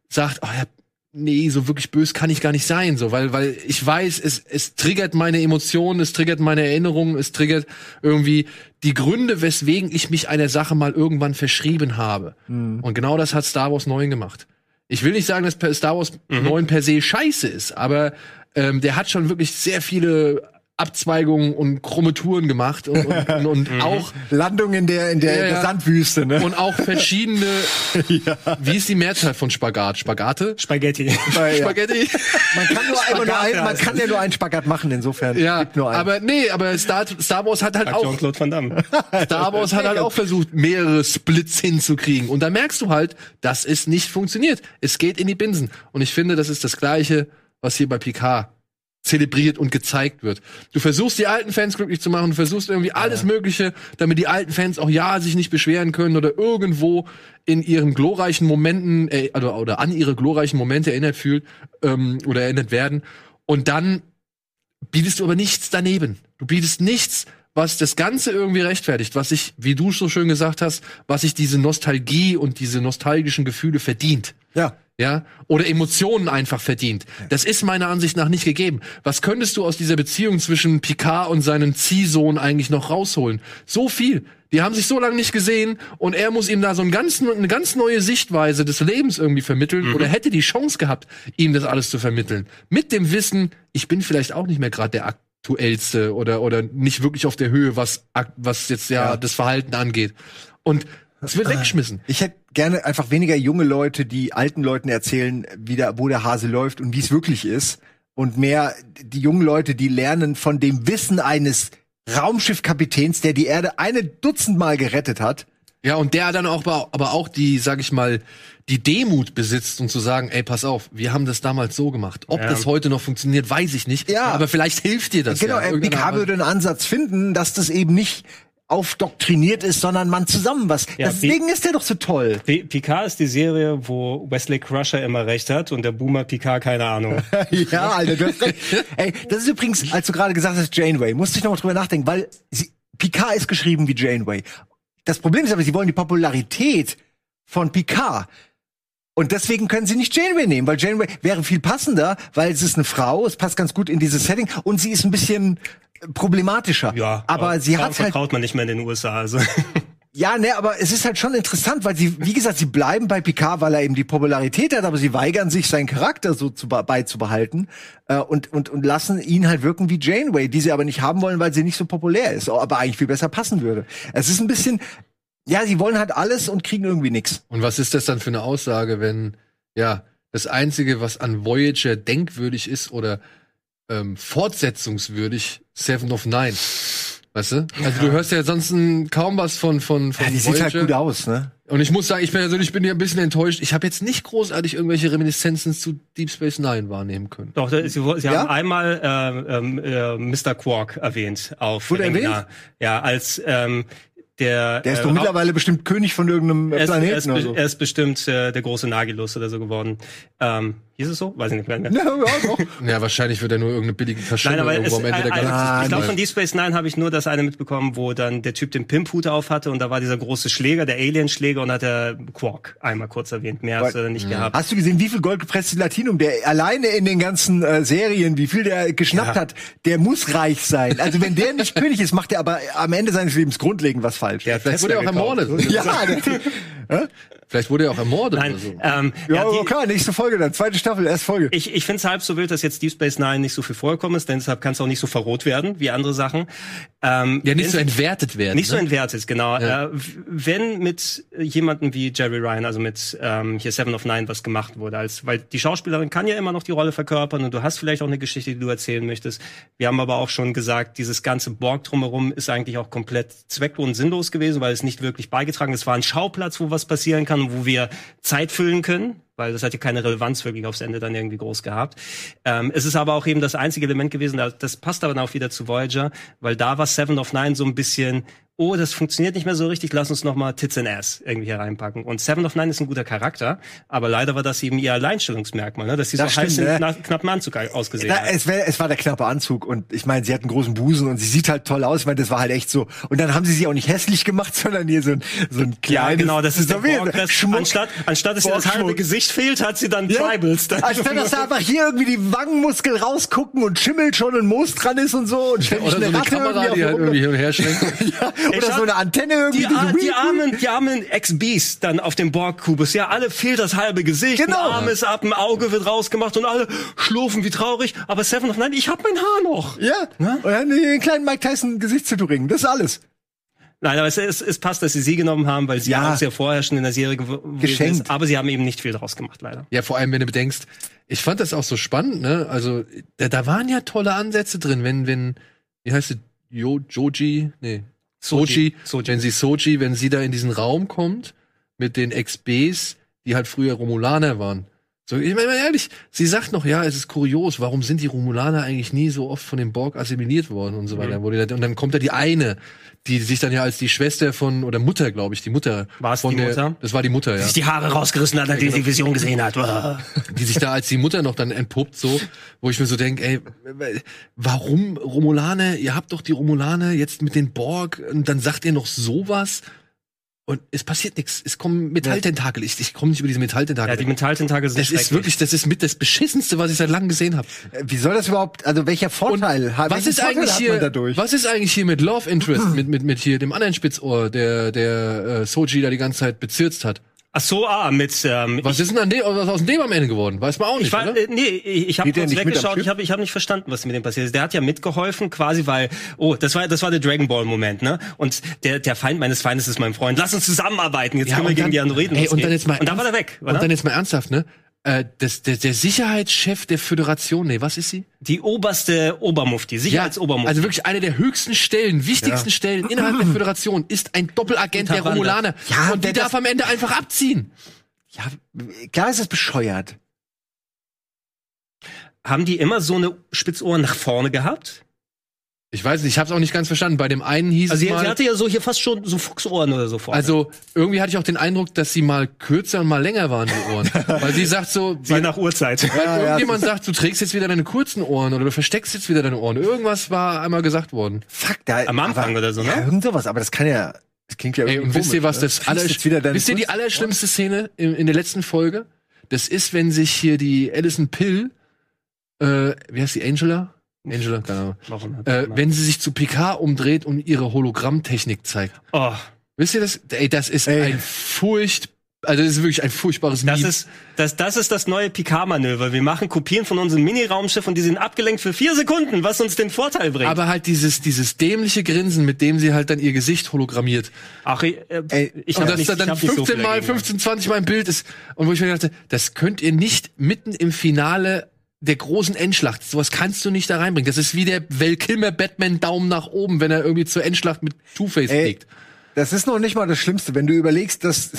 sagt, oh ja, nee, so wirklich böse kann ich gar nicht sein, so, weil, weil ich weiß, es, es triggert meine Emotionen, es triggert meine Erinnerungen, es triggert irgendwie die Gründe, weswegen ich mich einer Sache mal irgendwann verschrieben habe. Und genau das hat Star Wars 9 gemacht. Ich will nicht sagen, dass Star Wars 9 per se scheiße ist, aber ähm, der hat schon wirklich sehr viele Abzweigungen und krumme Touren gemacht und, und, und, und auch Landung in der, in der, Ja, in der ja. Sandwüste, ne? und auch verschiedene. Wie ist die Mehrzahl von Spagat? Spagate? Spaghetti. Ja. Spaghetti? Man kann nur einmal nur Spagat ein, man kann ja nur einen Spagat machen, insofern. Ja, gibt nur einen. aber nee, aber Star, Star Wars hat halt auch Jean-Claude Van Damme. Star Wars hat halt auch versucht, mehrere Splits hinzukriegen. Und da merkst du halt, dass es nicht funktioniert. Es geht in die Binsen. Und ich finde, das ist das Gleiche, was hier bei Picard zelebriert und gezeigt wird. Du versuchst die alten Fans glücklich zu machen, du versuchst irgendwie alles Mögliche, damit die alten Fans auch ja sich nicht beschweren können oder irgendwo in ihren glorreichen Momenten äh, oder, oder an ihre glorreichen Momente erinnert fühlt ähm, oder erinnert werden. Und dann bietest du aber nichts daneben. Du bietest nichts, was das Ganze irgendwie rechtfertigt, was sich, wie du so schön gesagt hast, was sich diese Nostalgie und diese nostalgischen Gefühle verdient. ja. Ja, oder Emotionen einfach verdient. Das ist meiner Ansicht nach nicht gegeben. Was könntest du aus dieser Beziehung zwischen Picard und seinem Ziehsohn eigentlich noch rausholen? So viel. Die haben sich so lange nicht gesehen und er muss ihm da so ein ganz, eine ganz neue Sichtweise des Lebens irgendwie vermitteln oder hätte die Chance gehabt, ihm das alles zu vermitteln. Mit dem Wissen, ich bin vielleicht auch nicht mehr gerade der aktuellste oder, oder nicht wirklich auf der Höhe, was, was jetzt ja, Ja. das Verhalten angeht. Und es wird weggeschmissen. Ich hätte gerne einfach weniger junge Leute, die alten Leuten erzählen, wie der, wo der Hase läuft und wie es wirklich ist. Und mehr die jungen Leute, die lernen von dem Wissen eines Raumschiffkapitäns, der die Erde eine Dutzend Mal gerettet hat. Ja, und der dann auch, aber auch die, sag ich mal, die Demut besitzt und zu sagen, ey, pass auf, wir haben das damals so gemacht. Ob Ja. das heute noch funktioniert, weiß ich nicht. Ja. Aber vielleicht hilft dir das genau, ja. Art. würde einen Ansatz finden, dass das eben nicht aufdoktriniert ist, sondern man zusammen was. Ja, Deswegen ist der doch so toll. P Picard ist die Serie, wo Wesley Crusher immer recht hat und der Boomer Picard keine Ahnung. ja, Alter, du hast recht. Ey, das ist übrigens, als du gerade gesagt hast, Janeway, musste ich noch mal drüber nachdenken, weil sie, Picard ist geschrieben wie Janeway. Das Problem ist aber, sie wollen die Popularität von Picard. Und deswegen können sie nicht Janeway nehmen, weil Janeway wäre viel passender, weil es ist eine Frau, es passt ganz gut in dieses Setting und sie ist ein bisschen problematischer. Ja, aber sie hat halt vertraut man nicht mehr in den USA. Also. ja, ne, aber es ist halt schon interessant, weil sie, wie gesagt, sie bleiben bei Picard, weil er eben die Popularität hat, aber sie weigern sich, seinen Charakter so zu, be- beizubehalten äh, und, und, und lassen ihn halt wirken wie Janeway, die sie aber nicht haben wollen, weil sie nicht so populär ist, aber eigentlich viel besser passen würde. Es ist ein bisschen, ja, sie wollen halt alles und kriegen irgendwie nichts. Und was ist das dann für eine Aussage, wenn, ja, das Einzige, was an Voyager denkwürdig ist oder ähm, fortsetzungswürdig, Seven of Nine. Weißt du? Also du hörst ja sonst kaum was von von von Ja, die sieht halt Voyager. gut aus, ne? Und ich muss sagen, ich persönlich bin ja ein bisschen enttäuscht. Ich habe jetzt nicht großartig irgendwelche Reminiszenzen zu Deep Space Nine wahrnehmen können. Doch, da- sie, sie Ja? haben einmal äh, ähm, äh, Mr. Quark erwähnt auf Wurde erwähnt? Ja, als ähm, der Der ist äh, doch mittlerweile bestimmt König von irgendeinem er ist, Planeten er, ist, so. er ist bestimmt äh, der große Nagilus oder so geworden. Ähm, hieß es so? Weiß ich nicht mehr. Ja, ja. Ja, wahrscheinlich wird er nur irgendeine billige Nein, Verschwendung aber es, irgendwo am Ende der ein, Galaxie. Ah, ich glaube, von Deep Space Nine habe ich nur das eine mitbekommen, wo dann der Typ den Pimphut auf hatte und da war dieser große Schläger, der Alien-Schläger und hat er Quark einmal kurz erwähnt. Mehr hat er nicht gehabt. Hast du gesehen, wie viel goldgepresstes Latinum der alleine in den ganzen äh, Serien, wie viel der geschnappt Ja. hat? Der muss reich sein. Also wenn der nicht König ist, macht er aber am Ende seines Lebens grundlegend was falsch. Der hat Vielleicht wurde er auch ermordet. Ja, der, Vielleicht wurde er auch ermordet Nein, oder so. ähm, ja, ja, aber die, klar, nächste Folge dann, zweite Staffel, erste Folge. Ich, ich finde es halb so wild, dass jetzt Deep Space Nine nicht so viel vorgekommen ist, denn deshalb kann es auch nicht so verrot werden wie andere Sachen. Ähm, Ja, nicht wenn- so entwertet werden. Nicht so ne? entwertet, genau. Ja. Äh, wenn mit jemandem wie Jerry Ryan, also mit ähm, hier Seven of Nine, was gemacht wurde, als weil die Schauspielerin kann ja immer noch die Rolle verkörpern und du hast vielleicht auch eine Geschichte, die du erzählen möchtest. Wir haben aber auch schon gesagt, dieses ganze Borg drumherum ist eigentlich auch komplett zwecklos und sinnlos gewesen, weil es nicht wirklich beigetragen ist. Es war ein Schauplatz, wo was passieren kann und wo wir Zeit füllen können. Weil das hat ja keine Relevanz wirklich aufs Ende dann irgendwie groß gehabt. Ähm, es ist aber auch eben das einzige Element gewesen, da- das passt aber dann auch wieder zu Voyager, weil da war Seven of Nine so ein bisschen, oh, das funktioniert nicht mehr so richtig, lass uns noch mal Tits and Ass irgendwie hier reinpacken. Und Seven of Nine ist ein guter Charakter, aber leider war das eben ihr Alleinstellungsmerkmal, ne? dass sie Das so heiß stimmt, in ne? kna knappen Anzug ausgesehen Na, hat. es, wär, es war der knappe Anzug und ich meine, sie hat einen großen Busen und sie sieht halt toll aus. Ich meine, das war halt echt so. Und dann haben sie sie auch nicht hässlich gemacht, sondern hier so ein, so ein Ja, kleines... genau, das ist der so wie- Borg. Schmuck. Anstatt, anstatt dass ihr das halbe. Gesicht fehlt, hat sie dann Ja. Tribals. Dann Anstatt dass da einfach hier irgendwie die Wangenmuskel rausgucken und Schimmel schon und Moos dran ist und so und ständig Oder so eine Ratte Kamera, irgendwie die halt der irgendwie hin und her schwenkt. ja, Oder so eine Antenne irgendwie. Die, so die armen, die armen Ex-Bees dann auf dem Borg-Kubus. Ja, alle fehlt das halbe Gesicht. Genau. Ein Arm ist ab, ein Auge wird rausgemacht und alle schlurfen wie traurig. Aber Seven of Nine, ich hab mein Haar noch. Ja, und dann den kleinen Mike Tyson Gesichtstattooring. Das ist alles. Nein, aber es, es, es passt, dass sie sie genommen haben, weil sie Ja. auch sehr vorher schon in der Serie gew gewesen Geschenkt. ist. Aber sie haben eben nicht viel draus gemacht, leider. Ja, vor allem, wenn du bedenkst, ich fand das auch so spannend, ne? Also, da, da waren ja tolle Ansätze drin, wenn, wenn, wie heißt sie, jo, Joji, nee, Soji, Soji. wenn sie Soji, wenn sie da in diesen Raum kommt, mit den XBs, die halt früher Romulaner waren. So, ich meine mal ehrlich, sie sagt noch, ja, es ist kurios, warum sind die Romulaner eigentlich nie so oft von dem Borg assimiliert worden und so weiter. Da- Und dann kommt da die eine, die sich dann ja als die Schwester von, oder Mutter, glaube ich, die Mutter. War es von die der, Mutter? Das war die Mutter, ja. Sich die Haare rausgerissen hat, nachdem sie die Vision gesehen hat. Die sich da als die Mutter noch dann entpuppt, so, wo ich mir so denke, ey, warum Romulaner, ihr habt doch die Romulaner jetzt mit den Borg und dann sagt ihr noch sowas und es passiert nichts. Es kommen Metalltentakel. Ich, ich komme nicht über diese Metalltentakel. Ja, die Metalltentakel sind das ist wirklich, das ist mit das beschissenste, was ich seit langem gesehen habe. Äh, Wie soll das überhaupt, also welcher Vorteil hat Was ist Vorteil eigentlich hat man hier, dadurch? was ist eigentlich hier mit Love Interest, mit, mit, mit hier dem anderen Spitzohr, der, der äh, Soji da die ganze Zeit bezirzt hat? Ach so, ah, mit, ähm, Was ist denn an dem, was aus dem am Ende geworden? Weiß man auch nicht, Ich war, oder? äh, nee, ich, habe kurz weggeschaut, ich habe ich hab nicht verstanden, was mit dem passiert ist. Der hat ja mitgeholfen, quasi, weil, oh, das war das war der Dragon Ball Moment, ne? Und der der Feind meines Feindes ist mein Freund. Lass uns zusammenarbeiten. Jetzt Ja, können wir und gegen dann- die Androiden ey, und dann jetzt mal und dann war der ernst- weg, Und oder? dann jetzt mal ernsthaft, ne? Äh, das, der, der Sicherheitschef der Föderation, nee, was ist sie? die oberste Obermufti, Sicherheitsobermufti. also wirklich eine der höchsten Stellen, wichtigsten Stellen innerhalb der Föderation ist ein Doppelagent der. Romulaner. Ja, und die darf am Ende einfach abziehen. ja, klar ist das bescheuert. haben die immer so eine Spitzohren nach vorne gehabt? Ich weiß nicht, ich hab's auch nicht ganz verstanden. Bei dem einen hieß Also es sie, mal, sie hatte ja so hier fast schon so Fuchsohren oder so vorne. also irgendwie hatte ich auch den Eindruck, dass sie mal kürzer und mal länger waren, die Ohren. Weil sie sagt so, je nach Uhrzeit. weil Ja, ja, irgendjemand sagt, du trägst jetzt wieder deine kurzen Ohren oder du versteckst jetzt wieder deine Ohren. Irgendwas war einmal gesagt worden. Fuck, da, Am Anfang aber, oder so, ne? Ja, irgend sowas, aber das kann ja, das klingt ja Ey, irgendwie und wisst ihr, was das aller, jetzt wieder deine wisst ihr die allerschlimmste Szene in, in der letzten Folge? Das ist, wenn sich hier die Alison Pill, äh, wie heißt die, Angela? Angela, keine Ahnung. Äh, wenn sie sich zu Picard umdreht und ihre Hologrammtechnik zeigt. oh, Wisst ihr das? Ey, das ist Ey. ein furcht, also das ist wirklich ein furchtbares das Meme. ist das, das ist das neue Picard-Manöver. Wir machen Kopien von unserem Mini-Raumschiff und die sind abgelenkt für vier Sekunden, was uns den Vorteil bringt. aber halt dieses, dieses dämliche Grinsen, mit dem sie halt dann ihr Gesicht hologrammiert. Ach, äh, Ey, ich Und habe das nicht, da ich dann hab nicht so 15 viel mal, dagegen. 15, 20 Mal im Bild ist. Und wo ich mir dachte, das könnt ihr nicht mitten im Finale der großen Endschlacht. Sowas kannst du nicht da reinbringen. Das ist wie der Val Kilmer Batman Daumen nach oben, wenn er irgendwie zur Endschlacht mit Two-Face Ey, fliegt. Das ist noch nicht mal das Schlimmste, wenn du überlegst, dass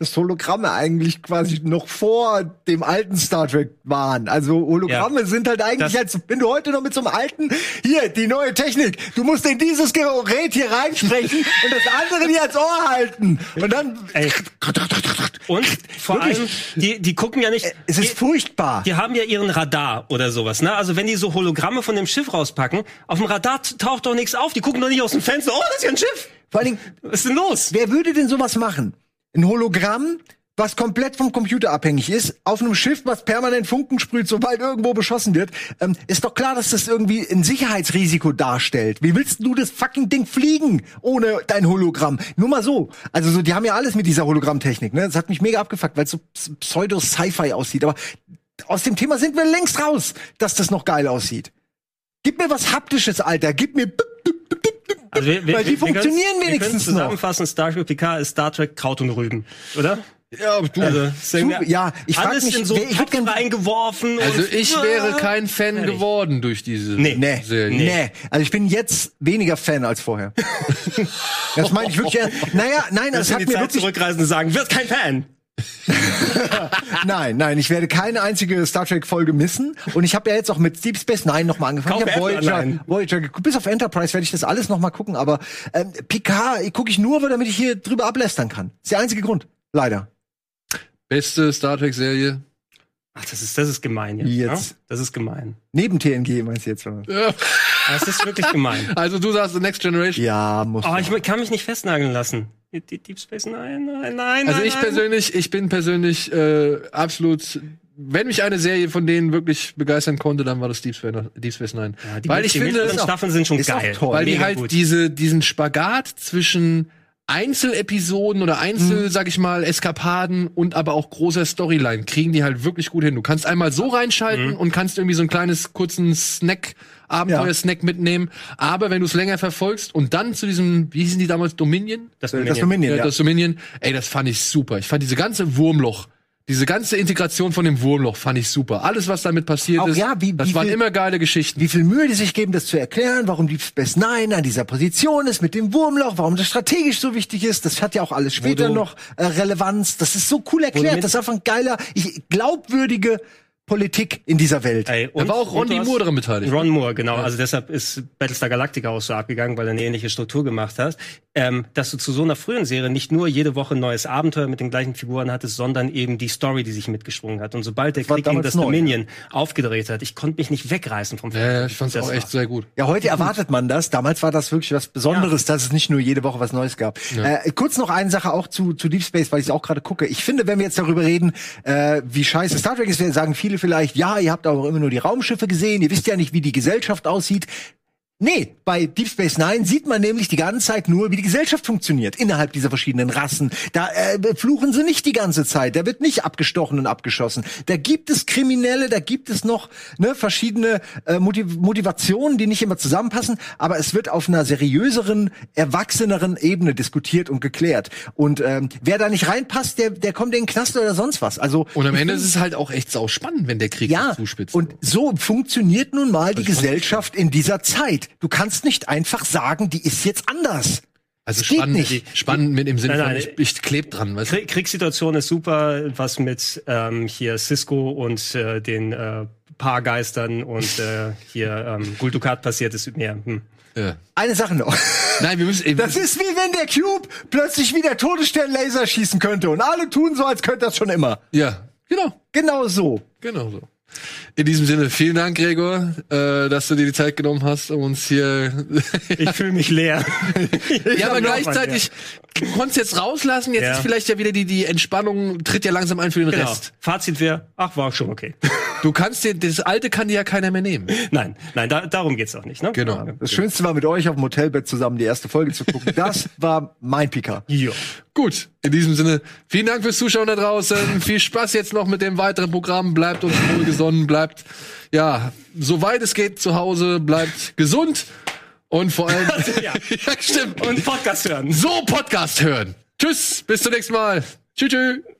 dass Hologramme eigentlich quasi noch vor dem alten Star Trek waren. Also Hologramme Ja. sind halt eigentlich, als wenn du heute noch mit so einem alten, hier, die neue Technik, du musst in dieses Gerät hier reinsprechen und das andere dir ans Ohr halten. Und dann, Ey. Und vor Wirklich? allem, die, die gucken ja nicht. es ist die, furchtbar. die haben ja ihren Radar oder sowas, ne? Also wenn die so Hologramme von dem Schiff rauspacken, auf dem Radar taucht doch nichts auf. Die gucken doch nicht aus dem Fenster. Oh, das ist ja ein Schiff. Vor allen Dingen, Was ist denn los? Wer würde denn sowas machen? Ein Hologramm, was komplett vom Computer abhängig ist, auf einem Schiff, was permanent Funken sprüht, sobald irgendwo beschossen wird, ähm, ist doch klar, dass das irgendwie ein Sicherheitsrisiko darstellt. Wie willst du das fucking Ding fliegen ohne dein Hologramm? Nur mal so. Also so, die haben ja alles mit dieser Hologrammtechnik. Ne? Das hat mich mega abgefuckt, weil es so ps- Pseudo-Sci-Fi aussieht. Aber aus dem Thema sind wir längst raus, dass das noch geil aussieht. Gib mir was Haptisches, Alter. Gib mir Also wir, Weil die funktionieren wir wenigstens können noch. zusammenfassen, Star Trek PK ist Star Trek Kraut und Rüben, oder? Ja, du. Also, wir, ja, ich frag alles mich, in so ich Topf gern- reingeworfen. also und, ich wäre kein Fan Ehrlich. geworden durch diese Nee. Nee, Serie. nee. Also ich bin jetzt weniger Fan als vorher. das meine ich wirklich. Naja, nein, das in hat die mir Zeit wirklich. zurückreisen und sagen, wird kein Fan. Nein, nein, ich werde keine einzige Star Trek Folge missen. Und ich habe ja jetzt auch mit Deep Space Nine noch mal angefangen. Kauf ich habe Voyager. Voyager, geguckt. bis auf Enterprise werde ich das alles noch mal gucken. Aber ähm, Picard gucke ich nur, damit ich hier drüber ablästern kann. ist der einzige Grund. Leider. Beste Star Trek Serie. Ach, das ist, das ist gemein jetzt. Jetzt. Ne? Das ist gemein. Neben TNG meinst du jetzt? oder? Ja. Das ist wirklich gemein. Also du sagst The Next Generation. Ja, muss. Oh, ich kann mich nicht festnageln lassen. Die, Deep Space, nein, nein, nein. Also nein, ich nein. persönlich, ich bin persönlich äh, absolut. Wenn mich eine Serie von denen wirklich begeistern konnte, dann war das Deep Space, Deep Space Nine. Ja, weil ich die finde, Staffeln sind schon geil. toll. weil die halt gut. diese diesen Spagat zwischen Einzelepisoden oder Einzel, Mhm. sag ich mal, Eskapaden und aber auch großer Storyline kriegen die halt wirklich gut hin. Du kannst einmal so reinschalten Mhm. und kannst irgendwie so ein kleines kurzen Snack Abenteuer-Snack mitnehmen. Aber wenn du es länger verfolgst und dann zu diesem, wie hießen die damals, Dominion? das, das Dominion. Dominion, Ja, ja. das Dominion. Ey, das fand ich super. Ich fand diese ganze Wurmloch, diese ganze Integration von dem Wurmloch fand ich super. Alles, was damit passiert Auch ist, ja, wie- das wie waren viel- immer geile Geschichten. wie viel Mühe die sich geben, das zu erklären, warum Deep Space Nine an dieser Position ist mit dem Wurmloch, warum das strategisch so wichtig ist. Das hat ja auch alles später du- noch äh, Relevanz. Das ist so cool erklärt. Das ist einfach ein geiler, ich, glaubwürdige Politik in dieser Welt. Ey, Da war auch Ron und du D. hast- Moore daran beteiligt. Ron Moore, genau. Also deshalb ist Battlestar Galactica auch so abgegangen, weil er eine ähnliche Struktur gemacht hat. Ähm, dass du zu so einer frühen Serie nicht nur jede Woche ein neues Abenteuer mit den gleichen Figuren hattest, sondern eben die Story, die sich mitgeschwungen hat. Und sobald der war Krieg gegen das neu, Dominion aufgedreht hat, ich konnte mich nicht wegreißen vom Ja, ja, ich fand's Das auch war- echt sehr gut. Ja, heute erwartet man das. Damals war das wirklich was Besonderes, dass es nicht nur jede Woche was Neues gab. Äh, kurz noch eine Sache auch zu, zu Deep Space, weil ich auch gerade gucke. Ich finde, wenn wir jetzt darüber reden, äh, wie scheiße Star Trek ist, sagen viele vielleicht, ja, ihr habt aber immer nur die Raumschiffe gesehen, ihr wisst ja nicht, wie die Gesellschaft aussieht. Nee, bei Deep Space Nine sieht man nämlich die ganze Zeit nur, wie die Gesellschaft funktioniert innerhalb dieser verschiedenen Rassen. Da äh, fluchen sie nicht die ganze Zeit. Da wird nicht abgestochen und abgeschossen. Da gibt es Kriminelle, da gibt es noch ne, verschiedene äh, Motiv Motivationen, die nicht immer zusammenpassen. Aber es wird auf einer seriöseren, erwachseneren Ebene diskutiert und geklärt. Und ähm, wer da nicht reinpasst, der, der kommt in den Knast oder sonst was. Also Und am Ende ist es halt auch echt sau spannend, wenn der Krieg ja, zuspitzt. und so funktioniert nun mal die ich fand's Gesellschaft in dieser Zeit. Du kannst nicht einfach sagen, die ist jetzt anders. also spannend, nicht. spannend mit im Sinne Nein, von, nein, ich, ich kleb dran, weißt du? Krieg Kriegssituation ist super, was mit ähm, hier Cisco und äh, den äh, Paargeistern und äh, hier ähm, Guldukat passiert ist mehr. Hm. Ja. Eine Sache noch. Nein, wir müssen eben. Das ist wie wenn der Cube plötzlich wie der Todesstern Laser schießen könnte und alle tun so, als könnte das schon immer. ja, genau. Genau so. Genau so. In diesem Sinne, vielen Dank, Gregor, äh, dass du dir die Zeit genommen hast, um uns hier. Ich fühle mich leer. ja, aber gleichzeitig, du konntest jetzt rauslassen, jetzt Ja. ist vielleicht ja wieder die, die Entspannung, tritt ja langsam ein für den Genau. Rest. Fazit wäre, ach, war schon okay. Du kannst dir, das alte kann dir ja keiner mehr nehmen. nein, nein, da, darum geht's auch nicht. Ne? Genau. Das Schönste war mit euch auf dem Hotelbett zusammen die erste Folge zu gucken. Das war mein Pika. Ja. Gut, in diesem Sinne, vielen Dank fürs Zuschauen da draußen. Viel Spaß jetzt noch mit dem weiteren Programm. Bleibt uns wohlgesonnen, bleibt, ja, soweit es geht zu Hause, bleibt gesund und vor allem, Ja. ja, stimmt. Und Podcast hören. so Podcast hören. Tschüss, bis zum nächsten Mal. Tschüss, tschüss.